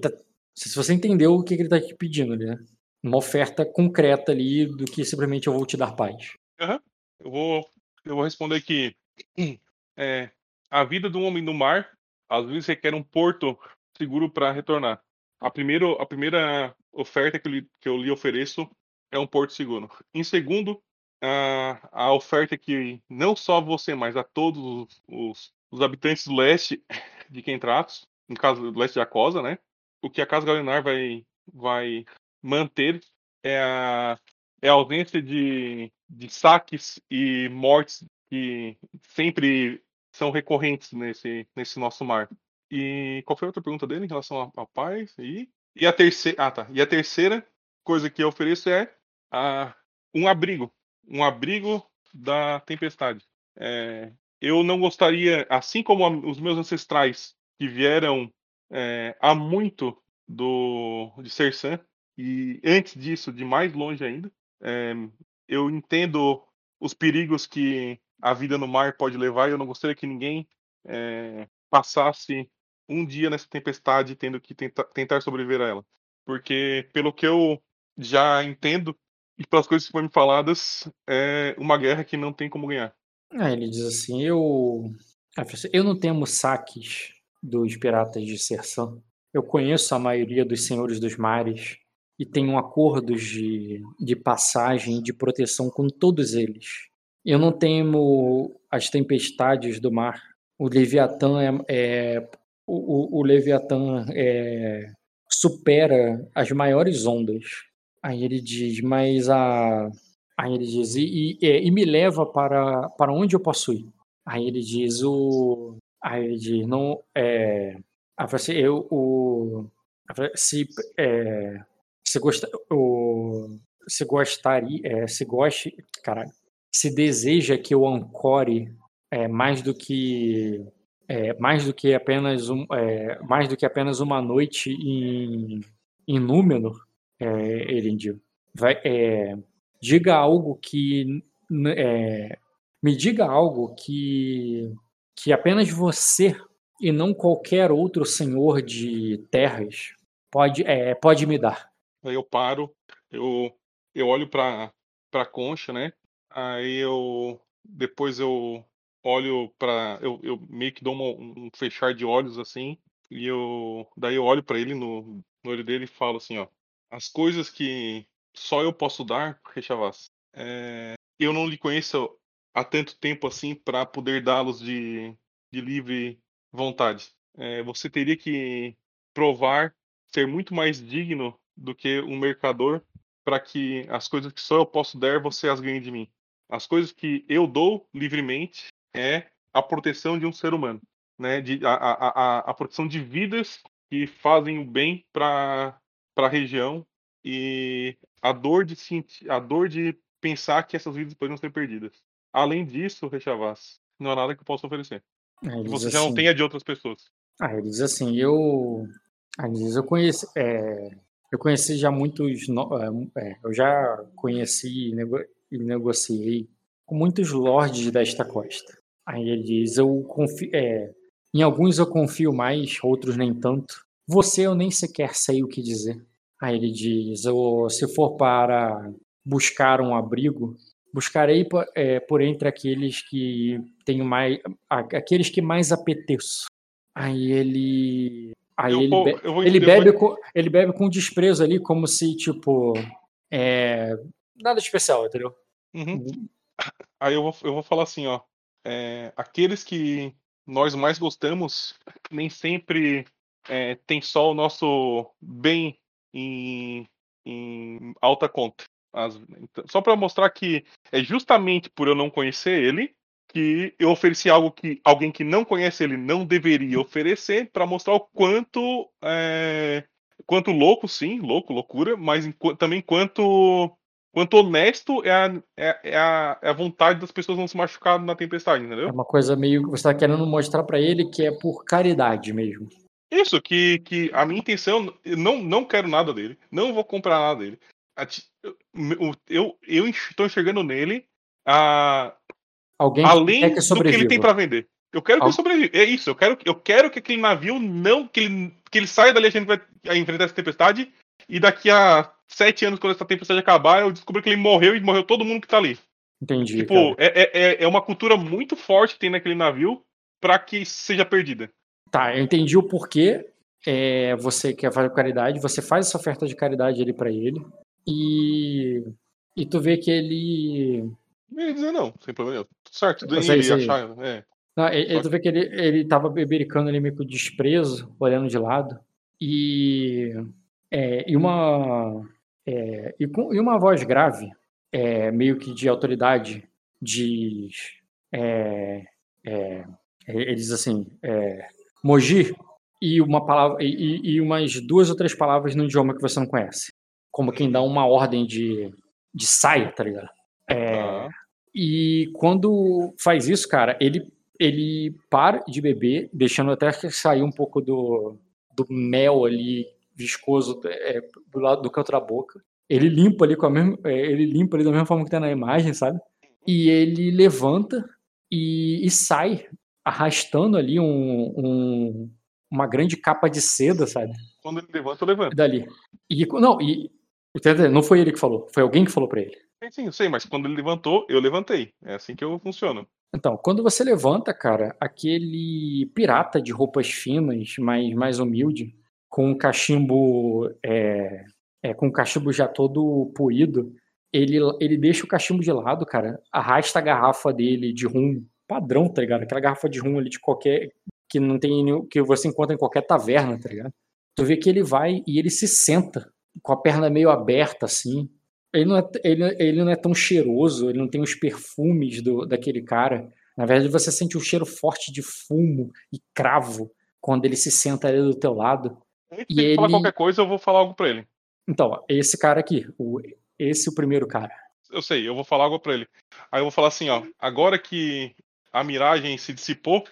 Tá, se você entendeu o que ele está te pedindo, né? Uma oferta concreta ali do que simplesmente eu vou te dar paz. Uhum. Eu, vou, eu vou responder que é, a vida do homem no mar às vezes requer um porto seguro para retornar. A, primeiro, a primeira oferta que eu, que eu lhe ofereço é um porto seguro. Em segundo, a, a oferta que não só você, mas a todos os, os, habitantes do leste de Kentratos, no caso do leste de Acosa, né? O que a Casa Galenar vai, vai manter é a, é a ausência de, de saques e mortes que sempre são recorrentes nesse, nesse nosso mar. E qual foi a outra pergunta dele em relação à paz? E, e a terceira. Ah, tá. E a terceira coisa que eu ofereço é a, um abrigo. Um abrigo da tempestade. É, eu não gostaria, assim como os meus ancestrais que vieram é, há muito do de Sersan, e antes disso, de mais longe ainda, é, eu entendo os perigos que a vida no mar pode levar e eu não gostaria que ninguém é, passasse um dia nessa tempestade tendo que tenta, tentar sobreviver a ela. Porque, pelo que eu já entendo e pelas coisas que foram faladas, é uma guerra que não tem como ganhar. Ah, ele diz assim: eu. Eu não temo saques dos piratas de Sersan. Eu conheço a maioria dos senhores dos mares e tenho acordos de, de passagem e de proteção com todos eles. Eu não temo as tempestades do mar. O Leviatã é, é o, o, o Leviatã é, supera as maiores ondas. Aí ele diz, mas a. Aí ele diz, e, e, e, me leva para, para onde eu posso ir? Aí ele diz, o. Aí ele diz, não. É, eu, o, se, é, se, gosta, o, se gostaria. É, se goste. Caralho. Se deseja que eu ancore é, mais do que é, mais do que apenas um, é, mais do que apenas uma noite em, em Númenor, é, Elendil, vai, é, diga algo que é, me diga algo que que apenas você e não qualquer outro senhor de terras pode é, pode me dar. Aí eu paro, eu eu olho para para concha, né? Aí eu depois eu olho para eu, eu meio que dou uma, um fechar de olhos assim e eu daí eu olho para ele no, no olho dele e falo assim ó as coisas que só eu posso dar Rechavas é, eu não lhe conheço há tanto tempo assim para poder dá-los de, de livre vontade é, você teria que provar ser muito mais digno do que um mercador para que as coisas que só eu posso dar você as ganhe de mim as coisas que eu dou livremente é a proteção de um ser humano, né? De, a, a, a, a proteção de vidas que fazem o bem para a região e a dor de sentir, a dor de pensar que essas vidas poderiam ser perdidas. Além disso, Rechavas, não há nada que eu possa oferecer. É, que você assim, já não assim tenha de outras pessoas. Ah, ele diz assim, eu, ah, ele diz, eu conheci, é, eu conheci já muitos, é, é, eu já conheci e nego, negociei com muitos lords desta costa. Aí ele diz: Eu confio. É, em alguns eu confio mais, outros nem tanto. Você eu nem sequer sei o que dizer. Aí ele diz: eu, Se for para buscar um abrigo, buscarei é, por entre aqueles que tenho mais. aqueles que mais apeteço. Aí ele. Aí eu ele, vou, be vou, ele, bebe vou... com, ele bebe com desprezo ali, como se, tipo. É, nada especial, entendeu? Uhum. Aí eu vou, eu vou falar assim, ó é, aqueles que nós mais gostamos nem sempre é, tem só o nosso bem em, em alta conta. As, então, só para mostrar que é justamente por eu não conhecer ele que eu ofereci algo que alguém que não conhece ele não deveria oferecer para mostrar o quanto é, quanto louco, sim, louco, loucura, mas também quanto quanto honesto é a, é, é, a, é a vontade das pessoas não se machucarem na tempestade, entendeu? É uma coisa meio que você está querendo mostrar para ele que é por caridade mesmo. Isso, que, que a minha intenção, eu não, não quero nada dele, não vou comprar nada dele. Eu, eu estou enxergando nele a, Alguém além que do que ele tem para vender. Eu quero que ele sobreviva. É isso, eu quero, eu quero que aquele navio não. Que ele, que ele saia dali, a gente vai enfrentar essa tempestade. E daqui a sete anos, quando essa tempestade acabar, eu descubro que ele morreu e morreu todo mundo que tá ali. Entendi. Tipo, é, é, é, é uma cultura muito forte que tem naquele navio para que seja perdida. Tá, eu entendi o porquê. É, você quer fazer caridade, você faz essa oferta de caridade ali para ele. E. E tu vê que ele. Ele dizer não, sem problema nenhum. Certo, tudo ele achar. É. Não, ele, tu vê que ele, ele tava bebericando ali meio com desprezo, olhando de lado. E. É, e uma. É, e, com, e uma voz grave, é, meio que de autoridade, diz. É, é, ele diz assim: é, Moji, e uma palavra e, e, umas duas ou três palavras no idioma que você não conhece. Como quem dá uma ordem de, de saia, tá ligado? É, ah. E quando faz isso, cara, ele, ele para de beber, deixando até sair um pouco do, do mel ali viscoso é, do lado do canto da boca. Ele limpa ali com a mesma, é, ele limpa ali da mesma forma que tá na imagem, sabe? E ele levanta e, e sai arrastando ali um, um, uma grande capa de seda, sabe? Quando ele levanta, eu levanto. Dali. E, não, e não foi ele que falou, foi alguém que falou para ele. Sim, sim, eu sei, mas quando ele levantou, eu levantei. É assim que eu funciono. Então, quando você levanta, cara, aquele pirata de roupas finas, mais, mais humilde, com um cachimbo é, é, com o cachimbo já todo poído, ele, ele deixa o cachimbo de lado, cara, arrasta a garrafa dele de rum padrão, tá ligado? Aquela garrafa de rum ali de qualquer que não tem que você encontra em qualquer taverna, tá ligado? Tu vê que ele vai e ele se senta com a perna meio aberta assim. Ele não é, ele, ele não é tão cheiroso, ele não tem os perfumes do, daquele cara. Na verdade, você sente um cheiro forte de fumo e cravo quando ele se senta ali do teu lado. Se ele falar qualquer coisa, eu vou falar algo pra ele. Então, esse cara aqui, o, esse é o primeiro cara. Eu sei, eu vou falar algo pra ele. Aí eu vou falar assim, ó, agora que a miragem se dissipou,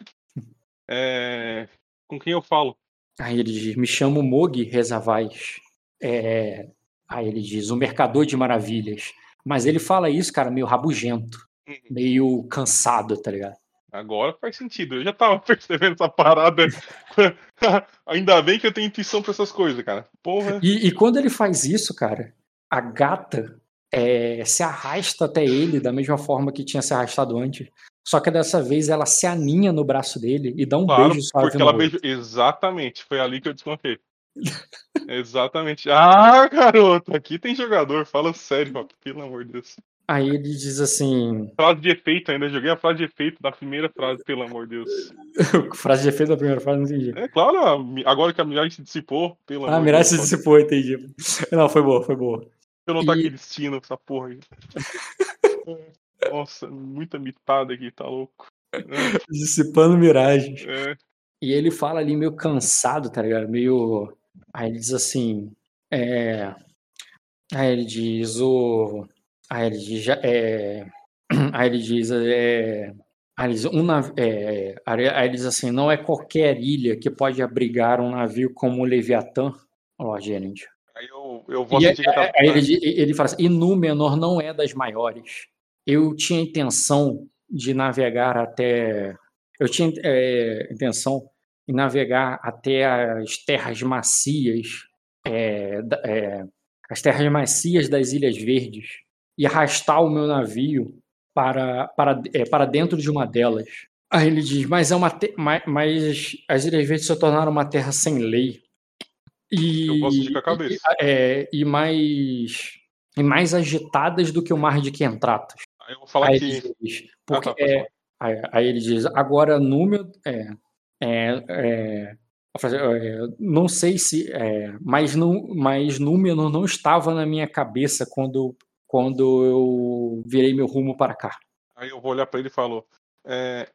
é, com quem eu falo? Aí ele diz: Me chamo Mogi Rezavais. É, aí ele diz: O mercador de maravilhas. Mas ele fala isso, cara, meio rabugento, uhum. meio cansado, tá ligado? Agora faz sentido. Eu já tava percebendo essa parada. Ainda bem que eu tenho intuição pra essas coisas, cara. Porra. E, e quando ele faz isso, cara, a gata é, se arrasta até ele da mesma forma que tinha se arrastado antes. Só que dessa vez ela se aninha no braço dele e dá um claro, beijo suave porque ela beija... Exatamente, foi ali que eu desconfiei. Exatamente. Ah, garoto, aqui tem jogador, fala sério, ó, pelo amor de Deus. Aí ele diz assim. Frase de efeito ainda, joguei a frase de efeito da primeira frase, pelo amor de Deus. frase de efeito da primeira frase, não entendi. É claro, agora que a miragem se dissipou, pelo ah, amor de Deus. Ah, a miragem se dissipou, entendi. Não, foi boa, foi boa. Eu não tô e... aqui destino essa porra aí. Nossa, muita mitada aqui, tá louco. É. Dissipando miragens. É. E ele fala ali meio cansado, tá ligado? Meio. Aí ele diz assim. É... Aí ele diz o. Aí ele diz. É... Aí ele diz. É... Aí ele diz, um nav... é... Aí ele diz assim: não é qualquer ilha que pode abrigar um navio como o Leviatã, ó, Gerend. Aí eu, eu vou sentir é, tá... Aí ele, ele fala assim: e Númenor não é das maiores eu tinha intenção de navegar até. Eu tinha é, intenção de navegar até as terras macias, é, é, as terras macias das Ilhas Verdes, e arrastar o meu navio para, para, é, para dentro de uma delas. Aí ele diz: mas, é uma te... mas, mas as Ilhas Verdes se tornaram uma terra sem lei. E, eu posso ficar a cabeça. E, é, e mais e mais agitadas do que o mar de Quentratas. Aí eu vou falar aí que. Diz, porque, ah, tá, é, aí, aí, ele diz, agora número. É, é, é, é, não sei se. É, mas, não, mas número não estava na minha cabeça quando, quando eu virei meu rumo para cá. Aí eu vou olhar para ele e falo. É,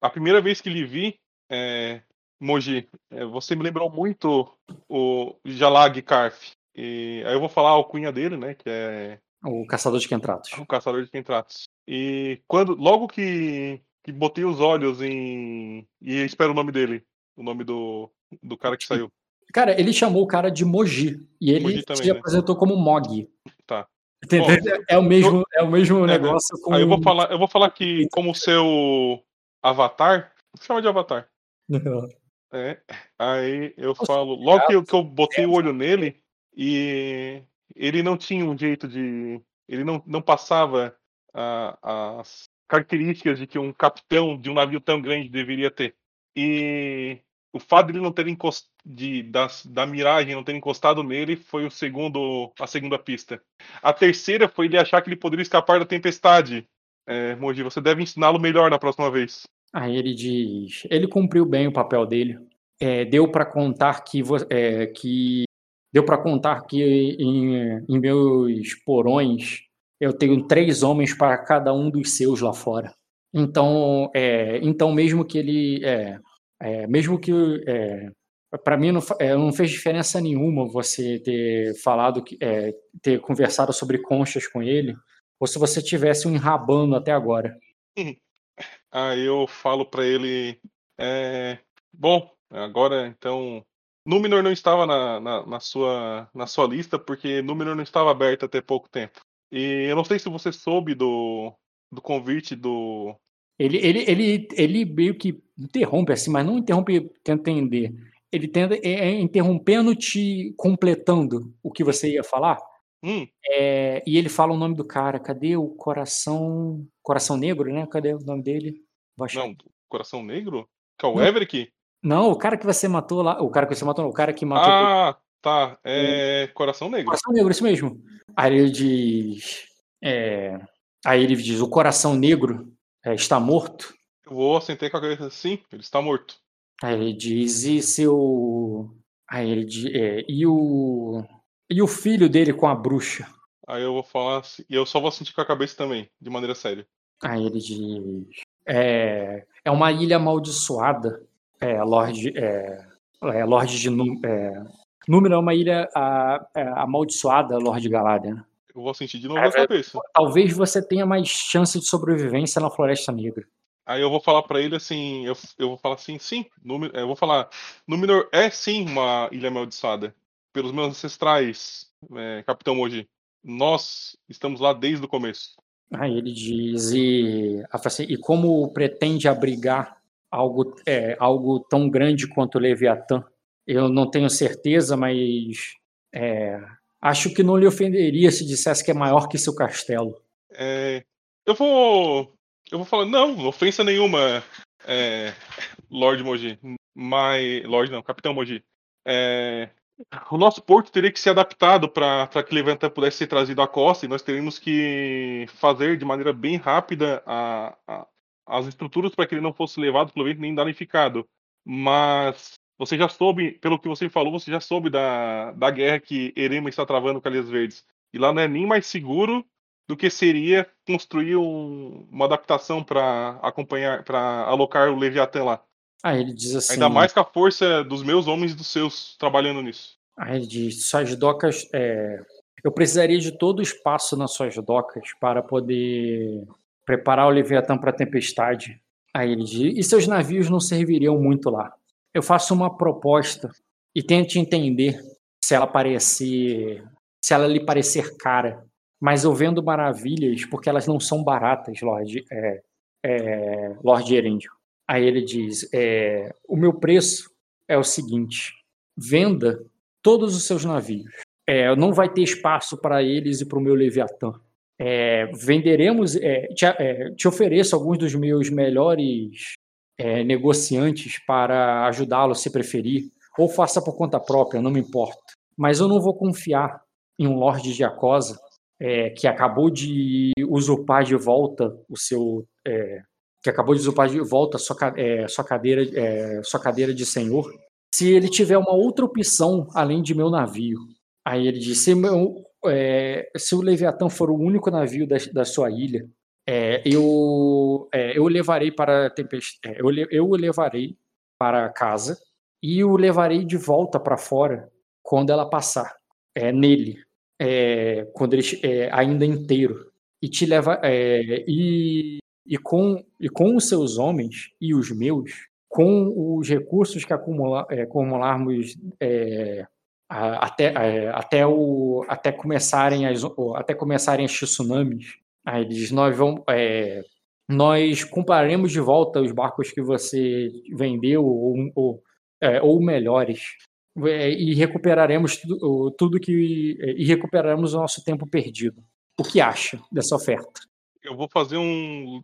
a primeira vez que lhe vi, é, Moji, é, você me lembrou muito o Jalag Karf. E aí eu vou falar a alcunha dele, né? Que é o Caçador de Quentratos. O Caçador de Quentratos. E quando, logo que, que botei os olhos em. E espero o nome dele. O nome do, do cara que saiu. Cara, ele chamou o cara de Moji. E ele Moji também, se né? apresentou como Mog. Tá. Bom, é o mesmo, eu, é o mesmo é, negócio com. Aí eu vou falar, eu vou falar que, como seu avatar. Chama de avatar. Não. É, aí eu falo. Logo que eu, que eu botei o olho nele, e ele não tinha um jeito de. Ele não, não passava a, as características de que um capitão de um navio tão grande deveria ter. E o fato de ele não ter encostado, de, da, da miragem não ter encostado nele foi o segundo, a segunda pista. A terceira foi ele achar que ele poderia escapar da tempestade. É, Moji, você deve ensiná-lo melhor na próxima vez. Aí ele diz: ele cumpriu bem o papel dele. É, deu para contar que, é, que Deu para contar que em, em, meus porões eu tenho três homens para cada um dos seus lá fora. Então, é, então mesmo que ele, é, é, mesmo que é, para mim não, é, não, fez diferença nenhuma você ter falado, que, é, ter conversado sobre conchas com ele, ou se você tivesse um enrabando até agora. Aí eu falo para ele, é, bom, agora então, Númenor não estava na, na, na, sua, na sua lista porque Númenor não estava aberto até pouco tempo. E eu não sei se você soube do, do convite do. Ele, ele, ele, ele meio que interrompe assim, mas não interrompe, tenta entender. Ele tenta é, é interrompendo, te completando o que você ia falar. Hum. É, e ele fala o nome do cara. Cadê o Coração. Coração Negro, né? Cadê o nome dele? Não, Coração Negro? Que é o Everick? Não, o cara que você matou lá. O cara que você matou, não, o cara que matou. Ah, tá. É Coração Negro. Coração Negro, isso mesmo. Aí ele diz. É... Aí ele diz: o Coração Negro é, está morto. Eu vou assentar com a cabeça assim, ele está morto. Aí ele diz: e seu. Aí ele diz: é, e o. E o filho dele com a bruxa? Aí eu vou falar assim, e eu só vou sentir com a cabeça também, de maneira séria. Aí ele diz: é, é uma ilha amaldiçoada, é, Lorde, é, é Lorde de é, Número é uma ilha a, é, amaldiçoada, Lorde Galadriel. Eu vou sentir de novo é, a cabeça. Talvez você tenha mais chance de sobrevivência na Floresta Negra. Aí eu vou falar para ele assim, eu, eu vou falar assim, sim, Númenor, eu vou falar, Númenor é sim uma ilha amaldiçoada pelos meus ancestrais, é, Capitão Moji. Nós estamos lá desde o começo. Aí ele diz, e, assim, e como pretende abrigar algo, é, algo tão grande quanto o Leviatã? Eu não tenho certeza, mas é, acho que não lhe ofenderia se dissesse que é maior que seu castelo. É, eu vou. Eu vou falar, não, ofensa nenhuma, é, Lord Moji. Mas. Lord não, Capitão Moji. O nosso porto teria que ser adaptado para que Leviatã pudesse ser trazido à costa e nós teríamos que fazer de maneira bem rápida a, a, as estruturas para que ele não fosse levado pelo vento nem danificado. Mas você já soube, pelo que você falou, você já soube da, da guerra que Erema está travando com Ilhas Verdes. E lá não é nem mais seguro do que seria construir um, uma adaptação para acompanhar, para alocar o Leviatã lá. Ah, ele diz assim. Ainda mais com a força dos meus homens e dos seus trabalhando nisso. Ah, ele diz: suas docas. É... Eu precisaria de todo o espaço nas suas docas para poder preparar o Leviatã para a tempestade. Aí ele diz: e seus navios não serviriam muito lá. Eu faço uma proposta e tente entender se ela parecer. se ela lhe parecer cara. Mas eu vendo maravilhas porque elas não são baratas, Lorde, é, é, Lorde Erendio. Aí ele diz: é, o meu preço é o seguinte: venda todos os seus navios. É, não vai ter espaço para eles e para o meu Leviatã. É, venderemos, é, te, é, te, ofereço alguns dos meus melhores é, negociantes para ajudá-lo se preferir, ou faça por conta própria, não me importa. Mas eu não vou confiar em um Lorde de Acosa que acabou de usurpar de volta o seu que acabou de usurpar de volta sua, é, sua, cadeira, é, sua cadeira de senhor, se ele tiver uma outra opção além de meu navio. Aí ele disse: se, meu, é, se o Leviatã for o único navio da, da sua ilha, é, eu, é, eu levarei para tempestade, é, eu, eu o levarei para casa e o levarei de volta para fora quando ela passar, é, nele, quando ele ainda inteiro e te leva e e com, e com os seus homens e os meus, com os recursos que acumula, é, acumularmos é, até, é, até, o, até, começarem as, até começarem as tsunamis, aí eles, nós, vamos, é, nós compraremos de volta os barcos que você vendeu, ou, ou, é, ou melhores, e recuperaremos tudo, tudo que. e recuperaremos o nosso tempo perdido. O que acha dessa oferta? Eu vou fazer um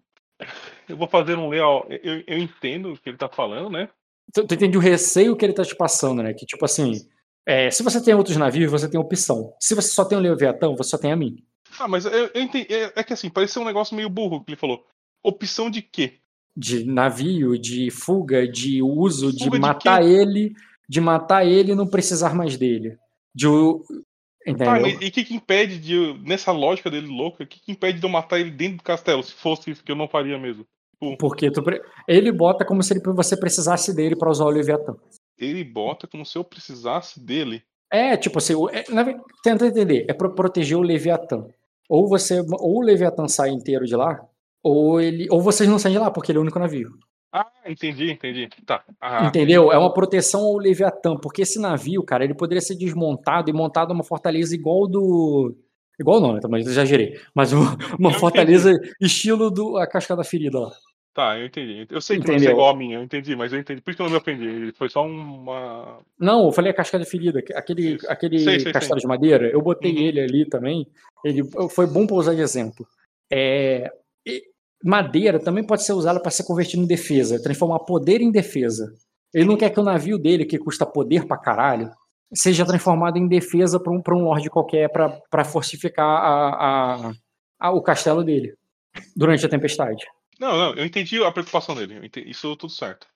eu vou fazer um leal. Eu, eu entendo o que ele tá falando, né? Tu, tu entende o receio que ele tá te passando, né? Que tipo assim, é, se você tem outros navios, você tem opção. Se você só tem o Leviatão, você só tem a mim. Ah, mas eu, eu entendi. É, é, que assim, pareceu um negócio meio burro que ele falou. Opção de quê? De navio, de fuga, de uso, fuga de matar de ele, de matar ele e não precisar mais dele. De, Tá, e o que, que impede de, nessa lógica dele louca, o que, que impede de eu matar ele dentro do castelo, se fosse isso que eu não faria mesmo? Tipo, Porque tu, ele bota como se ele, você precisasse dele para usar o Leviatã. Ele bota como se eu precisasse dele? É, tipo assim, é, tenta entender, é para proteger o Leviatã. Ou você, ou o Leviatã sai inteiro de lá, ou ele, ou vocês não saem de lá porque ele é o único navio. Ah, entendi, entendi. Tá. Ah, Entendeu? É uma proteção ao Leviatã, porque esse navio, cara, ele poderia ser desmontado e montado uma fortaleza igual do igual não, né? Mas exagerei. Mas uma, uma fortaleza entendi. estilo do a Cascada Ferida lá. Tá, eu entendi. Eu sei que Entendeu? não é igual a minha, eu entendi, mas eu entendi. Por isso que eu não me ofendi. Foi só uma. Não, eu falei a cascada ferida, aquele, aquele sei, sei, castelo sei. de madeira, eu botei uhum. ele ali também. Ele foi bom para usar de exemplo. É, madeira também pode ser usada para ser convertido em defesa, transformar poder em defesa. Ele não quer que o navio dele, que custa poder pra caralho, seja transformado em defesa para um, pra um lord qualquer para fortificar a, a, a, o castelo dele durante a tempestade. Não, não, eu entendi a preocupação dele. Entendi, isso tudo certo.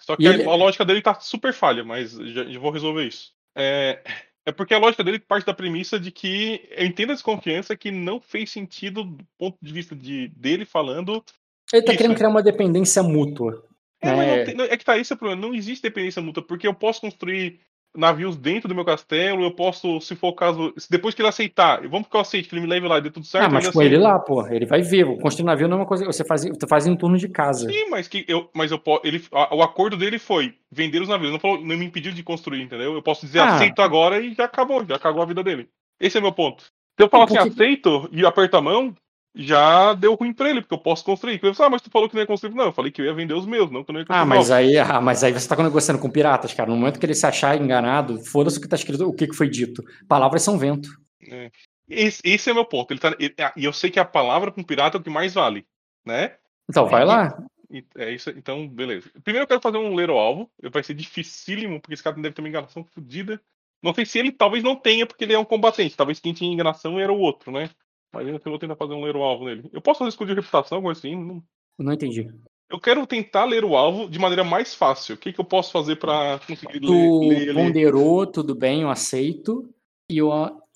Só que a, ele... a, lógica dele tá super falha, mas já, já vou resolver isso. É, é porque a lógica dele parte da premissa de que eu entendo a desconfiança que não fez sentido do ponto de vista de, dele falando. Ele tá isso. querendo criar uma dependência mútua. É, é... Tem, é que tá, esse é o problema. Não existe dependência mútua, porque eu posso construir navios dentro do meu castelo, eu posso, se for o caso, depois que ele aceitar, vamos que eu aceite, que ele me leve lá e dê tudo certo. Ah, mas com ele lá, pô, ele vai ver, construir navio não é uma coisa, você faz, você faz em turno de casa. Sim, mas que eu, mas eu ele, o acordo dele foi vender os navios, não, falou, não me impediu de construir, entendeu? Eu posso dizer ah. aceito agora e já acabou, já acabou a vida dele. Esse é meu ponto. Se eu falar assim, aceito e aperto a mão, já deu ruim pra ele, porque eu posso construir. Eu falei, ah, mas tu falou que não ia construir. Não, eu falei que eu ia vender os meus, não que eu não ia construir. Ah, mas aí, ah, mas aí você tá negociando com piratas, cara. No momento que ele se achar enganado, foda-se o que tá escrito, o que, que foi dito. Palavras são vento. É. Esse, esse, é meu ponto. Ele tá, ele, ah, e eu sei que a palavra com pirata é o que mais vale, né? Então, vai e, lá. E, é isso, então, beleza. Primeiro eu quero fazer um ler alvo. Vai ser dificílimo, porque esse cara deve ter uma enganação fodida. Não sei se ele talvez não tenha, porque ele é um combatente. Talvez quem tinha enganação era o outro, né? Imagina se eu vou tentar fazer um ler o alvo nele. Eu posso fazer escudo de reputação, algo assim? Não... não entendi. Eu quero tentar ler o alvo de maneira mais fácil. O que, que eu posso fazer para conseguir tu ler, ler ponderou, tudo bem, eu aceito. E, eu,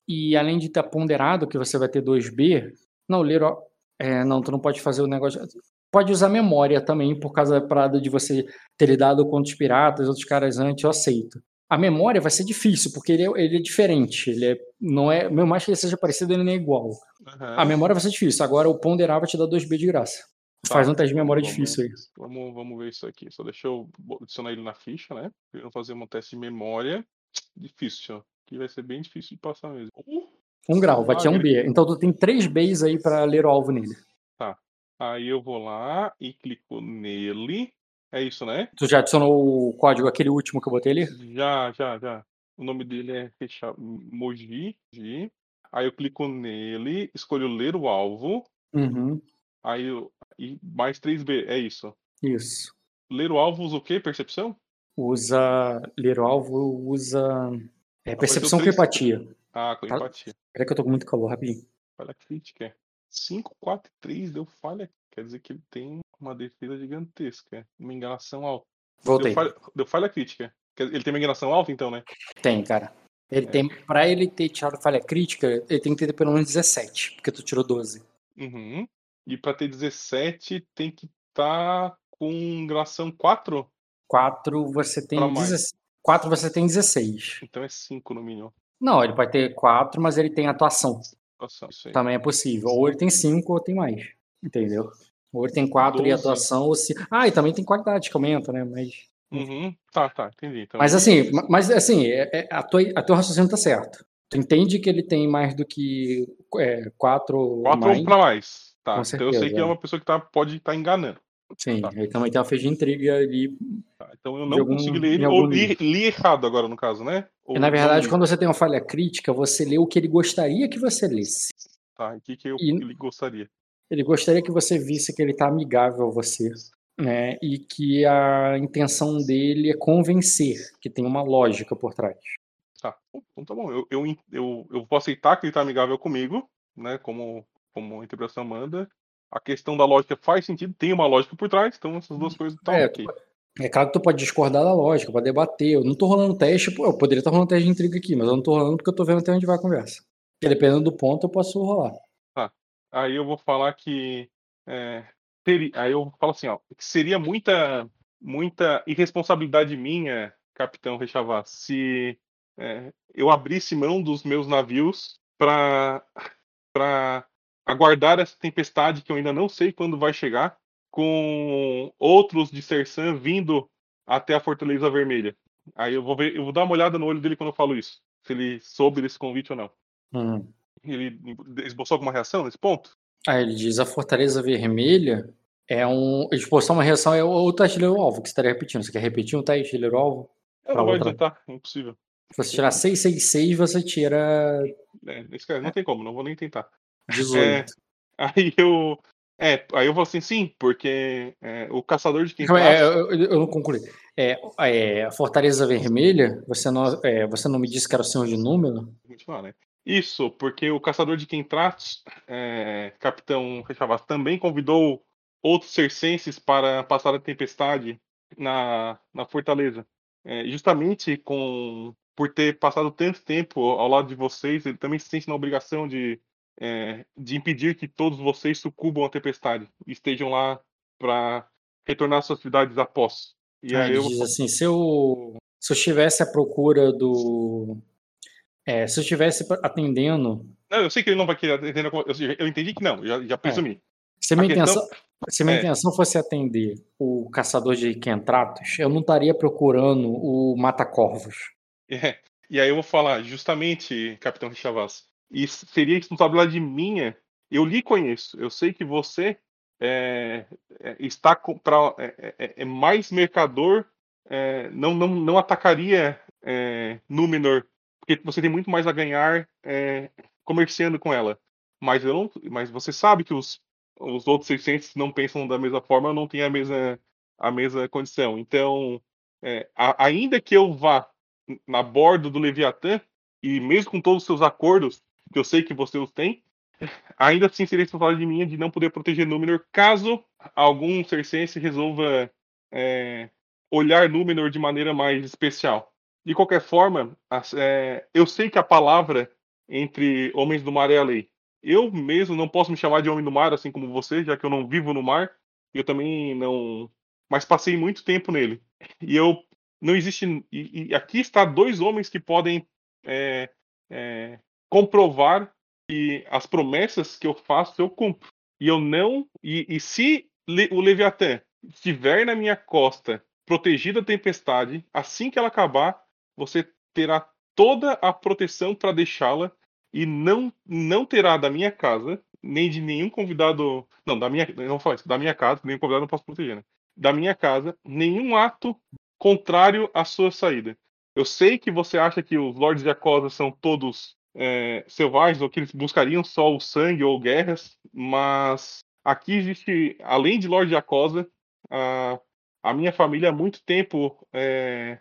e além de estar ponderado, que você vai ter 2B, não, ler o, é, não, tu não pode fazer o negócio. Pode usar memória também, por causa da parada de você ter lidado com os piratas, outros caras antes, eu aceito a memória vai ser difícil, porque ele é, ele é diferente. Ele é, não é, mesmo mais que ele seja parecido, ele não é igual. Uhum. A memória vai ser difícil. Agora o ponderar vai te dar 2B de graça. Tá. Faz um teste de memória vamos, difícil aí. Vamos, vamos ver isso aqui. Só deixa eu adicionar ele na ficha, né? Vamos fazer um teste de memória. Difícil, Que vai ser bem difícil de passar mesmo. Uh, um grau, vai ter um B. Então tu tem três Bs aí para ler o alvo nele. Tá. Aí eu vou lá e clico nele. É isso, né? Tu já adicionou o código, aquele último que eu botei ali? Já, já, já. O nome dele é Moji. Aí eu clico nele, escolho ler o alvo. Uhum. Aí eu, e mais 3B, é isso. Isso. Ler o alvo usa o quê? Percepção? Usa. Ler o alvo usa. É percepção com empatia. Ah, com tá? empatia. Peraí que eu tô com muito calor, rapidinho. Falha crítica. 5, 4 3 deu falha. Quer dizer que ele tem uma defesa gigantesca. Uma enganação alta. Voltei. Deu falha, deu falha crítica. Ele tem uma enganação alta, então, né? Tem, cara. Ele é. tem, pra ele ter tirado falha crítica, ele tem que ter pelo menos 17, porque tu tirou 12. Uhum. E pra ter 17, tem que estar tá com enganação 4? 4 você tem 16. 4 você tem 16. Então é 5 no mínimo. Não, ele pode ter 4, mas ele tem atuação. atuação Também é possível. Ou ele tem 5 ou tem mais. Entendeu? Ou ele tem 4 e atuação, ou se. Ah, e também tem qualidade que aumenta, né? Mas. Uhum. Tá, tá, entendi. Então... Mas assim, mas assim, é, é, a, tua, a teu raciocínio tá certo. Tu entende que ele tem mais do que é, quatro. Quatro ou pra mais. Tá. Certeza, então eu sei que é, é uma pessoa que tá, pode estar tá enganando. Sim, tá. ele também tem uma fez de intriga ali. Tá, então eu não algum, consigo ler ele, ou li, li, errado agora, no caso, né? Ou, e, na verdade, quando você tem uma falha crítica, você lê o que ele gostaria que você lesse. Tá, o que, que eu, e, ele gostaria? Ele gostaria que você visse que ele está amigável a você, né? E que a intenção dele é convencer, que tem uma lógica por trás. Tá, então tá bom. Eu, eu, eu, eu vou aceitar que ele está amigável comigo, né? Como, como a interpretação manda. A questão da lógica faz sentido, tem uma lógica por trás, então essas duas coisas estão é, ok. É claro que tu pode discordar da lógica, pode debater. Eu não tô rolando teste, eu poderia estar rolando teste de intriga aqui, mas eu não tô rolando porque eu tô vendo até onde vai a conversa. Porque dependendo do ponto, eu posso rolar. Tá. Aí eu vou falar que. É, teria, aí eu falo assim, ó, que seria muita, muita irresponsabilidade minha, capitão Rechavá, se é, eu abrisse mão dos meus navios para aguardar essa tempestade que eu ainda não sei quando vai chegar com outros de Sersan vindo até a Fortaleza Vermelha. Aí eu vou ver, eu vou dar uma olhada no olho dele quando eu falo isso, se ele soube desse convite ou não. Uhum. Ele esboçou alguma reação nesse ponto? Ah, ele diz a Fortaleza Vermelha é um. Esboçar uma reação é o artilheiro alvo que você estaria repetindo. Você quer repetir um teste artilheiro alvo? Eu não vou outra... adiantar, é impossível. Se você tirar 666, você tira. É, não tem como, não vou nem tentar. 18. É, aí eu. É, aí eu vou assim, sim, porque é, o caçador de quem é, eu, eu, não concluí. É, é, a Fortaleza Vermelha, você não, é, você não me disse que era o senhor de número? Né? Isso, porque o caçador de quem é, capitão Rechavas, também convidou outros circenses para passar a tempestade na, na Fortaleza. É, justamente com por ter passado tanto tempo ao lado de vocês, ele também se sente na obrigação de é, de impedir que todos vocês sucumbam à tempestade e estejam lá para retornar às suas cidades após. E aí eu... diz assim, se eu, se eu estivesse à procura do... É, se eu estivesse atendendo... Não, eu sei que ele não vai querer atender, eu, eu entendi que não, já, já é. presumi. É. Se minha, intenção, se minha é. intenção fosse atender o caçador de Kentratos, eu não estaria procurando o Mata-Corvos. É. E aí eu vou falar, justamente, Capitão Richavas, e seria responsabilidade minha. Eu lhe conheço, eu sei que você é, é, está pra, é, é, é, é mais mercador, é, não, não, não atacaria Númenor, porque você tem muito mais a ganhar comerciando com ela. Mas, eu não, mas você sabe que os, os outros 600 não pensam da mesma forma, não têm a mesma, a mesma condição. Então, a, ainda que eu vá na bordo do Leviatã, e mesmo com todos os seus acordos, que eu sei que você os tem, ainda assim seria responsabilidade minha de não poder proteger Númenor caso algum circense resolva é, olhar Númenor de maneira mais especial. De qualquer forma, é, eu sei que a palavra entre homens do mar é a lei. Eu mesmo não posso me chamar de homem do mar, assim como você, já que eu não vivo no mar. Eu também não. Mas passei muito tempo nele. E eu. Não existe. E, e aqui está dois homens que podem é, é, comprovar que as promessas que eu faço eu cumpro. E eu não. E, e se o Leviatã estiver na minha costa, protegido da tempestade, assim que ela acabar, você terá toda a proteção para deixá-la e não não terá da minha casa nem de nenhum convidado, não, da minha, não falar isso, da minha casa, nenhum convidado não posso proteger, né? Da minha casa, nenhum ato contrário à sua saída. Eu sei que você acha que os Lords de Acosa são todos é, selvagens ou que eles buscariam só o sangue ou guerras, mas aqui existe, além de Lorde Acosa, a, a minha família há muito tempo é,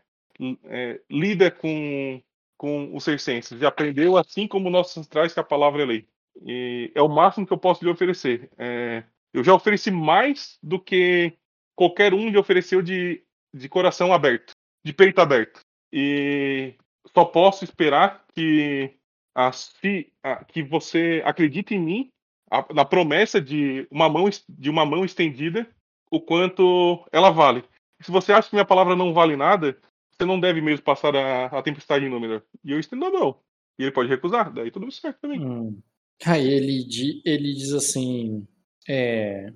é, lida com, com os circenses e aprendeu, assim como nossos ancestrais, que a palavra é lei. E é o máximo que eu posso lhe oferecer. É, eu já ofereci mais do que qualquer um lhe ofereceu de, de coração aberto, de peito aberto. E só posso esperar que a, se, a, que você acredite em mim, a, na promessa de uma mão de uma mão estendida, o quanto ela vale. Se você acha que minha palavra não vale nada, você não deve mesmo passar a, a tempestade em número. E eu estendo a mão. E ele pode recusar, daí tudo certo também. Hum. Aí ele, ele diz assim. É,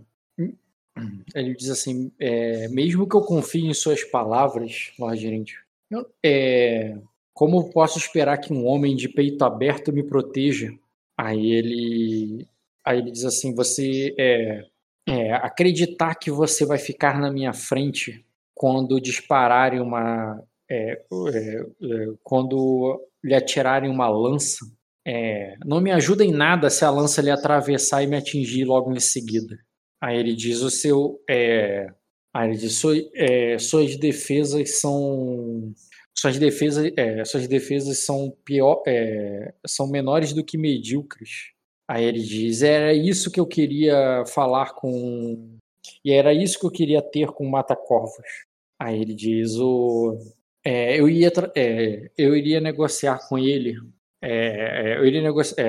ele diz assim: é, mesmo que eu confie em suas palavras, Lorde Gerente, é, como posso esperar que um homem de peito aberto me proteja? Aí ele, aí ele diz assim: você é, é, acreditar que você vai ficar na minha frente quando dispararem uma, é, é, é quando lhe atirarem uma lança, é, não me ajuda em nada se a lança lhe atravessar e me atingir logo em seguida. Aí ele diz: o seu, é, aí ele diz, suas defesas são suas defesas, é, suas defesas são pior, é, são menores do que medíocres. Aí ele diz: era isso que eu queria falar com e era isso que eu queria ter com Mata Corvos. Aí ele diz o. É, eu, ia é, eu iria negociar com ele. É, é eu iria negociar.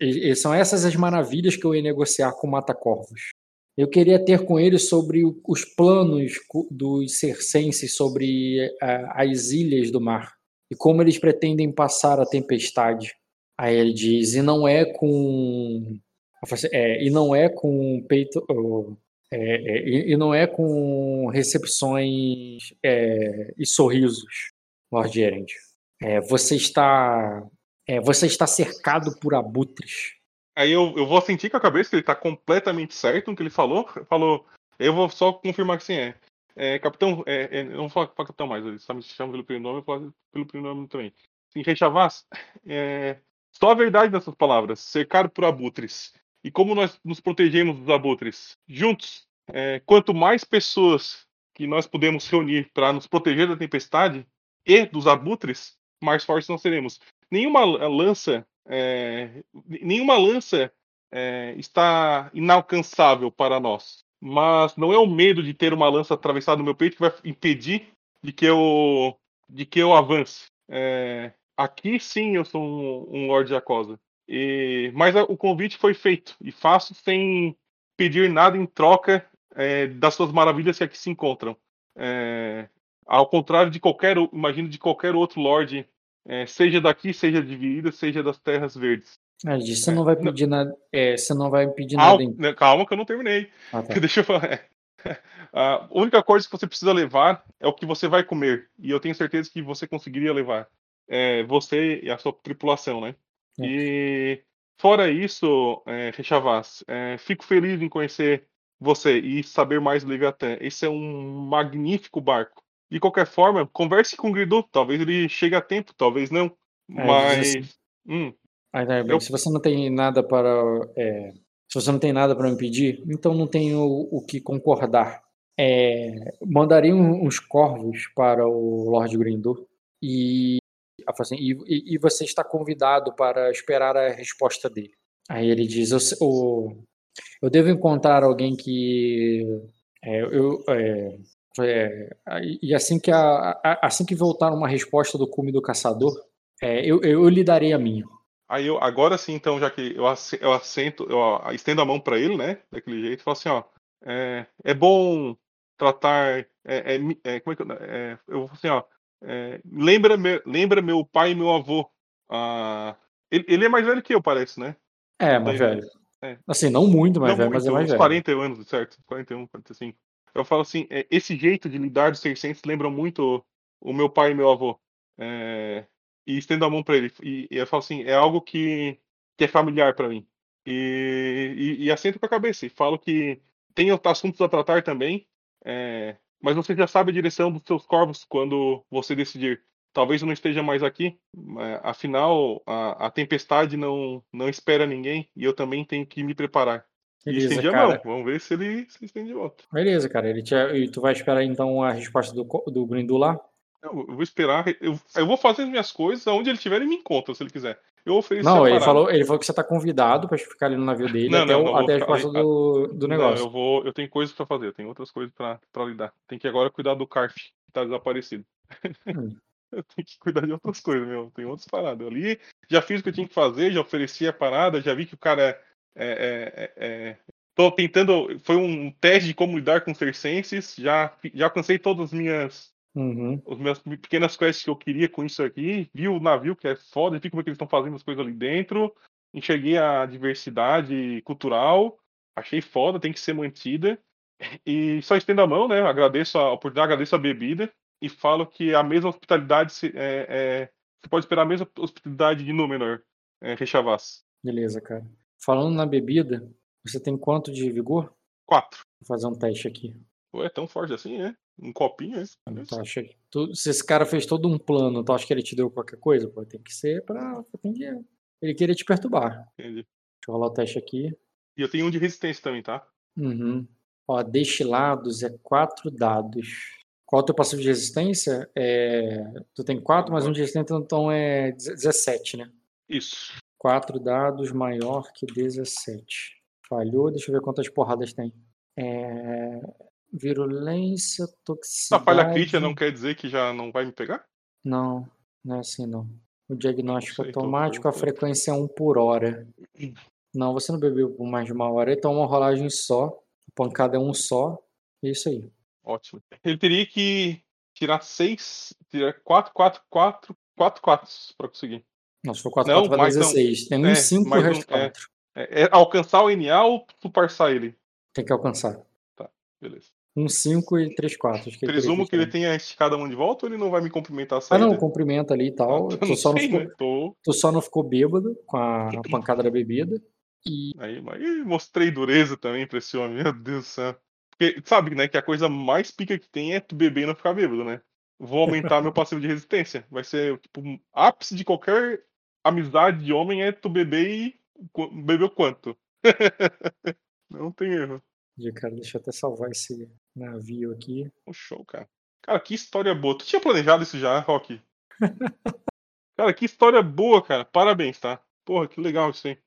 É, são essas as maravilhas que eu ia negociar com o Mata-Corvos. Eu queria ter com ele sobre os planos dos circenses sobre as ilhas do mar e como eles pretendem passar a tempestade. Aí ele diz, e não é com. É, e não é com peito. É, é, e, e, não é com recepções é, e sorrisos, Lord Erend. É, você está. É, você está cercado por abutres. Aí eu, eu vou sentir com a cabeça que ele está completamente certo no que ele falou. Falou. Eu vou só confirmar que sim é. É, capitão, é, é, não vou falar capitão mais, ele está me chamando pelo primeiro nome, eu falar pelo primeiro nome também. Sim, Rei Chavaz, é, só a verdade nessas palavras, cercado por abutres. E como nós nos protegemos dos abutres? Juntos, é, quanto mais pessoas que nós podemos reunir para nos proteger da tempestade e dos abutres, mais fortes nós seremos. Nenhuma lança, é, nenhuma lança é, está inalcançável para nós. Mas não é o medo de ter uma lança atravessada no meu peito que vai impedir de que eu, de que eu avance. É, Aqui sim eu sou um, um Lorde Acosa. E, mas o convite foi feito e faço sem pedir nada em troca é, das suas maravilhas que aqui se encontram. É, ao contrário de qualquer, imagino de qualquer outro Lorde, é, seja daqui, seja de Vida, seja das Terras Verdes. Ah, você não vai pedir nada. É, você não vai pedir nada. Em... Calma que eu não terminei. Ah, tá. Deixa eu falar. A única coisa que você precisa levar é o que você vai comer. E eu tenho certeza que você conseguiria levar é, você e a sua tripulação, né? É. E fora isso, é, Rechavaz, é, fico feliz em conhecer você e saber mais do Leviatã. Esse é um magnífico barco. De qualquer forma, converse com o Gridu. Talvez ele chegue a tempo, talvez não. É, mas. Assim, hum, aí, eu... Se você não tem nada para. É, se você não tem nada para me pedir, então não tenho o, o que concordar. É, mandaria uns corvos para o Lord Grindu e assim, e, e, você está convidado para esperar a resposta dele. Aí ele diz: eu, eu devo encontrar alguém que é, eu, é, é, e assim que a, assim que voltar uma resposta do cume do caçador, é, eu, eu lhe darei a minha. Aí eu agora sim, então, já que eu, eu assento, eu estendo a mão para ele, né, daquele jeito, falo assim, ó, é, é bom tratar, é, é, é como é que eu, é, eu assim, ó, é, lembra, me, lembra meu pai e meu avô. Ah, ele, ele, é mais velho que eu, parece, né? É, mais velho. É. Assim, não muito mais não velho, muito, mas é mais velho. 40 anos, certo? 41, 45. Eu falo assim, é, esse jeito de lidar dos 600 lembra muito o, o meu pai e meu avô. É, e estendo a mão para ele. E, e, eu falo assim, é algo que, que é familiar para mim. E, e, e assento com a cabeça. E falo que tem assuntos a tratar também. É, mas você já sabe a direção dos seus corvos quando você decidir. Talvez eu não esteja mais aqui, afinal a, a tempestade não, não espera ninguém e eu também tenho que me preparar. Beleza, e estende a mão, vamos ver se ele se estende de volta. Beleza, cara. Ele te, e tu vai esperar então a resposta do, do Grindu lá? Eu, eu vou esperar. Eu, eu vou fazer as minhas coisas, aonde ele estiver, ele me encontra, se ele quiser. Eu ofereço Não, ele falou, ele falou que você está convidado para ficar ali no navio dele não, até, não, não, até a do, do negócio. Não, eu, vou, eu tenho coisas para fazer, eu tenho outras coisas para lidar. Tem que agora cuidar do Carf, que está desaparecido. Hum. eu tenho que cuidar de outras coisas, meu. Tem outras paradas. Ali já fiz o que eu tinha que fazer, já ofereci a parada, já vi que o cara é, é, é, é Tô tentando. Foi um teste de como lidar com circenses. Já, já alcancei todas as minhas Uhum. As minhas pequenas quests que eu queria com isso aqui. Vi o navio, que é foda, vi como é que eles estão fazendo as coisas ali dentro. Enxerguei a diversidade cultural. Achei foda, tem que ser mantida. E só estendo a mão, né? Agradeço a oportunidade, agradeço a bebida. E falo que a mesma hospitalidade se, é, é, você pode esperar a mesma hospitalidade de Númenor, é, Rechavas. Beleza, cara. Falando na bebida, você tem quanto de vigor? Quatro. Vou fazer um teste aqui. Pô, é tão forte assim, é? Um copinho, é? Tu acha que tu, se esse cara fez todo um plano, tu acha que ele te deu qualquer coisa? Pô, tem que ser pra. Tem que, ele queria te perturbar. Entendi. Deixa eu rolar o teste aqui. E eu tenho um de resistência também, tá? Uhum. Ó, destilados é quatro dados. Qual é o teu passivo de resistência? É... Tu tem quatro, mais um de resistência, então é 17, né? Isso. Quatro dados maior que 17. Falhou, deixa eu ver quantas porradas tem. É... Virulência, toxicidade. A falha crítica não quer dizer que já não vai me pegar? Não, não é assim não. O diagnóstico sei, automático, a frequência é 1 por hora. Não, você não bebeu por mais de uma hora, então uma rolagem só. A pancada é um só. É isso aí. Ótimo. Ele teria que tirar 6, tirar 4, 4, 4, 4 4 para conseguir. Não, se for 4, não, 4 vai 16. Tem um é, 5 e o resto 4. É, é, alcançar o NA ou tu parçar ele? Tem que alcançar. Tá, beleza. Um 5 e 3, 4. Que Presumo que ele tenha esticado a mão de volta ou ele não vai me cumprimentar Ah, não, cumprimenta ali e tal. Ah, tu, só sei, não ficou, né? Tô... tu só não ficou bêbado com a, a pancada da bebida. E... Aí, mas mostrei dureza também pra esse homem, meu Deus do céu. Porque, sabe, né, que a coisa mais pica que tem é tu beber e não ficar bêbado, né? Vou aumentar meu passivo de resistência. Vai ser, tipo, ápice de qualquer amizade de homem é tu beber e Bebeu quanto? não tem erro. Cara, deixa eu até salvar esse navio aqui. Um show, cara. Cara, que história boa. Tu tinha planejado isso já, Rock? cara, que história boa, cara. Parabéns, tá? Porra, que legal isso aí.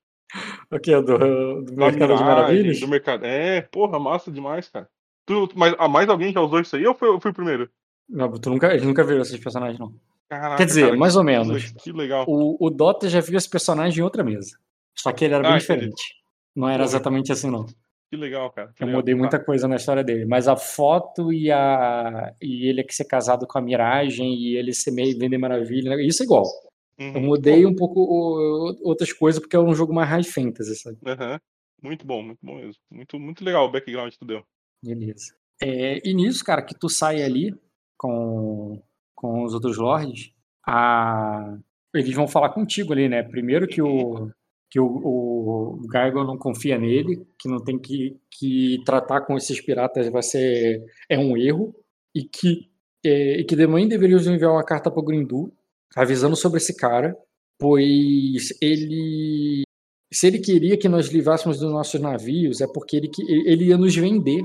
O que? Do, do Mercado de Maravilhas? Do mercado. É, porra, massa demais, cara. Tu, mas ah, mais alguém já usou isso aí ou foi, eu fui o primeiro? Não, tu nunca, ele nunca viu esses personagens, não. Caraca, Quer dizer, cara, mais ou menos. Que legal. O, o Dota já viu esse personagem em outra mesa. Só que ele era ah, bem diferente. Não era exatamente assim, não. Que legal, cara. Que eu legal. mudei muita coisa na história dele. Mas a foto e, a... e ele que ser casado com a Miragem e ele ser meio vender maravilha, né? isso é igual. Uhum. Eu mudei um pouco outras coisas porque é um jogo mais high fantasy, sabe? Uhum. Muito bom, muito bom mesmo. Muito, muito legal o background que tu deu. Beleza. É, e nisso, cara, que tu sai ali com, com os outros lords, a... eles vão falar contigo ali, né? Primeiro que o, uhum que o, o não confia nele, que não tem que, que tratar com esses piratas vai ser é um erro e que é, e que Demon deveria enviar uma carta para Grindu avisando sobre esse cara, pois ele se ele queria que nós livrássemos dos nossos navios é porque ele ele ia nos vender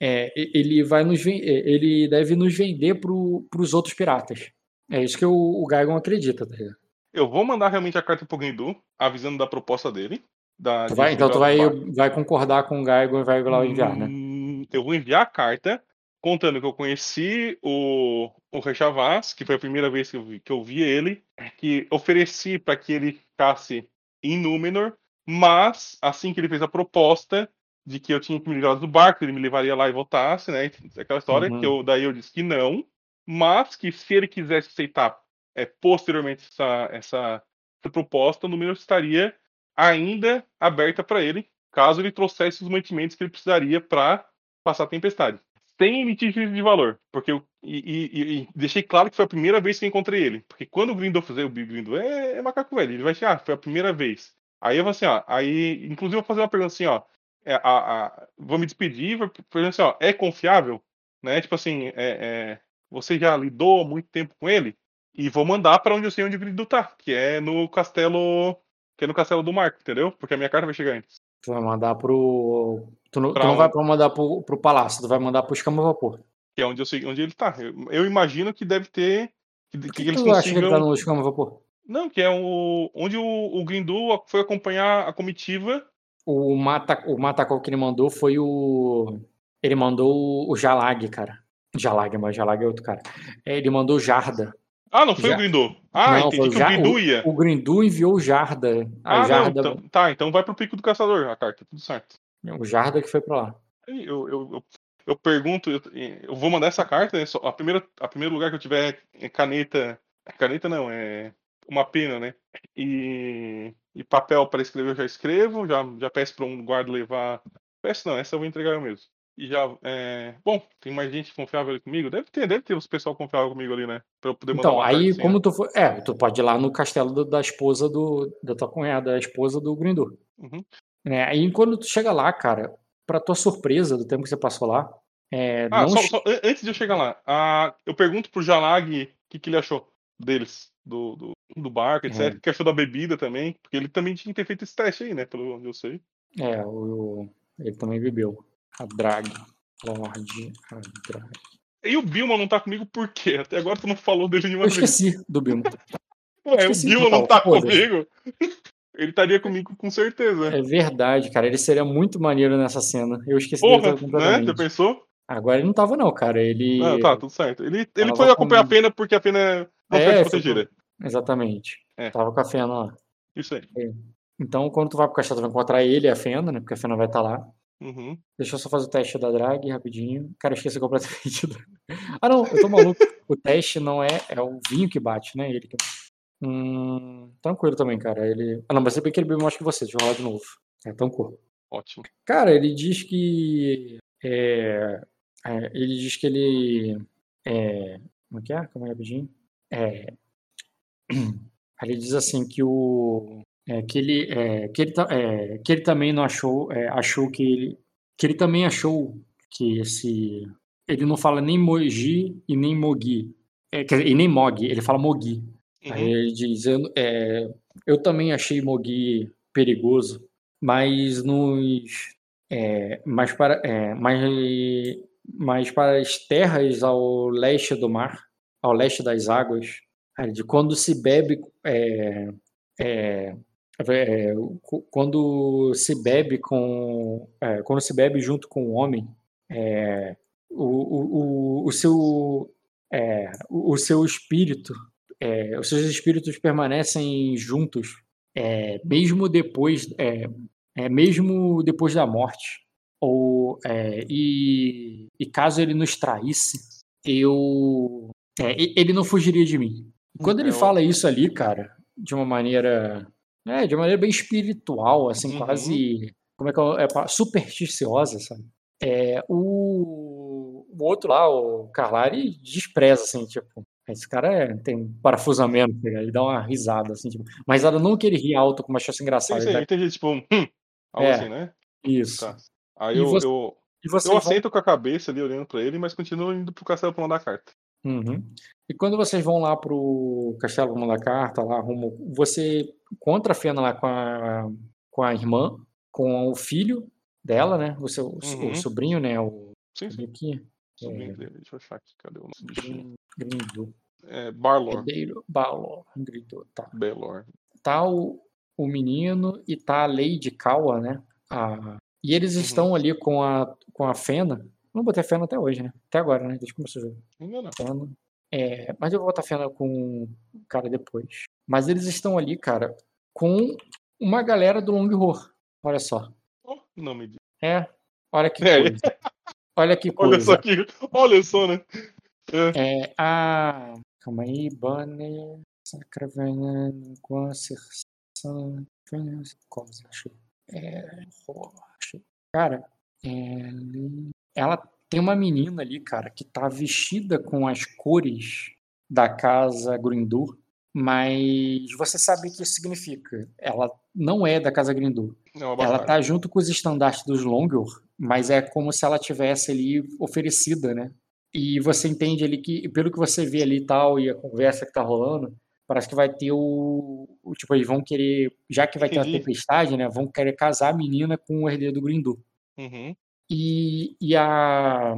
é, ele vai nos é, ele deve nos vender para os outros piratas é isso que o, o Gargon acredita tá ligado? Eu vou mandar realmente a carta pro Grindu, avisando da proposta dele. Da, tu vai, então tu vai, vai concordar com o Gaigo e vai lá enviar, né? Hum, eu vou enviar a carta, contando que eu conheci o, o Rechavaz, que foi a primeira vez que eu vi, que eu vi ele, que ofereci para que ele ficasse em Númenor, mas assim que ele fez a proposta de que eu tinha que me livrar do barco, ele me levaria lá e voltasse, né? Aquela história uhum. que eu daí eu disse que não, mas que se ele quisesse aceitar é, posteriormente essa, essa, proposta, o número estaria ainda aberta para ele, caso ele trouxesse os mantimentos que ele precisaria para passar a tempestade. Sem emitir juízo de valor, porque eu e, e, e, deixei claro que foi a primeira vez que encontrei ele. Porque quando o Grindo fizer o Grindo é, é macaco velho, ele vai achar, ah, foi a primeira vez. Aí eu vou assim, ó, aí, inclusive, eu vou fazer uma pergunta assim, ó. É, a, a, vou me despedir, vou perguntar assim, ó, é confiável? Né? Tipo assim, é, é, você já lidou muito tempo com ele? E vou mandar para onde eu sei onde o Grindu tá, que é no castelo. Que é no castelo do Marco, entendeu? Porque a minha carta vai chegar antes. Tu vai mandar pro. Tu não, tu não vai mandar pro, pro palácio, tu vai mandar pro escama vapor. Que é onde eu sei onde ele tá. Eu, eu imagino que deve ter. Que, que, que eles tu consigam... acha que ele tá no escama vapor? Não, que é o, onde o, o Grindu foi acompanhar a comitiva. O, mata, o Matacol que ele mandou foi o. Ele mandou o Jalag, cara. Jalag, mas Jalag é outro cara. É, ele mandou Jarda. Ah, não foi Já... o Grindu. Ah, não, entendi que o Grindu ia. O, o Grindu enviou o Jarda. ah, Jarda... Não, então, tá, então vai pro Pico do Caçador a carta, tudo certo. O Jarda que foi pra lá. Eu, eu, eu, eu pergunto, eu, eu, vou mandar essa carta, né? A primeira, a primeiro lugar que eu tiver é caneta. Caneta não, é uma pena, né? E, e papel para escrever eu já escrevo, já, já peço para um guarda levar. Peço não, essa eu vou entregar eu mesmo. E já. É... Bom, tem mais gente confiável ali comigo? Deve ter, deve ter os pessoal confiável comigo ali, né? Pra eu poder mandar Então, aí, como tu for. É, tu pode ir lá no castelo do, da esposa do. Da tua cunhada, da esposa do Grindur. Uhum. É, aí quando tu chega lá, cara, pra tua surpresa do tempo que você passou lá. É, ah, não... só, só, antes de eu chegar lá, a, eu pergunto pro Jalag o que, que ele achou deles, do, do, do barco, etc. É. O que achou da bebida também, porque ele também tinha que ter feito esse teste aí, né? Pelo onde eu sei. É, o, ele também bebeu. A drag. Lorde a drag. E o Bilma não tá comigo por quê? Até agora tu não falou dele nenhuma Eu esqueci do Bilma. Ué, o Bilma não tá comigo? Ele estaria comigo com certeza. É verdade, cara. Ele seria muito maneiro nessa cena. Eu esqueci Porra, dele né? Você pensou? Agora ele não tava, não, cara. Ele. Ah, tá, tudo certo. Ele, ele foi acompanhar com... a Fena porque a Fena não é, quer protegida. Exatamente. É. Tava com a Fena lá. Isso aí. É. Então, quando tu vai pro castelo, tu vai encontrar ele e a Fena, né? Porque a Fena vai estar tá lá. Uhum. Deixa eu só fazer o teste da drag rapidinho. Cara, eu esqueci completamente. ah, não, eu tô maluco. o teste não é. É o vinho que bate, né? Ele que. Hum, tranquilo também, cara. Ele. Ah, não, mas é bem que ele bebe mais que você. Deixa eu rolar de novo. É tão cor. Ótimo. Cara, ele diz que. É, é, ele diz que ele. É, como é que é? Calma aí, rapidinho. É, ele diz assim que o. É, que ele, é, que, ele é, que ele também não achou, é, achou que ele, que ele também achou que esse, ele não fala nem Mogi e nem Mogi, é, quer, e nem Mog, ele fala Mogi. Uhum. Aí ele diz, eu, é, eu também achei Mogi perigoso, mas nos, mas para, mas, mas para as terras ao leste do mar, ao leste das águas, de quando se bebe é, é, é, quando se bebe com é, quando se bebe junto com o homem é, o, o, o, seu é, o, seu espírito é, os seus espíritos permanecem juntos é, mesmo depois mesmo depois da morte. Ou e, e caso ele nos traísse eu ele não fugiria de mim. Quando ele fala isso ali cara de uma maneira é, de maneira bem espiritual, assim, uhum. quase. Como é que é? é supersticiosa, sabe? É, o, o outro lá, o Carlari, despreza, assim, tipo, esse cara é, tem parafusamento, tá ele dá uma risada, assim, tipo, mas ela não queria rir alto, como achou engraçado. Sim, sim, entendi, tipo, um, hum, algo é, assim, né? Isso. Tá. Aí eu, você, eu, eu aceito com a cabeça ali, olhando pra ele, mas continuo indo pro castelo pra mandar carta. Uhum. E quando vocês vão lá pro Castelo Mão da Carta, lá rumo, você encontra a Fena lá com a, com a irmã, com o filho dela, né? O seu uhum. o sobrinho, né? O, sim, sim. Aqui. Sobrinho é, dele, deixa eu achar aqui, cadê o nome bichinho? Grindo. É, Barlor. Herdeiro, Barlor, Grindo, tá. Belor. Tá o, o menino e tá a Lady Kawa, né? A, e eles uhum. estão ali com a, com a Fena, não botei feno até hoje, né? Até agora, né? Desde que começou o jogo. Ainda não. É, mas eu vou botar feno com o cara depois. Mas eles estão ali, cara, com uma galera do Long Horror. Olha só. Oh, não me diga. É. Olha que é. coisa. Olha que coisa. Olha só aqui. Olha só, né? É, é a. Calma aí, Banner. Sacravena. Conserção. Coisa, achei. É. Cara, é, ela tem uma menina ali, cara, que tá vestida com as cores da casa Grindur, mas você sabe o que isso significa. Ela não é da casa Grindur. Não, ela tá junto com os estandartes dos Longor, mas é como se ela tivesse ali oferecida, né? E você entende ali que, pelo que você vê ali e tal, e a conversa que tá rolando, parece que vai ter o, o. tipo, eles vão querer. Já que vai ter a tempestade, né? Vão querer casar a menina com o herdeiro do Grindur. Uhum. E, e a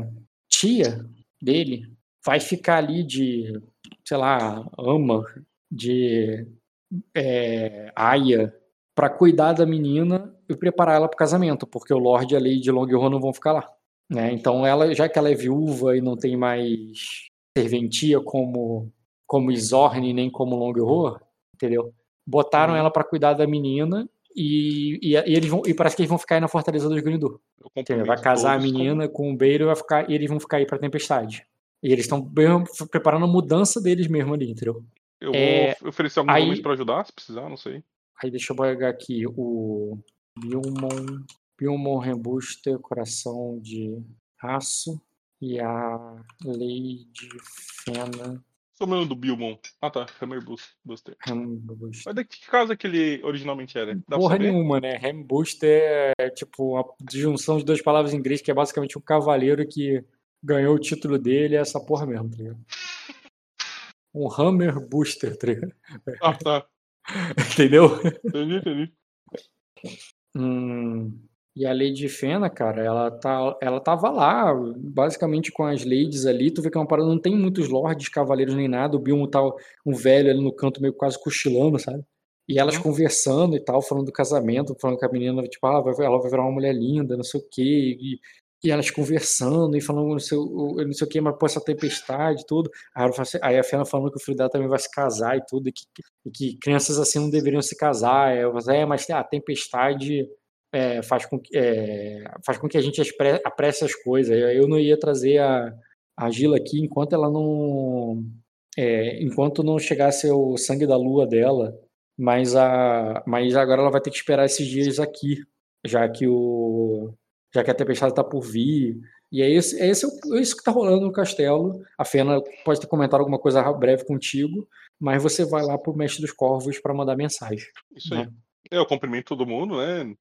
tia dele vai ficar ali de, sei lá, ama, de é, aia, para cuidar da menina e preparar ela para o casamento, porque o Lorde e a Lady Longhorn não vão ficar lá. Né? Então, ela, já que ela é viúva e não tem mais serventia como como Isorne nem como Longhorn, entendeu? Botaram uhum. ela para cuidar da menina e, e, e, eles vão, e parece que eles vão ficar aí na Fortaleza dos Grindur. Vai casar a menina com o Beiro vai ficar, e eles vão ficar aí pra Tempestade. E eles estão preparando a mudança deles mesmo ali, entendeu? Eu é, vou oferecer alguns aí, homens pra ajudar, se precisar, não sei. Aí deixa eu pegar aqui o Bilmon, Bilmon Rebuster, Coração de Aço e a Lady Fena Sou o do Bilmon. Ah tá, Hammer Buster. Mas de que casa que ele originalmente era? Dá Porra nenhuma, né? Hammer Buster é tipo uma junção de duas palavras em inglês que é basicamente um cavaleiro que ganhou o título dele, é essa porra mesmo, tá ligado? Um Hammer Booster, tá ligado? Ah, tá. Entendeu? Entendi, entendi. Hum, e a Lady Fena, cara, ela, tá, ela tava lá, basicamente com as ladies ali. Tu vê que é uma parada, não tem muitos lords, cavaleiros nem nada. O Bilmo tá um velho ali no canto, meio quase cochilando, sabe? E elas uhum. conversando e tal, falando do casamento, falando que a menina, tipo, ah, ela vai virar uma mulher linda, não sei o quê. E, e elas conversando e falando não sei, não sei o que, mas pô, essa tempestade e tudo. Assim, aí a Fena falando que o filho dela também vai se casar e tudo, e que, e que crianças assim não deveriam se casar. Eu falei, é, mas a tempestade é, faz, com, é, faz com que a gente apresse as coisas. Eu não ia trazer a, a Gila aqui enquanto ela não. É, enquanto não chegasse o sangue da lua dela, mas, a, mas agora ela vai ter que esperar esses dias aqui, já que o já que a tempestade está por vir. E é, esse, é, esse, é isso que está rolando no castelo. A Fena pode ter comentado alguma coisa breve contigo, mas você vai lá pro Mestre dos Corvos para mandar mensagem. Isso né? aí. Eu cumprimento todo mundo, né?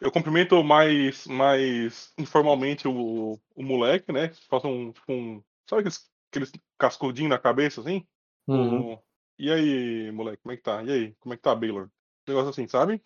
Eu cumprimento mais, mais informalmente o, o moleque, né? Faço um, tipo um. Sabe aqueles, aqueles cascudinhos na cabeça, assim? Uhum. E aí, moleque, como é que tá? E aí, como é que tá, Baylor? Negócio assim, sabe?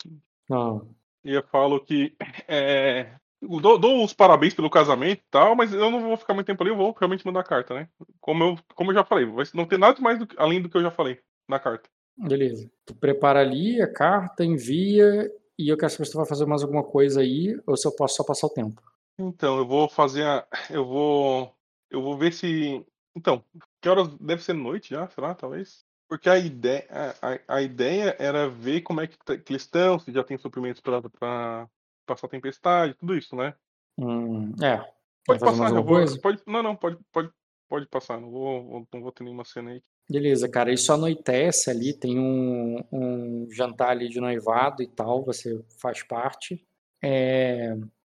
Não. E eu falo que é, Dou, dou, os parabéns pelo casamento e tal, mas eu não vou ficar muito tempo ali, eu vou realmente mandar a carta, né? Como eu, como eu já falei, não tem nada mais do, além do que eu já falei na carta. Beleza. Tu prepara ali a carta, envia, e eu quero saber se tu vai fazer mais alguma coisa aí, ou se eu posso só passar o tempo. Então, eu vou fazer a. Eu vou. Eu vou ver se. Então, que horas deve ser noite já, sei lá, talvez? Porque a ideia, a, a ideia era ver como é que, tá, que eles estão, se já tem suprimentos para passar tempestade, tudo isso, né? Hum, é. Pode passar, eu vou, pode, não, não, pode, pode, pode passar, não vou, não vou ter nenhuma cena aí. Beleza, cara, isso anoitece ali, tem um, um jantar ali de noivado e tal, você faz parte. É,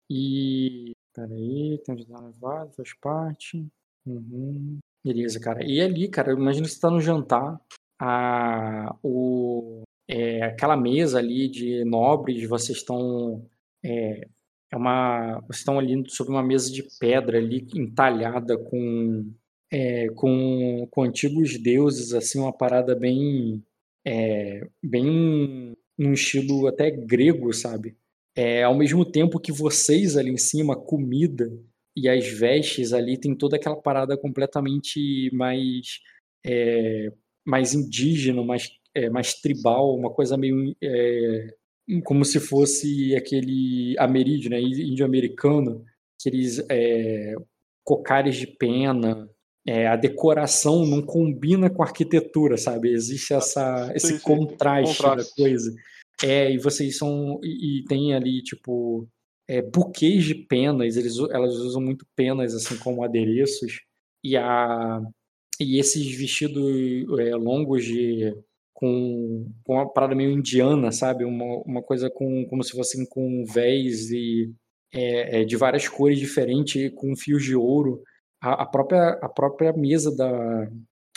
e. Peraí, tem um jantar noivado, faz parte. Uhum. Beleza, cara. E ali, cara, imagina que você tá no jantar, a, o, é, aquela mesa ali de nobres, vocês estão é, é uma, vocês estão ali sobre uma mesa de pedra ali entalhada com é, com, com antigos deuses assim uma parada bem é, bem num estilo até grego sabe? É, ao mesmo tempo que vocês ali em cima comida e as vestes ali tem toda aquela parada completamente mais é, mais indígena mais é, mais tribal uma coisa meio é, como se fosse aquele ameríndio, né, índio-americano, aqueles é, cocares de pena, é, a decoração não combina com a arquitetura, sabe? Existe essa, esse sim, sim, contraste, contraste, da coisa. É, e vocês são. E, e tem ali, tipo, é, buquês de penas, eles, elas usam muito penas, assim, como adereços. E, a, e esses vestidos é, longos de com, com uma parada meio indiana, sabe? Uma, uma coisa com, como se fossem com véis e é, é, de várias cores diferentes, com fios de ouro. A, a própria, a própria mesa da.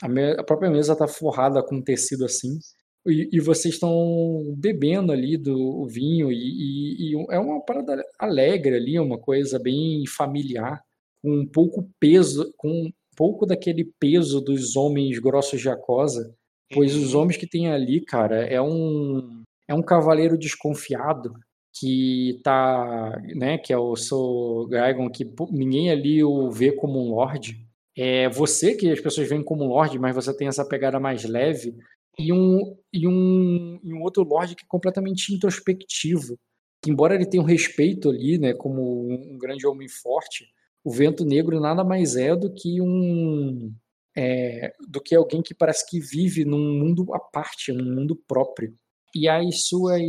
A, me, a própria mesa tá forrada com tecido assim. E, e vocês estão bebendo ali do vinho, e, e, e, é uma parada alegre ali, uma coisa bem familiar, com um pouco peso, com um pouco daquele peso dos homens grossos de acosa Pois os uhum. homens que tem ali, cara, é um é um cavaleiro desconfiado que tá, né, que é o Sir Gaigon, que ninguém ali o vê como um lord. É você que as pessoas veem como um lord, mas você tem essa pegada mais leve e um e um, e um outro lord que é completamente introspectivo. Que, embora ele tenha um respeito ali, né, como um grande homem forte, o Vento Negro nada mais é do que um é, do que alguém que parece que vive num mundo à parte, num mundo próprio. E as suas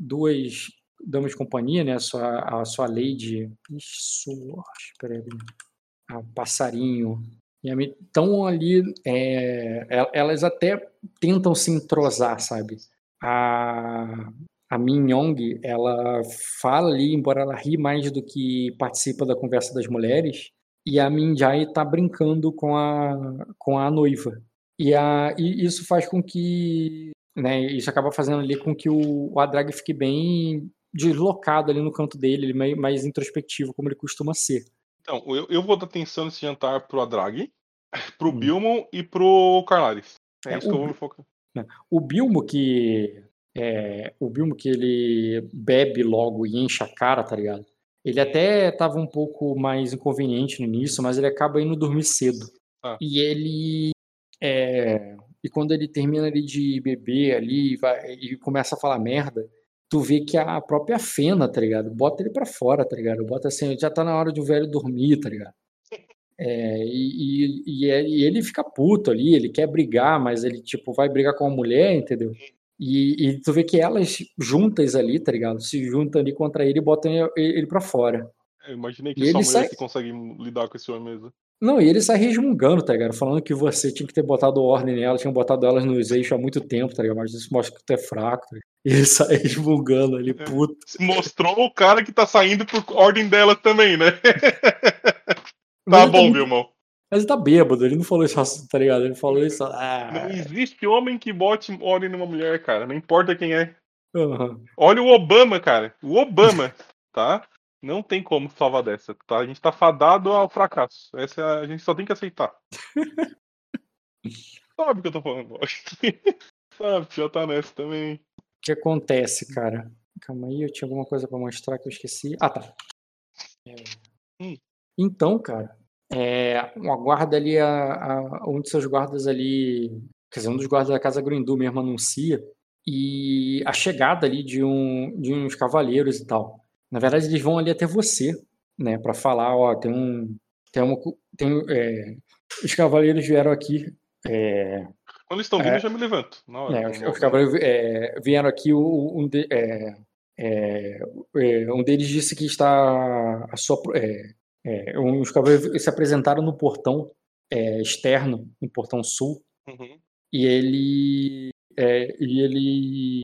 duas damas de companhia, né, a sua, a sua lady, isso, espera aí, a passarinho, estão ali, é, elas até tentam se entrosar, sabe? A, a Min Yong, ela fala ali, embora ela ri mais do que participa da conversa das mulheres, e a Minjai está brincando com a, com a noiva. E, a, e isso faz com que. Né, isso acaba fazendo ali com que o, o Adrag fique bem deslocado ali no canto dele, mais, mais introspectivo, como ele costuma ser. Então, eu, eu vou dar atenção nesse jantar pro Adrag, pro hum. Bilmo e pro Carlaris. É, é isso o, que eu vou me focar. Né, o Bilmo que. É, o Bilmo que ele bebe logo e enche a cara, tá ligado? Ele até estava um pouco mais inconveniente no início, mas ele acaba indo dormir cedo. Ah. E ele. É, e quando ele termina ali de beber ali vai, e começa a falar merda, tu vê que a própria Fena, tá ligado? Bota ele pra fora, tá ligado? Bota assim, já tá na hora de o velho dormir, tá ligado? É, e, e, é, e, ele fica puto ali, ele quer brigar, mas ele, tipo, vai brigar com a mulher, entendeu? E, e tu vê que elas juntas ali, tá ligado? Se juntam ali contra ele e botam ele, ele pra fora. Eu imaginei que e só mulher sai... que consegue lidar com esse homem mesmo. Não, e ele sai resmungando, tá ligado? Falando que você tinha que ter botado ordem nela, tinha botado elas nos eixos há muito tempo, tá ligado? Mas isso mostra que tu é fraco, tá E ele sai resmungando ali, é. puto. Mostrou o cara que tá saindo por ordem dela também, né? tá bom, tá meu irmão. Mas ele tá bêbado, ele não falou isso, tá ligado? Ele falou isso. Ah... Não existe homem que bote ordem numa mulher, cara. Não importa quem é. Uhum. Olha o Obama, cara. O Obama, tá? Não tem como salvar dessa, tá? A gente tá fadado ao fracasso. Essa a gente só tem que aceitar. Sabe o que eu tô falando? Sabe, já tá nessa também. O que acontece, cara? Calma aí, eu tinha alguma coisa para mostrar que eu esqueci. Ah, tá. É... Hum. Então, cara, é, uma guarda ali, a, a, um dos seus guardas ali, quer dizer, um dos guardas da casa Grindu mesmo anuncia e a chegada ali de, um, de uns cavaleiros e tal. Na verdade, eles vão ali até você, né, para falar, ó, tem um, tem uma, tem, é, os cavaleiros vieram aqui. É, Quando estão vindo, é, eu já me levanto. Hora, é, os, os, cavaleiros é, vieram aqui, um, de, é, é, um deles disse que está a sua, os cavaleiros se apresentaram no portão externo, no portão sul, uhum. e ele e ele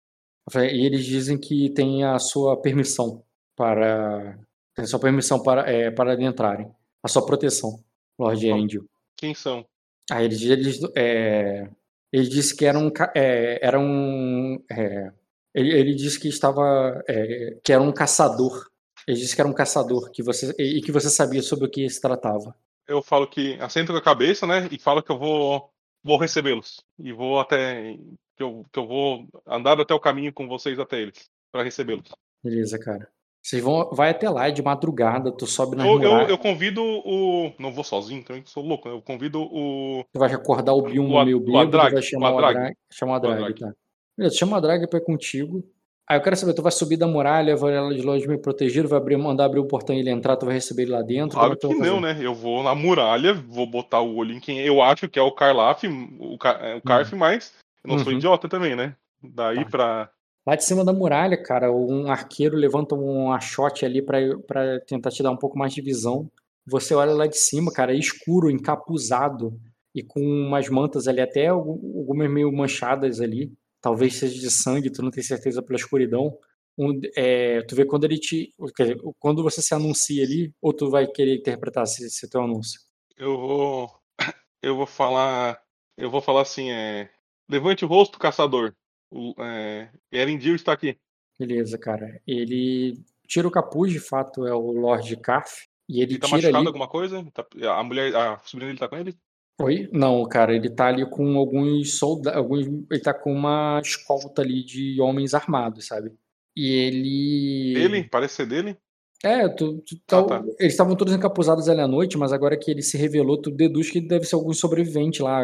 e eles dizem que tem a sua permissão para sua permissão para é, para adentrarem, a sua proteção, Lord Angel. Quem são? Aí ele, ele, é, ele disse que era um é, era um é, ele, ele, disse que estava é, que era um caçador. Ele disse que era um caçador que você e que você sabia sobre o que se tratava. Eu falo que assento com a cabeça, né, e falo que eu vou vou recebê-los e vou até que eu, que eu vou andar até o caminho com vocês até eles para recebê-los. Beleza, cara. Vocês vão, vai até lá de madrugada, tu sobe na eu, eu, eu, convido o. Não vou sozinho também, sou louco. Eu convido o. Você vai acordar o Bill no meio bêbado, vai chamar o Adrag. Chama o Adrag, tá. Beleza, chama o Adrag pra ir contigo. Aí eu quero saber, tu vai subir da muralha, vai ela de longe meio protegido, vai abrir, mandar abrir o portão e ele entrar, tu vai receber ele lá dentro? Claro que não, né? Eu vou na muralha, vou botar o olho em quem eu acho que é o Karlaf, o, Car, é, o Carf, uhum. mas eu não uhum. sou idiota também, né? Daí tá. pra Lá de cima da muralha, cara, um arqueiro levanta um achote ali para tentar te dar um pouco mais de visão. Você olha lá de cima, cara, é escuro, encapuzado e com umas mantas ali, até algumas meio manchadas ali. Talvez seja de sangue, tu não tem certeza pela escuridão. Um, é, tu vê quando ele te. Dizer, quando você se anuncia ali, ou tu vai querer interpretar esse, esse teu anúncio? Eu vou. Eu vou falar. Eu vou falar assim, é. Levante o rosto, caçador. O, é, Erendil está aqui. Beleza, cara. Ele tira o capuz, de fato, é o Lord Carf. E ele, ele tá tira machucado ali... alguma coisa? Tá, a mulher, a sobrinha dele tá com ele? Oi? Não, cara, ele tá ali com alguns soldados. Alguns, ele tá com uma escolta ali de homens armados, sabe? E ele. Dele? Parece ser dele? É, tu, tu ah, tá. eles estavam todos encapuzados ali à noite, mas agora que ele se revelou, tu deduz que deve ser algum sobrevivente lá.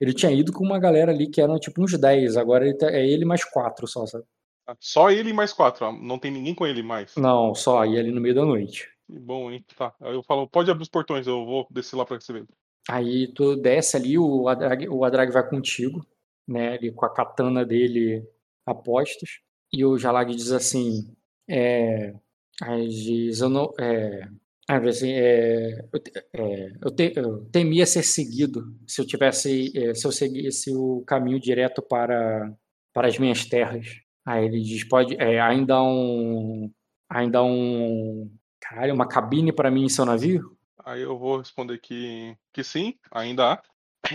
Ele tinha ido com uma galera ali que eram tipo uns 10, agora ele tá, é ele mais quatro só, sabe? Ah, só ele mais quatro, não tem ninguém com ele mais. Não, só, e ali no meio da noite. Que bom, hein? Tá. Aí eu falo, pode abrir os portões, eu vou descer lá pra receber. Aí tu desce ali, o Adrag, o Adrag vai contigo, né? Ali com a katana dele a postos. E o Jalag diz assim: é, Aí diz, eu não. É, assim, é, eu, é, eu, te, eu, temia ser seguido se eu tivesse. É, se eu seguisse o caminho direto para, para as minhas terras. Aí ele diz, pode. É, ainda há um. Ainda um. Caralho, uma cabine para mim em seu navio? Aí eu vou responder que, que sim, ainda há.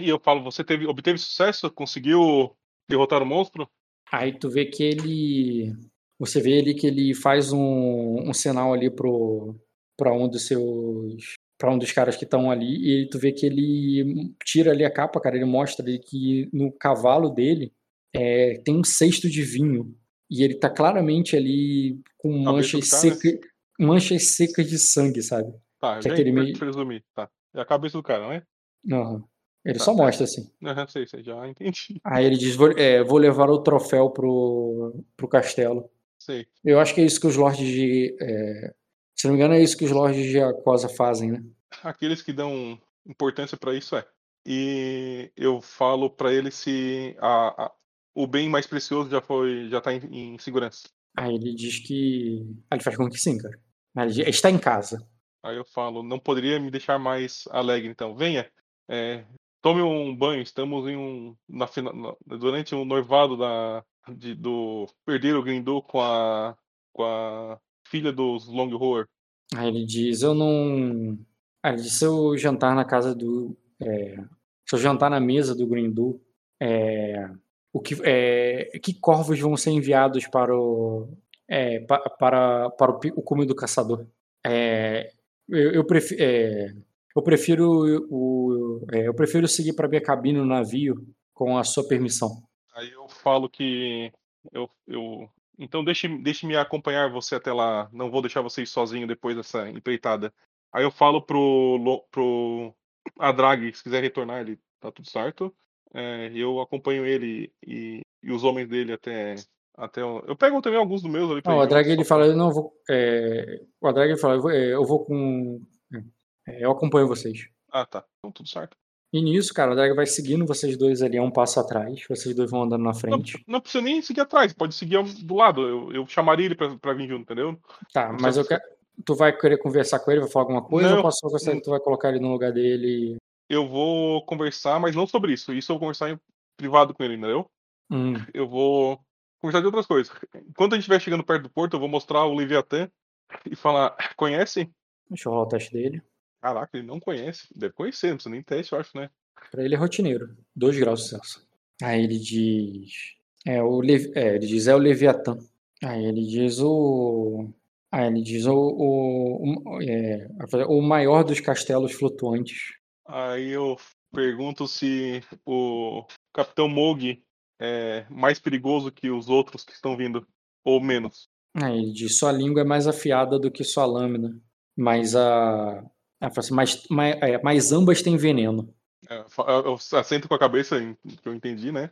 E eu falo, você teve, obteve sucesso? Conseguiu derrotar o monstro? Aí tu vê que ele você vê ali que ele faz um, um sinal ali pro para um dos seus para um dos caras que estão ali e tu vê que ele tira ali a capa, cara, ele mostra ali que no cavalo dele é, tem um cesto de vinho e ele tá claramente ali com manchas secas, manchas secas de sangue, sabe? Tá, que é aquele meio... presumir, tá. É a cabeça do cara, não é? Uhum. Ele tá, só mostra assim. Aham, sei, sei, já entendi. Aí ele diz: vou, é, vou levar o troféu pro, pro castelo. Sei. Eu acho que é isso que os lords de. É... Se não me engano, é isso que os lords de Acosa fazem, né? Aqueles que dão importância para isso é. E eu falo para ele se a, a, o bem mais precioso já foi já tá em, em segurança. Aí ele diz que. Ah, ele faz com que sim, cara. Ele diz, está em casa. Aí eu falo, não poderia me deixar mais alegre, então. Venha, é, tome um banho. Estamos em um. Na, na, durante um noivado da, de, do Perdeiro Grindô com a, com a filha dos Longhorn. Aí ele diz, eu não. Aí ele diz, jantar na casa do. É, eu jantar na mesa do Grindu, é, o que, é, que corvos vão ser enviados para o, é, para, para, para o, o cume do caçador? É, eu, eu, prefiro, é, eu prefiro o, é, eu prefiro seguir para minha cabine no navio com a sua permissão. Falo que eu, eu então deixe, deixe-me acompanhar você até lá. Não vou deixar vocês sozinho depois dessa empreitada. Aí eu falo pro pro Adrag, se quiser retornar, ele tá tudo certo. É, eu acompanho ele e, e, os homens dele até. até eu pego também alguns dos meus ali pra não, O Adrag ele fala, eu não vou. É, o Adrag ele fala, eu vou, é, eu vou com. É, eu acompanho vocês. Ah, tá. Então tudo certo. E nisso, cara, o Adrag vai seguindo vocês dois ali a um passo atrás. Vocês dois vão andando na frente. Não, não precisa nem seguir atrás, pode seguir do lado. Eu, eu chamaria ele pra, pra vir junto, entendeu? Tá, mas eu quero. Tu vai querer conversar com ele, vai falar alguma coisa? Não, ou posso gostar que tu vai colocar ele no lugar dele? eu vou conversar, mas não sobre isso. Isso eu vou conversar em privado com ele, entendeu? Hum. Eu vou conversar de outras coisas. Enquanto a gente estiver chegando perto do porto, eu vou mostrar o Leviatã e falar: conhece? Deixa eu rolar o teste dele. Caraca, ele não conhece. Deve conhecer, não precisa nem teste, eu acho, né? Pra ele é rotineiro. Dois graus de Celsius. Aí ele diz. É, o Levi... é, ele diz é o Leviatã. Aí ele diz o. Aí ele diz o, o, o, é, o maior dos castelos flutuantes. Aí eu pergunto se o Capitão Mog é mais perigoso que os outros que estão vindo, ou menos. Aí ele diz: sua língua é mais afiada do que sua lâmina, mas a. Assim, mas, mas, é, mas ambas têm veneno. É, eu assento com a cabeça, que eu entendi, né?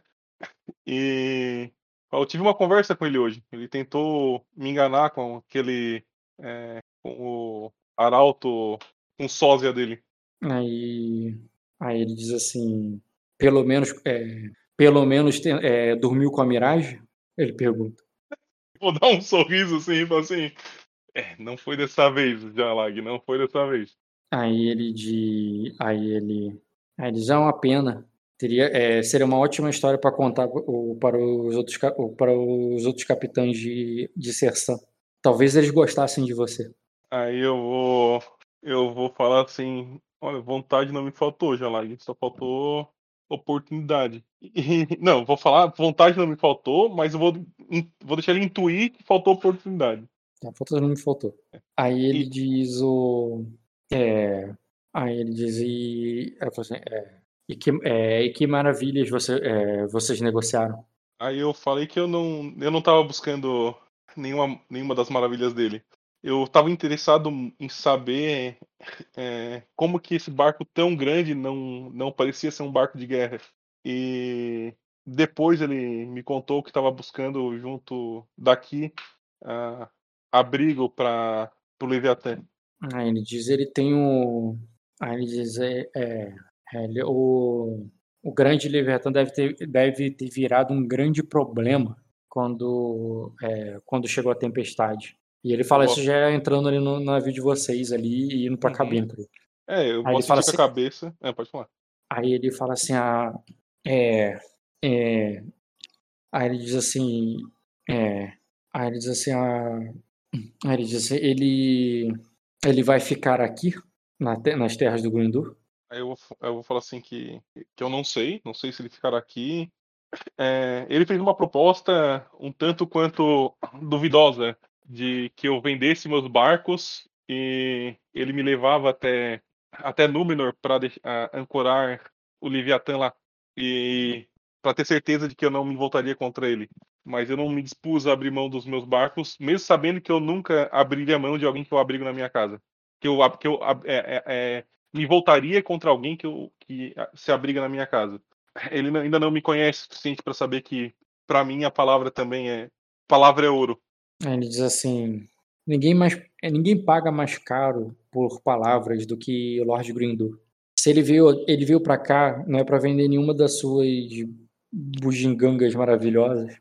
E eu tive uma conversa com ele hoje. Ele tentou me enganar com aquele. É, com o arauto, com sósia dele. Aí, aí ele diz assim, pelo menos, é, pelo menos é, dormiu com a miragem? Ele pergunta. Vou dar um sorriso assim, assim, é, não foi dessa vez, Jalag, não foi dessa vez. Aí ele diz, aí ele, aí ele é uma pena. Teria, é, seria uma ótima história para contar o, para, os outros, para os outros capitães de, de Sersan. Talvez eles gostassem de você. Aí eu vou, eu vou falar assim, Olha, vontade não me faltou, Jalag, só faltou oportunidade. E, não, vou falar, vontade não me faltou, mas eu vou, vou deixar ele intuir que faltou oportunidade. A falta não me faltou. Aí ele e... diz o. É, aí ele diz e. Assim, é, e, que, é, e que maravilhas você, é, vocês negociaram. Aí eu falei que eu não, eu não tava buscando nenhuma, nenhuma das maravilhas dele eu estava interessado em saber é, como que esse barco tão grande não, não parecia ser um barco de guerra. E depois ele me contou que estava buscando junto daqui uh, abrigo para o Leviatã. Ah, ele diz ele tem o. Ah, ele diz é, é, ele, o, o grande Leviatã deve ter, deve ter virado um grande problema quando, é, quando chegou a tempestade. E ele fala isso já entrando ali no navio de vocês ali e indo pra uhum. cabine. É, eu aí ele fala assim, a cabeça. É, pode falar. Aí ele fala assim, ah, é, é, aí ele diz assim, é, aí ele diz assim, ah, aí ele diz assim, ele, ele vai ficar aqui na, nas terras do Grindur? Aí eu vou, eu vou falar assim que, que eu não sei, não sei se ele ficará aqui. É, ele fez uma proposta um tanto quanto duvidosa de que eu vendesse meus barcos e ele me levava até até Númenor para ancorar o Leviatã lá e para ter certeza de que eu não me voltaria contra ele. Mas eu não me dispus a abrir mão dos meus barcos, mesmo sabendo que eu nunca abriria mão de alguém que eu abrigo na minha casa. Que eu, que eu é, é, é, me voltaria contra alguém que, eu, que se abriga na minha casa. Ele ainda não me conhece o suficiente para saber que, para mim, a palavra também é. Palavra é ouro. Ele diz assim: ninguém, mais, é, ninguém paga mais caro por palavras do que o Lord Grindu. Se ele veio, ele veio para cá, não é para vender nenhuma das suas bugigangas maravilhosas,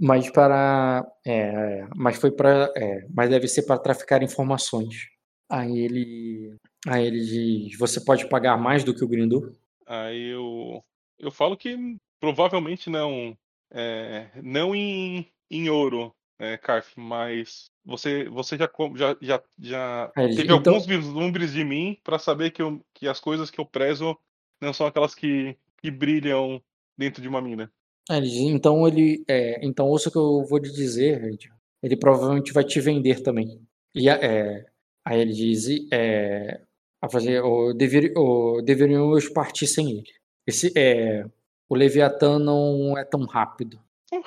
mas para, é, mas foi para, é, mas deve ser para traficar informações. Aí ele, aí ele diz: você pode pagar mais do que o Grindu? Aí eu, eu falo que provavelmente não, é, não em, em ouro, é, Carf, mas você, você já, já, já, já é, teve então... alguns vislumbres de mim para saber que, eu, que as coisas que eu prezo não são aquelas que, que brilham dentro de uma mina. É, então ele, é, então ouça o que eu vou lhe dizer, ele provavelmente vai te vender também. E é, aí ele diz, é, a fazer, ou, dever, ou deveríamos partir sem ele. Esse, é, o Leviatã não é tão rápido.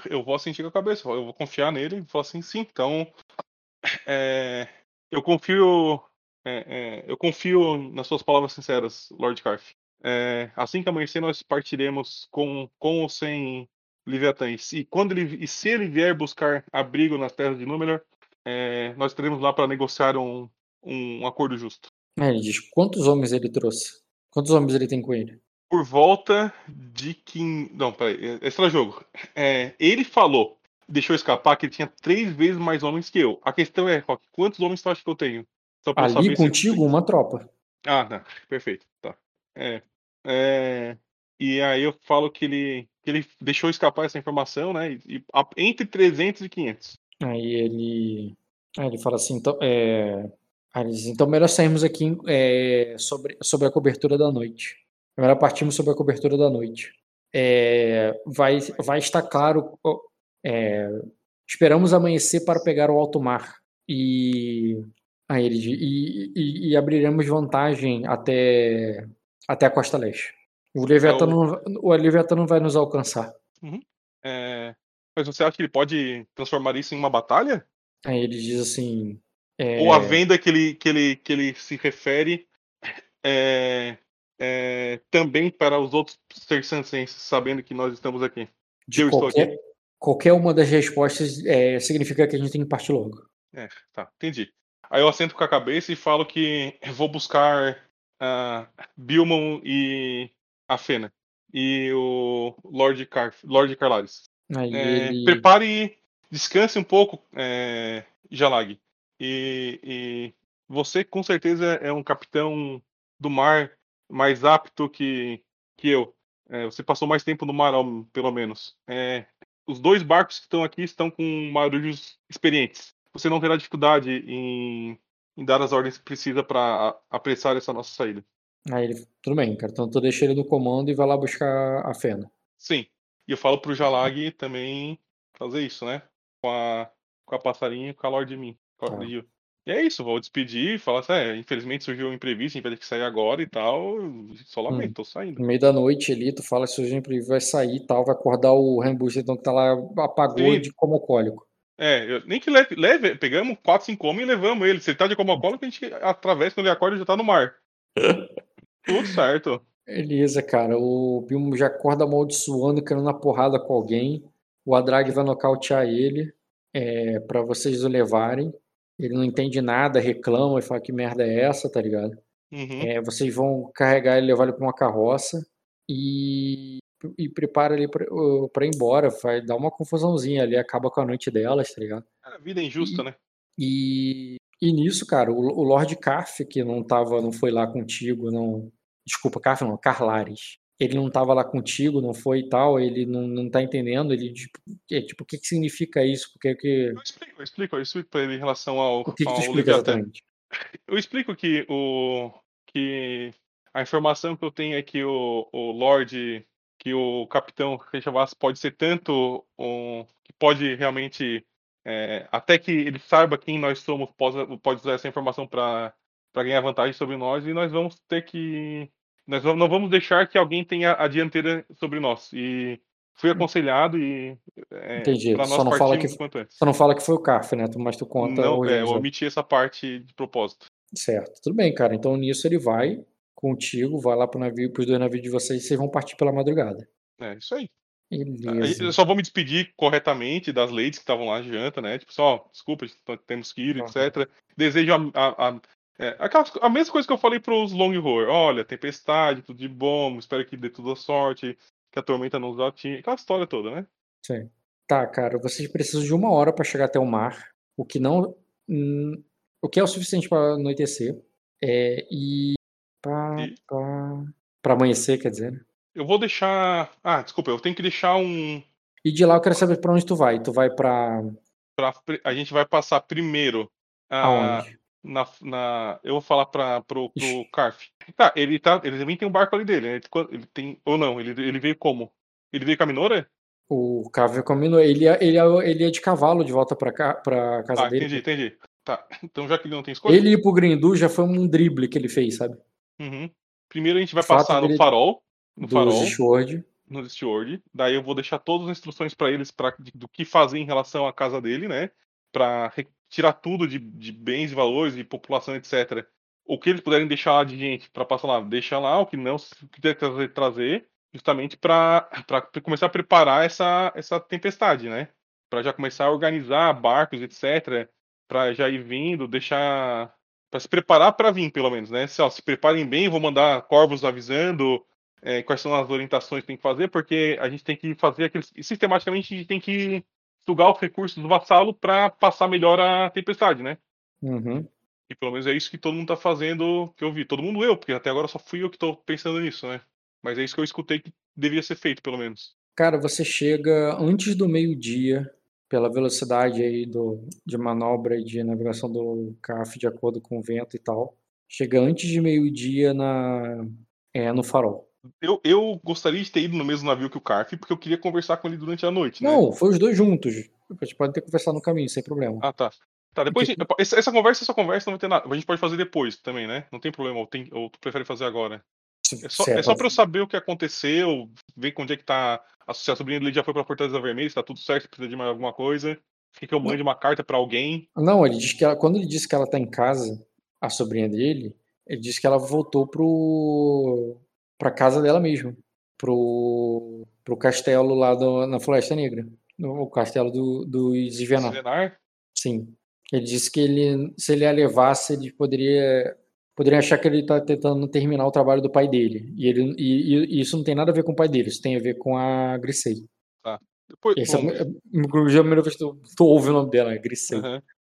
Eu vou sentir a cabeça, eu vou confiar nele e falar assim, sim, então é, eu confio é, é, eu confio nas suas palavras sinceras, Lord Carf. É, assim que amanhecer, nós partiremos com, com ou sem Leviatãs. E, quando ele, e se ele vier buscar abrigo nas terras de Númenor, é, nós teremos lá para negociar um, um acordo justo. É, ele diz quantos homens ele trouxe? Quantos homens ele tem com ele? Por volta de que. Não, peraí, esse era jogo. É, ele falou, deixou escapar que ele tinha três vezes mais homens que eu. A questão é, Rock, quantos homens tu acha que eu tenho? Ali contigo, uma tropa. Ah, não. Perfeito. Tá. É, é, e aí eu falo que ele, que ele deixou escapar essa informação, né? E, e entre 300 e 500. Aí ele, aí ele fala assim, então, é, então melhor sairmos aqui é, sobre, sobre a cobertura da noite. Melhor partimos sobre a cobertura da noite. É, vai, vai estar claro. É, esperamos amanhecer para pegar o alto mar e, aí ele, e, e, e abriremos vantagem até, até a costa leste. O Leviatã, então, não, o Leviatã não vai nos alcançar. Uhum. É, mas você acha que ele pode transformar isso em uma batalha? Aí ele diz assim: é... Ou a venda que ele, que ele, que ele se refere é, é, também para os outros terçancenses, sabendo que nós estamos aqui. De eu qualquer, estou aqui. Qualquer uma das respostas é, significa que a gente tem que partir logo. É, tá, entendi. Aí eu assento com a cabeça e falo que vou buscar uh, Bilmon e a Fena. E o Lord, Car Lord Carlares. É, ele... Prepare e descanse um pouco, é, Jalag. E, e você com certeza é um capitão do mar mais apto que, que eu. É, você passou mais tempo no mar, pelo menos. É, os dois barcos que estão aqui estão com marujos experientes. Você não terá dificuldade em, em dar as ordens que precisa para apressar essa nossa saída. Aí ele, tudo bem, cara. Então tu deixa ele no comando e vai lá buscar a Fena. Sim. E eu falo pro Jalag também fazer isso, né? Com a, com a passarinha e com a Lorde Min. Tá. E é isso, vou despedir, falar assim, é, infelizmente surgiu um imprevisto, a gente vai ter que sair agora e tal. Só lamento, hum. tô saindo. No meio da noite ali, tu fala que surgiu um imprevisto, vai sair e tal, vai acordar o Rainbow então que tá lá, apagou Sim. de como cólico. É, eu, nem que leve, leve, pegamos 4, 5 homens e levamos ele. Se ele tá de como cólico, a gente atravessa quando ele acorda e já tá no mar. Tudo certo. Beleza, cara. O Bilmo já acorda amaldiçoando, querendo na porrada com alguém. O Adrag vai nocautear ele é, para vocês o levarem. Ele não entende nada, reclama e fala que merda é essa, tá ligado? Uhum. É, vocês vão carregar ele, levar ele pra uma carroça e, e prepara ele pra, pra ir embora. Vai dar uma confusãozinha ali, acaba com a noite delas, tá ligado? A vida é injusta, e, né? E, e nisso, cara, o, o Lord Carf, que não tava, não foi lá contigo, não. Desculpa, Carf não, Carlares ele não estava lá contigo, não foi e tal, ele não, não tá entendendo, ele, tipo, é, tipo o que, que significa isso? Porque que... Eu explico, eu explico, eu explico para ele em relação ao, o que, que tu explica exatamente? Eu explico que o que a informação que eu tenho é que o, o Lorde, que o Capitão Rechavas pode ser tanto um, que pode realmente é, até que ele saiba quem nós somos, pode, pode usar essa informação para ganhar vantagem sobre nós e nós vamos ter que nós não vamos deixar que alguém tenha a dianteira sobre nós. E fui hum. aconselhado e. É, Entendi. Só não, fala que, só não fala que foi o CAF, né? Mas tu conta. Não, é, eu omiti essa parte de propósito. Certo. Tudo bem, cara. Então nisso ele vai contigo, vai lá pro navio, pros dois navios de vocês e vocês vão partir pela madrugada. É, isso aí. Beleza. Eu só vou me despedir corretamente das ladies que estavam lá de janta, né? Tipo, só, desculpa, temos que ir, uhum. etc. Desejo a, a, a, é, aquela, a mesma coisa que eu falei pros Long Horror. Olha, tempestade, tudo de bom, espero que dê tudo a sorte, que a tormenta não nos atinja. Aquela história toda, né? Sim. Tá, cara, vocês precisam de uma hora para chegar até o mar, o que não. Hum, o que é o suficiente para anoitecer. É, e. Pra, e... Pra, pra amanhecer, quer dizer, né? Eu vou deixar. Ah, desculpa, eu tenho que deixar um. E de lá eu quero saber para onde tu vai. Tu vai para. Pra... A gente vai passar primeiro. Aonde? Na, na... Eu vou falar para pro, pro Carf. Tá, ele tá. Ele também tem um barco ali dele, né? Ele tem. Ou não, ele, ele veio como? Ele veio com a Minora? O Carf veio com a Minora. Ele, ele, ele é de cavalo de volta pra, cá, pra casa ah, dele. Entendi, entendi. Tá. Então já que ele não tem escolha. Ele ir pro Grindu já foi um drible que ele fez, sabe? Uhum. Primeiro a gente vai passar no farol no do farol. Steward. No Steward. Daí eu vou deixar todas as instruções para eles pra, do que fazer em relação à casa dele, né? Para tirar tudo de, de bens e valores e população, etc. O que eles puderem deixar lá de gente para passar lá, deixa lá. O que não, o que trazer, trazer justamente para começar a preparar essa, essa tempestade, né? Para já começar a organizar barcos, etc. Para já ir vindo, deixar para se preparar para vir, pelo menos, né? Se, ó, se preparem bem, vou mandar corvos avisando, é, quais são as orientações que tem que fazer, porque a gente tem que fazer aqueles. Sistematicamente a gente tem que sugar os recursos do vassalo para passar melhor a tempestade, né? Uhum. E pelo menos é isso que todo mundo tá fazendo, que eu vi. Todo mundo eu, porque até agora só fui eu que tô pensando nisso, né? Mas é isso que eu escutei que devia ser feito, pelo menos. Cara, você chega antes do meio-dia, pela velocidade aí do, de manobra e de navegação do CAF, de acordo com o vento e tal. Chega antes de meio-dia na, é, no farol. Eu, eu gostaria de ter ido no mesmo navio que o Carf, porque eu queria conversar com ele durante a noite. Né? Não, foi os dois juntos. A gente pode ter conversado no caminho, sem problema. Ah, tá. Tá, depois porque... essa, essa, conversa, essa conversa não vai ter nada. A gente pode fazer depois também, né? Não tem problema. Ou, tem, ou tu prefere fazer agora? É só, é só pra eu saber o que aconteceu, ver onde é que tá. A, sobrinha dele já foi pra Fortaleza Vermelha, se tá tudo certo, se precisa de mais alguma coisa. Quer que eu mande uma carta para alguém? Não, ele diz que ela, quando ele disse que ela tá em casa, a sobrinha dele, ele disse que ela voltou pro. pra casa dela mesmo pro, pro castelo lá do, na Floresta Negra. No, o castelo do, do Zivenar. Sim. Ele disse que ele, se ele a levasse, ele poderia poderia achar que ele está tentando terminar o trabalho do pai dele. E, ele, e, e, isso não tem nada a ver com o pai dele, isso tem a ver com a Grisei. Tá. Depois, Esse é, é, a primeira vez que tu, tu ouve o nome dela, é Grisei.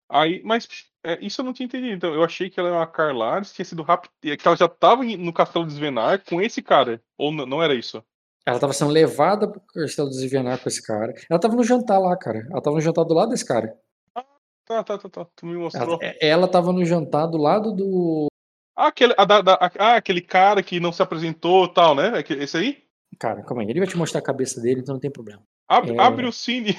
Aí, mas é, isso eu não tinha entendido. Então, eu achei que ela era uma Carlares, tinha sido rápido. Que ela já estava no Castelo de Svenar com esse cara. Ou não era isso? Ela estava sendo levada pro Castelo de Svenar com esse cara. Ela estava no jantar lá, cara. Ela estava no jantar do lado desse cara. Ah, tá, tá, tá, tá. Tu me mostrou. Ela, estava no jantar do lado do. Ah, aquele, a, da, da, ah, aquele cara que não se apresentou tal, né? É esse aí? Cara, calma aí. Ele vai te mostrar a cabeça dele, então não tem problema. Abre, é... abre o cine.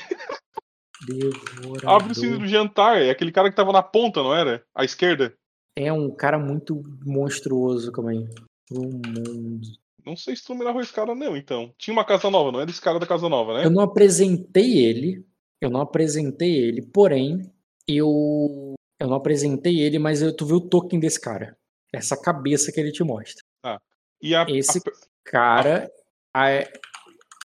Devorador. Abre o cine do jantar, é aquele cara que tava na ponta, não era? À esquerda. É um cara muito monstruoso, calma aí. Mundo. Não sei se tu mirava esse cara, não, então. Tinha uma casa nova, não é desse cara da casa nova, né? Eu não apresentei ele. Eu não apresentei ele, porém, eu. Eu não apresentei ele, mas eu, tu viu o token desse cara. Essa cabeça que ele te mostra. Ah. A, Esse a... cara. A,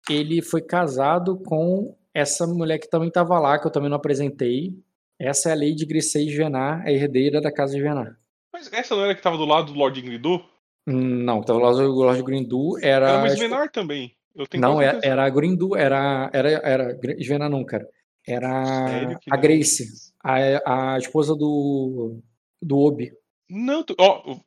ele foi casado com essa mulher que também estava lá, que eu também não apresentei. Essa é a Lady Grisei Genar, a herdeira da casa de Genar. Mas essa não era que estava do lado do Lord Grindu? Não, que estava do lado do Lord Grindu era. Era uma Svenar também. não, era, era a Grindu, era. Era, era Svenar não, cara. Era a Grace, a, a esposa do. do Obi. Não, tu,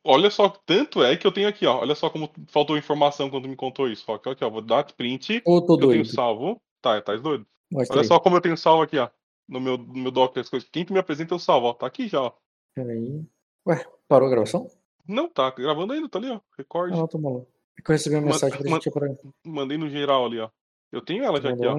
olha só, tanto é que eu tenho aqui, ó. Olha só como faltou informação quando me contou isso. Ó, aqui, ó, vou dar print. Ô, tô doido. Eu tenho salvo. Tá, tá doido. Olha só como eu tenho salvo aqui, ó. No meu, no meu doc, as coisas. Quem que me apresenta eu salvo, ó. Tá aqui já, ó. Peraí. Ué, parou a gravação? Não, tá gravando ainda, tá ali, ó. Recorde. Ah, tô maluco. É eu recebi uma mensagem pra gente pra... Mandei no geral ali, ó. Eu tenho ela já aqui, ó.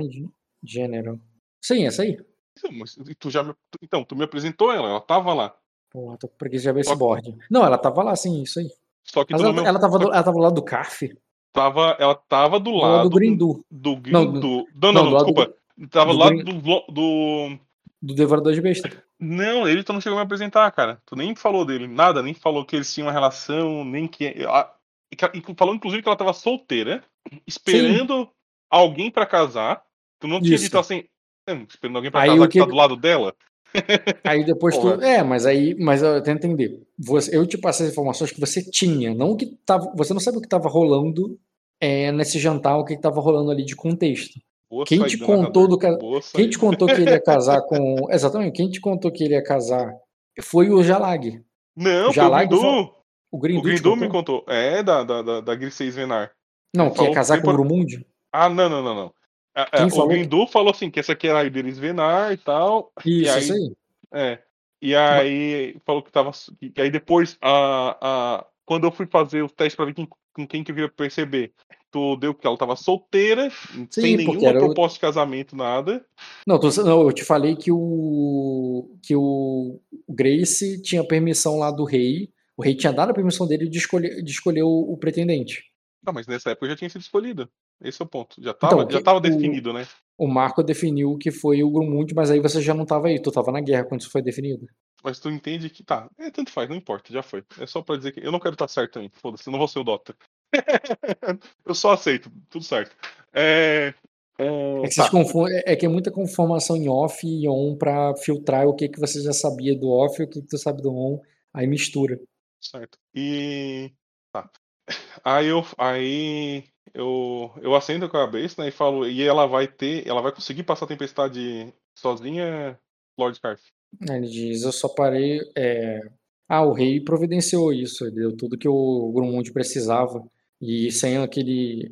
Gênero. Sim, essa aí. Mas, tu já me... Então, tu me apresentou ela, ela tava lá. Porra, tô com preguiça de ver esse board. Não, ela tava lá, sim, isso aí. Só que ela, meu... ela, tava do, ela tava do lado do CAF? Tava, ela tava do lado. do Grindu. Do Grindu. Não, do... não, não, não, desculpa. Do... Tava do lá do, do. Do Devorador de Besta. Não, ele tu não chegou a me apresentar, cara. Tu nem falou dele, nada, nem falou que eles tinham uma relação, nem que. A, falou, inclusive, que ela tava solteira, esperando. Sim. alguém para casar. Tu não tinha Isso. dito assim, hum, esperando alguém pra aí casar que... que tá do lado dela. Aí depois tu. É, mas aí. Mas eu tento entender. Você, eu te passei as informações que você tinha, não que tava. Você não sabe o que estava rolando é, nesse jantar, o que estava rolando ali de contexto. Boa quem te contou do Quem te contou que ele ia casar com. Exatamente, quem te contou que ele ia casar foi o Jalag. Não, o Jalag foi o Grindu. O Grindu, o Grindu me contou. É, da, da, da, da Griseis Venar. Não, que ia casar com o Grumund? Ah, não, não, não, não. É, é o Grindu que... falou assim, que essa aqui era a Iberis Venar e tal. Isso, e aí, isso aí. É. E aí falou que tava. E aí depois, a, a, quando eu fui fazer o teste pra ver quem, com quem que eu queria perceber, tu deu que ela tava solteira, Sim, sem nenhuma proposta de casamento, nada. Não, tu, não, eu te falei que o. que o Grace tinha permissão lá do rei. O rei tinha dado a permissão dele de escolher, de escolher o, o pretendente. Não, mas nessa época já tinha sido escolhida. Esse é o ponto. Já estava então, já tava definido, né? O Marco definiu que foi o Grumund, mas aí você já não estava aí, tu estava na guerra quando isso foi definido. Mas tu entende que tá. É, tanto faz, não importa, já foi. É só pra dizer que eu não quero estar certo também. Foda-se, não vou ser o Dota. eu só aceito, tudo certo. É, é, é, que tá. confundem, é, que é muita conformação em off e on para filtrar o que, que você já sabia do off e o que, que tu sabe do on, aí mistura. Certo. E. Tá. Aí eu. Aí eu, eu acendo a cabeça, né, e falo, e ela vai ter, ela vai conseguir passar a tempestade sozinha, Lord Carf? Ele diz, eu só parei, é... ah, o rei providenciou isso, ele deu tudo que o Grumund precisava, e sem aquele,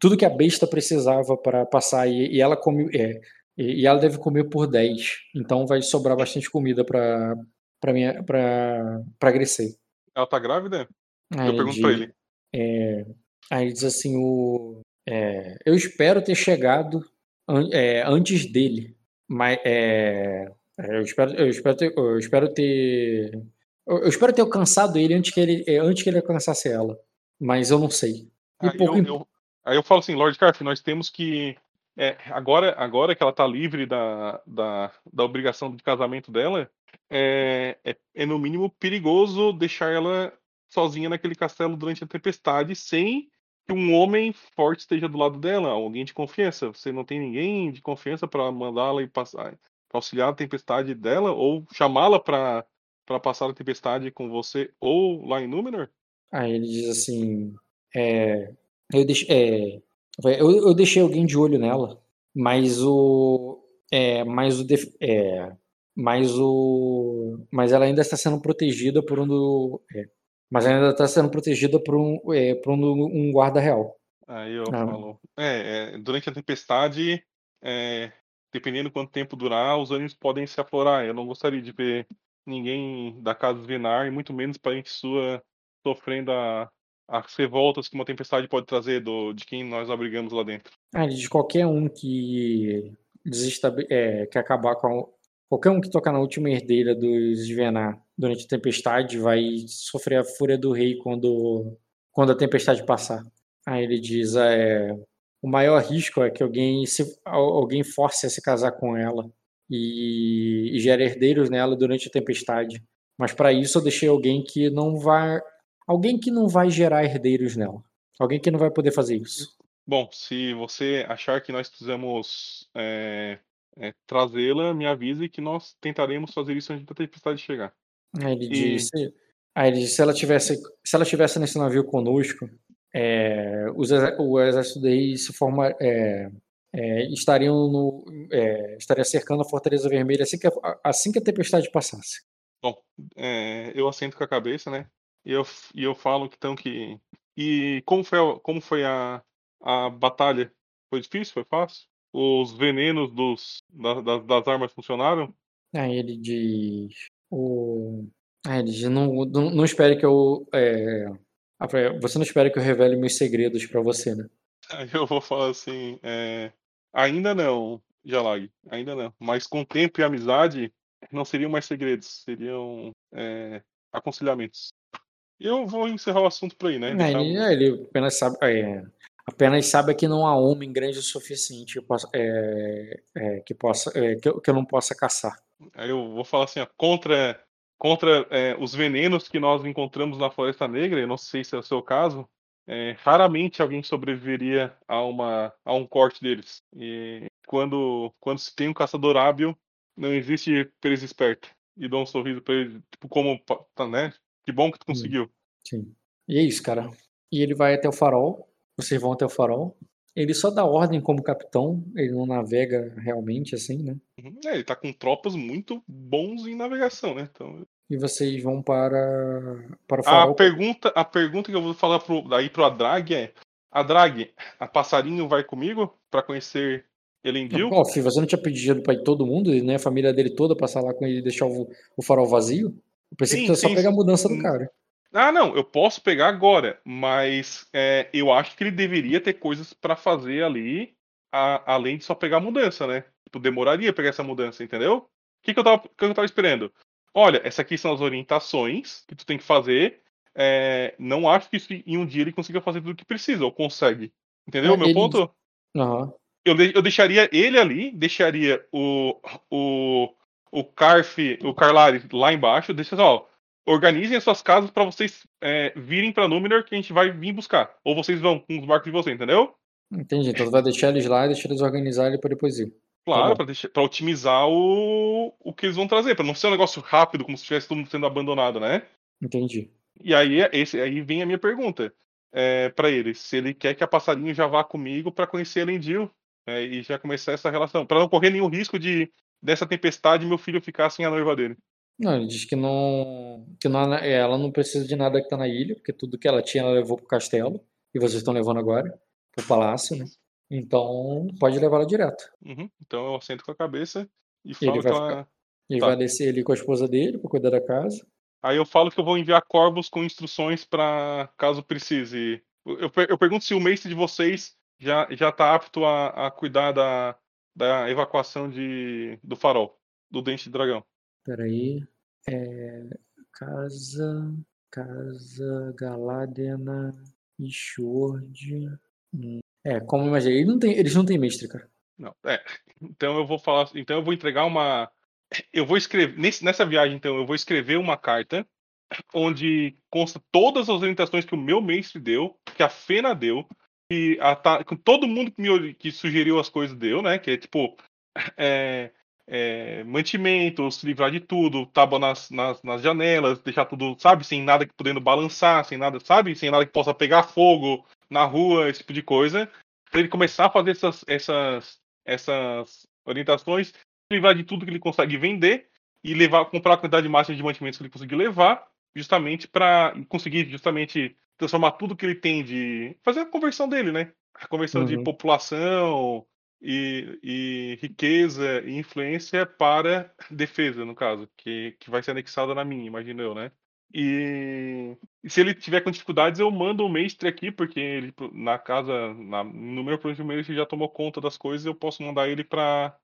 tudo que a besta precisava para passar, e, e ela come, é, e, ela deve comer por 10, então vai sobrar bastante comida para para minha para para Grecei. Ela tá grávida? Eu pergunto para ele. É, Aí diz assim: o, é, Eu espero ter chegado an, é, antes dele, mas é, é, eu, espero, eu, espero ter, eu espero ter. Eu espero ter alcançado ele antes que ele, é, antes que ele alcançasse ela. Mas eu não sei. Aí, pouco... eu, eu, aí eu falo assim, Lord Carf, nós temos que. É, agora, agora que ela está livre da, da, da obrigação de casamento dela, é, é, é, no mínimo perigoso deixar ela sozinha naquele castelo durante a tempestade sem que um homem forte esteja do lado dela, alguém de confiança. Você não tem ninguém de confiança para mandá-la e passar, auxiliar a tempestade dela ou chamá-la para para passar a tempestade com você ou lá em Númenor? Aí ele diz assim, é, eu, deixe, é, eu, eu, deixei alguém de olho nela, mas o é, mas o é, mas o mas ela ainda está sendo protegida por um do, é, mas ainda está sendo protegida por um, é, por um, um guarda real. Aí eu ah. falo. É, é, durante a tempestade, é, dependendo quanto tempo durar, os ânimos podem se aflorar. Eu não gostaria de ver ninguém da casa Venar, e muito menos parente sua, sofrendo a, as revoltas que uma tempestade pode trazer do, de quem nós abrigamos lá dentro. Ah, de qualquer um que desestabil... é, que acabar com a... qualquer um que tocar na última herdeira dos Venar durante a tempestade vai sofrer a fúria do rei quando, quando a tempestade passar. Aí ele diz: é, o maior risco é que alguém, se, alguém force a se casar com ela e, e gere herdeiros nela durante a tempestade. Mas para isso eu deixei alguém que não vai. Alguém que não vai gerar herdeiros nela. Alguém que não vai poder fazer isso. Bom, se você achar que nós precisamos é, é, trazê-la, me avise que nós tentaremos fazer isso antes da tempestade chegar. Aí ele e... disse, aí ele disse, se ela tivesse, se ela tivesse nesse navio conosco, é, os, o exército daí se forma, é, é, estariam no, é, estaria cercando a Fortaleza Vermelha assim que a, assim que a tempestade passasse. Bom, é, eu assento com a cabeça, né? E eu, e eu falo que então que e como foi a, como foi a, a batalha? Foi difícil? Foi fácil? Os venenos dos, das, das armas funcionaram? Aí ele diz: o... Ah, não, não, não espere que eu. É... Você não espere que eu revele meus segredos para você, né? Aí eu vou falar assim: é... ainda não, Jalag, ainda não. Mas com tempo e amizade, não seriam mais segredos, seriam é... aconselhamentos. Eu vou encerrar o assunto por aí, né? É, ele, ele, apenas sabe. É, apenas sabe que não há homem grande o suficiente que possa, é, que, possa que, eu, que eu não possa caçar. Aí eu vou falar assim, ó, contra, contra é, os venenos que nós encontramos na Floresta Negra, eu não sei se é o seu caso, é, raramente alguém sobreviveria a, uma, a um corte deles. E quando, quando se tem um caçador hábil, não existe preso esperto. E dá um sorriso pra ele, tipo, como, tá, né? Que bom que tu conseguiu. Sim. E é isso, cara. E ele vai até o farol. Vocês vão até o farol. Ele só dá ordem como capitão, ele não navega realmente assim, né? Uhum. É, ele tá com tropas muito bons em navegação, né? Então... E vocês vão para, para o farol. A pergunta, a pergunta que eu vou falar pro, daí pro Adrag é: Adrag, a passarinho vai comigo para conhecer Elendil? Não, filho, você não tinha pedido para ir todo mundo, né? A família dele toda passar lá com ele e deixar o, o farol vazio? Eu pensei sim, que tu ia só pegar a mudança do cara. Ah, não, eu posso pegar agora, mas é, eu acho que ele deveria ter coisas para fazer ali, a, além de só pegar a mudança, né? Tipo, demoraria pegar essa mudança, entendeu? O que, que, eu tava, que eu tava esperando? Olha, essas aqui são as orientações que tu tem que fazer. É, não acho que em um dia ele consiga fazer tudo o que precisa, ou consegue. Entendeu o meu ele... ponto? Uhum. Eu, eu deixaria ele ali, deixaria o, o, o Carf, o Carlari lá embaixo, deixa ó, organizem as suas casas para vocês é, virem para Númenor que a gente vai vir buscar. Ou vocês vão com os barcos de vocês, entendeu? Entendi. Então vai deixar eles lá e deixar eles organizarem para depois ir. Claro, tá para otimizar o, o que eles vão trazer, para não ser um negócio rápido, como se estivesse todo mundo sendo abandonado, né? Entendi. E aí, esse, aí vem a minha pergunta é, para ele: se ele quer que a passarinho já vá comigo para conhecer Elendil é, e já começar essa relação, para não correr nenhum risco de dessa tempestade meu filho ficar sem a noiva dele. Não, ele diz que não, que não, ela não precisa de nada que tá na ilha, porque tudo que ela tinha ela levou pro castelo, e vocês estão levando agora, pro palácio, né? Então, pode levar ela direto. Uhum. Então eu assento com a cabeça e falo ele vai que ela... Ele tá. vai descer ali com a esposa dele pra cuidar da casa. Aí eu falo que eu vou enviar corvos com instruções para caso precise. Eu, eu, pergunto se o mestre de vocês já, já tá apto a, a cuidar da, da evacuação de, do farol, do dente de dragão. Peraí. É, casa. Casa Galadena e Shord. Hum. É, como imaginei. Ele não tem, eles não têm mestre, cara. Não, é. Então eu vou falar. Então eu vou entregar uma. Eu vou escrever. Nesse, nessa viagem, então, eu vou escrever uma carta onde consta todas as orientações que o meu mestre deu, que a Fena deu, que a, todo mundo que, me, que sugeriu as coisas deu, né? Que é tipo. É, é, mantimentos, se livrar de tudo, tábua nas, nas, nas, janelas, deixar tudo, sabe, sem nada que podendo balançar, sem nada, sabe, sem nada que possa pegar fogo na rua, esse tipo de coisa. Pra ele começar a fazer essas, essas, essas orientações, se livrar de tudo que ele consegue vender e levar, comprar a quantidade máxima de mantimentos que ele conseguir levar, justamente para conseguir justamente transformar tudo que ele tem de fazer a conversão dele, né? A conversão uhum. de população, e, e, riqueza e influência para defesa, no caso, que, que vai ser anexada na minha, imagino eu, né? E, e, se ele tiver com dificuldades, eu mando o mestre aqui, porque ele na casa, na, no meu próximo mês, ele já tomou conta das coisas, eu posso mandar ele para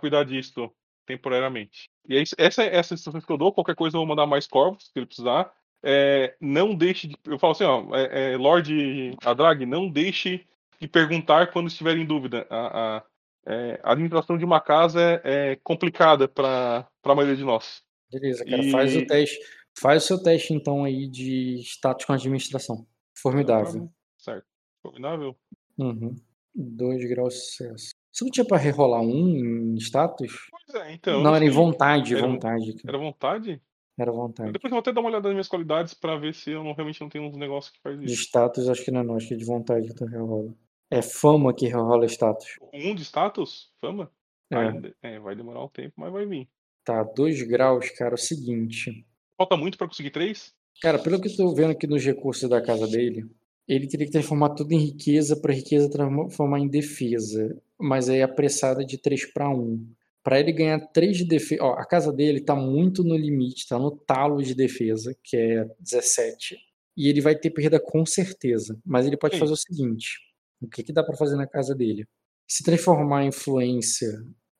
cuidar disso temporariamente. E é isso, essa essa instrução que eu dou. Qualquer coisa eu vou mandar mais corvos, se ele precisar. É, não deixe de. Eu falo assim, ó, é, é, Lorde Adrag, não deixe e perguntar quando estiver em dúvida. A, a, é, a administração de uma casa é, é complicada para a maioria de nós. Beleza, cara, e... faz o teste. Faz o seu teste, então, aí de status com administração. Formidável. Certo. Formidável? Uhum. Dois graus de sucesso. Você não tinha para rerolar um em status? Pois é, então. Não, era em vontade, era, vontade. Era vontade? Era vontade. Depois eu vou até dar uma olhada nas minhas qualidades para ver se eu não, realmente não tenho uns negócios que faz isso. De status, acho que não é não, acho que é de vontade que tu rerola. É fama que rola status. Um de status? Fama? É. Vai, é, vai demorar um tempo, mas vai vir. Tá, dois graus, cara, é o seguinte. Falta muito para conseguir três? Cara, pelo que eu tô vendo aqui nos recursos da casa dele, ele teria que transformar tudo em riqueza para riqueza transformar em defesa. Mas aí apressada de 3 para 1. Para ele ganhar 3 de defesa. Ó, a casa dele tá muito no limite, tá no talo de defesa, que é 17. E ele vai ter perda com certeza. Mas ele pode Sim. fazer o seguinte: o que, que dá para fazer na casa dele? Se transformar a influência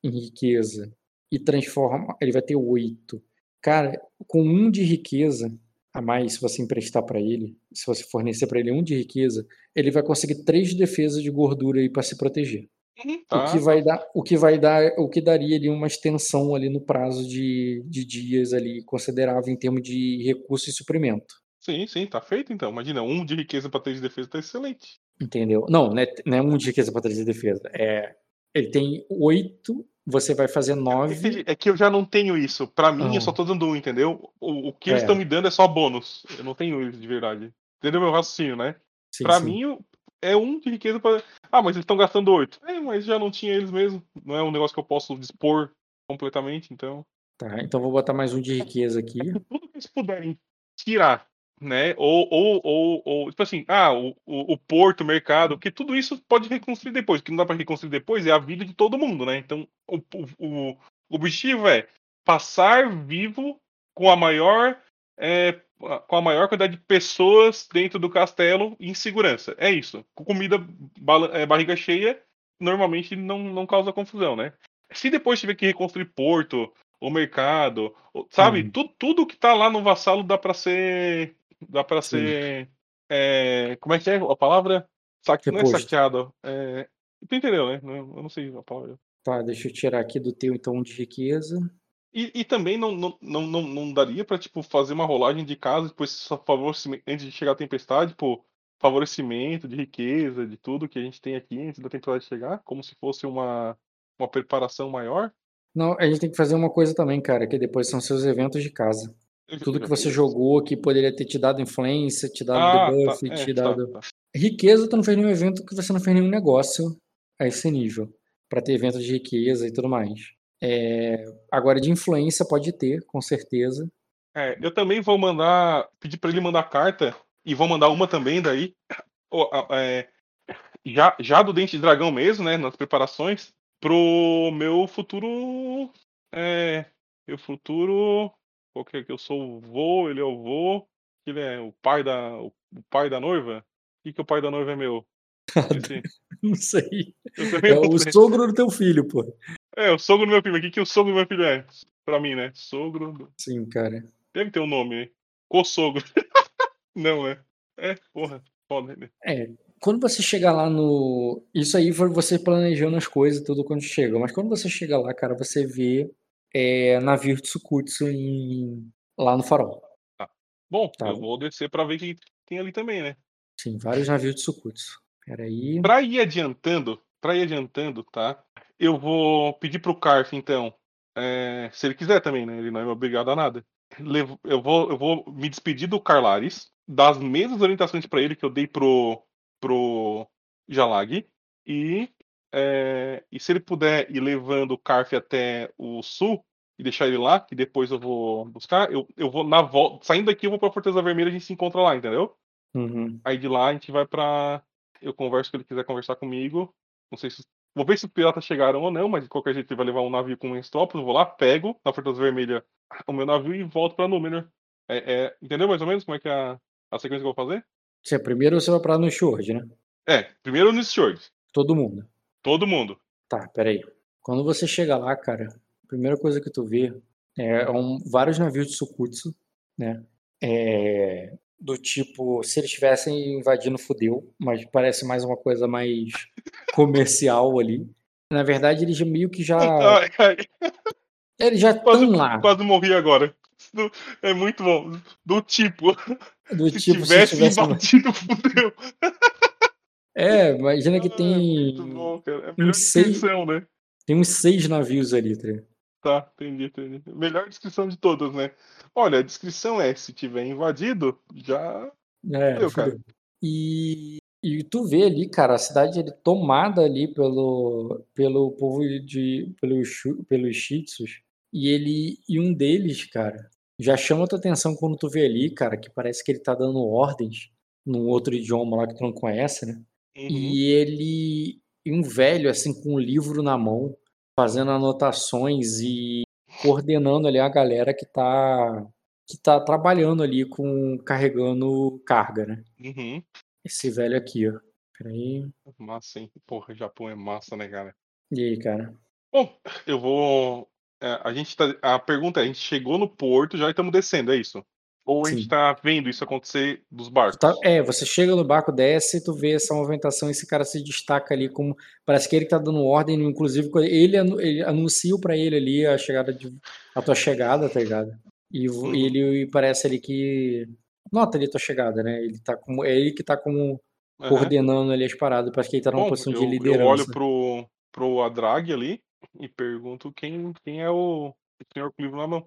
em riqueza e transforma, ele vai ter oito. Cara, com um de riqueza a mais, se você emprestar para ele, se você fornecer para ele um de riqueza, ele vai conseguir três de defesa de gordura aí para se proteger. Uhum. O que vai dar, o que vai dar, o que daria ali uma extensão ali no prazo de, de dias ali considerável em termos de recurso e suprimento. Sim, sim, tá feito então. Imagina, um de riqueza para três de defesa tá excelente. Entendeu? Não, não é, não é um de riqueza para de defesa. É, ele tem oito, você vai fazer nove. É que eu já não tenho isso. Para mim, eu só tô dando um, entendeu? O, o que eles estão é. me dando é só bônus. Eu não tenho isso de verdade. Entendeu meu raciocínio, né? Sim, pra sim. mim, é um de riqueza para. Ah, mas eles estão gastando oito. É, mas já não tinha eles mesmo. Não é um negócio que eu posso dispor completamente, então. Tá, então vou botar mais um de riqueza aqui. Tudo que eles puderem tirar né? Ou, ou, ou, ou, tipo assim, ah, o, o, o, porto, o mercado, que tudo isso pode reconstruir depois. O que não dá para reconstruir depois é a vida de todo mundo, né? Então, o, o, o objetivo é passar vivo com a maior é, com a maior quantidade de pessoas dentro do castelo em segurança. É isso. Com comida, é, barriga cheia, normalmente não, não causa confusão, né? Se depois tiver que reconstruir porto, o mercado, sabe? Hum. Tu, tudo que tá lá no vassalo dá para ser dá para ser. É, como é que é a palavra? Saque, não é saqueado. É, tu entendeu, né? Eu não sei a palavra. Tá, deixa eu tirar aqui do teu então de riqueza. E, e também não, não, não, não, não daria para tipo, fazer uma rolagem de casa, depois só favorecimento, antes de chegar a tempestade, tipo, favorecimento de riqueza, de tudo que a gente tem aqui antes da tempestade chegar, como se fosse uma, uma preparação maior? Não, a gente tem que fazer uma coisa também, cara, que depois são seus eventos de casa. Tudo que você jogou que poderia ter te dado influência, te dado ah, debuff, tá, te é, dado. Tá, tá. Riqueza, tu não fez nenhum evento que você não fez nenhum negócio a esse nível. para ter eventos de riqueza e tudo mais. É... Agora, de influência pode ter, com certeza. É, eu também vou mandar. Pedir para ele mandar carta. E vou mandar uma também daí. É, já, já do Dente de Dragão mesmo, né? Nas preparações. Pro meu futuro. É, meu futuro qual que é que eu sou o vô, ele é o vô, ele é o pai da, o, pai da noiva? O que, o pai da noiva é meu? Não sei. É o sei. sogro do teu filho, pô. É, o sogro do meu filho. O que, que o sogro do meu filho é? Pra mim, né? Sogro. Sim, cara. Deve ter um nome, né? Co-sogro. Não, é. É, porra. Foda, né? É. Quando você chegar lá no. Isso aí foi você planejando as coisas tudo quando chega. Mas quando você chega lá, cara, você vê é, navio Tsukutsu em, lá no farol. Tá. Bom, tá. eu vou descer para ver quem tem ali também, né? Sim, vários navios Tsukutsu. Peraí. Pra ir adiantando, pra ir adiantando, tá? Eu vou pedir pro Carf, então. É, se ele quiser também, né? Ele não é obrigado a nada. Eu vou, eu vou me despedir do Carlares, das mesmas orientações para ele que eu dei pro, pro Jalag. E é, e se ele puder ir levando o Carf até o sul e deixar ele lá, que depois eu vou buscar, eu, eu vou na volta. Saindo daqui, eu vou pra Fortaleza Vermelha a gente se encontra lá, entendeu? Uhum. Aí de lá a gente vai pra. Eu converso se ele quiser conversar comigo. Não sei se. Vou ver se os piratas chegaram ou não, mas de qualquer jeito ele vai levar um navio com um tropas. Eu vou lá, pego na Fortaleza Vermelha o meu navio e volto pra Númenor. É, é, entendeu mais ou menos como é que é a, a sequência que eu vou fazer? Sim, primeiro você vai pra no Shord, né? É, primeiro no Shord. Todo mundo. Todo mundo. Tá, peraí. Quando você chega lá, cara, a primeira coisa que tu vê é um, vários navios de Sukutsu, né? É, do tipo, se eles estivessem invadindo, fudeu, mas parece mais uma coisa mais comercial ali. Na verdade, eles meio que já. Ai, ai. Eles já estão lá. Quase morri agora. É muito bom. Do tipo. Do se tipo, tivesse se tivesse invadido, fudeu. É, imagina que tem. Muito bom, cara. É a melhor descrição, né? Tem uns seis navios ali, tá? Tá, entendi, entendi. Melhor descrição de todas, né? Olha, a descrição é: se tiver invadido, já. É, Deu, cara. E, e tu vê ali, cara, a cidade é tomada ali pelo, pelo povo de. pelos, pelos Shitsus. E ele. E um deles, cara, já chama tua atenção quando tu vê ali, cara, que parece que ele tá dando ordens num outro idioma lá que tu não conhece, né? Uhum. E ele, um velho, assim, com um livro na mão, fazendo anotações e coordenando ali a galera que tá, que tá trabalhando ali com carregando carga, né? Uhum. Esse velho aqui, ó. Peraí. Massa, hein? Porra, Japão é massa, né, cara? E aí, cara? Bom, eu vou. É, a gente tá. A pergunta é: a gente chegou no porto, já estamos descendo, é isso? Ou a gente está vendo isso acontecer dos barcos? Tá, é, você chega no barco, desce e tu vê essa movimentação, esse cara se destaca ali como. Parece que ele está dando ordem, inclusive, ele, ele anuncia para ele ali a chegada de. a tua chegada, tá ligado? E, uhum. ele parece ali que nota ali a tua chegada, né? Ele tá como, é ele que tá como uhum. coordenando ali as paradas, parece que ele tá numa Bom, posição eu, de liderança. Eu olho pro, pro Adrag ali e pergunto quem, quem é o, o senhor com o livro na mão.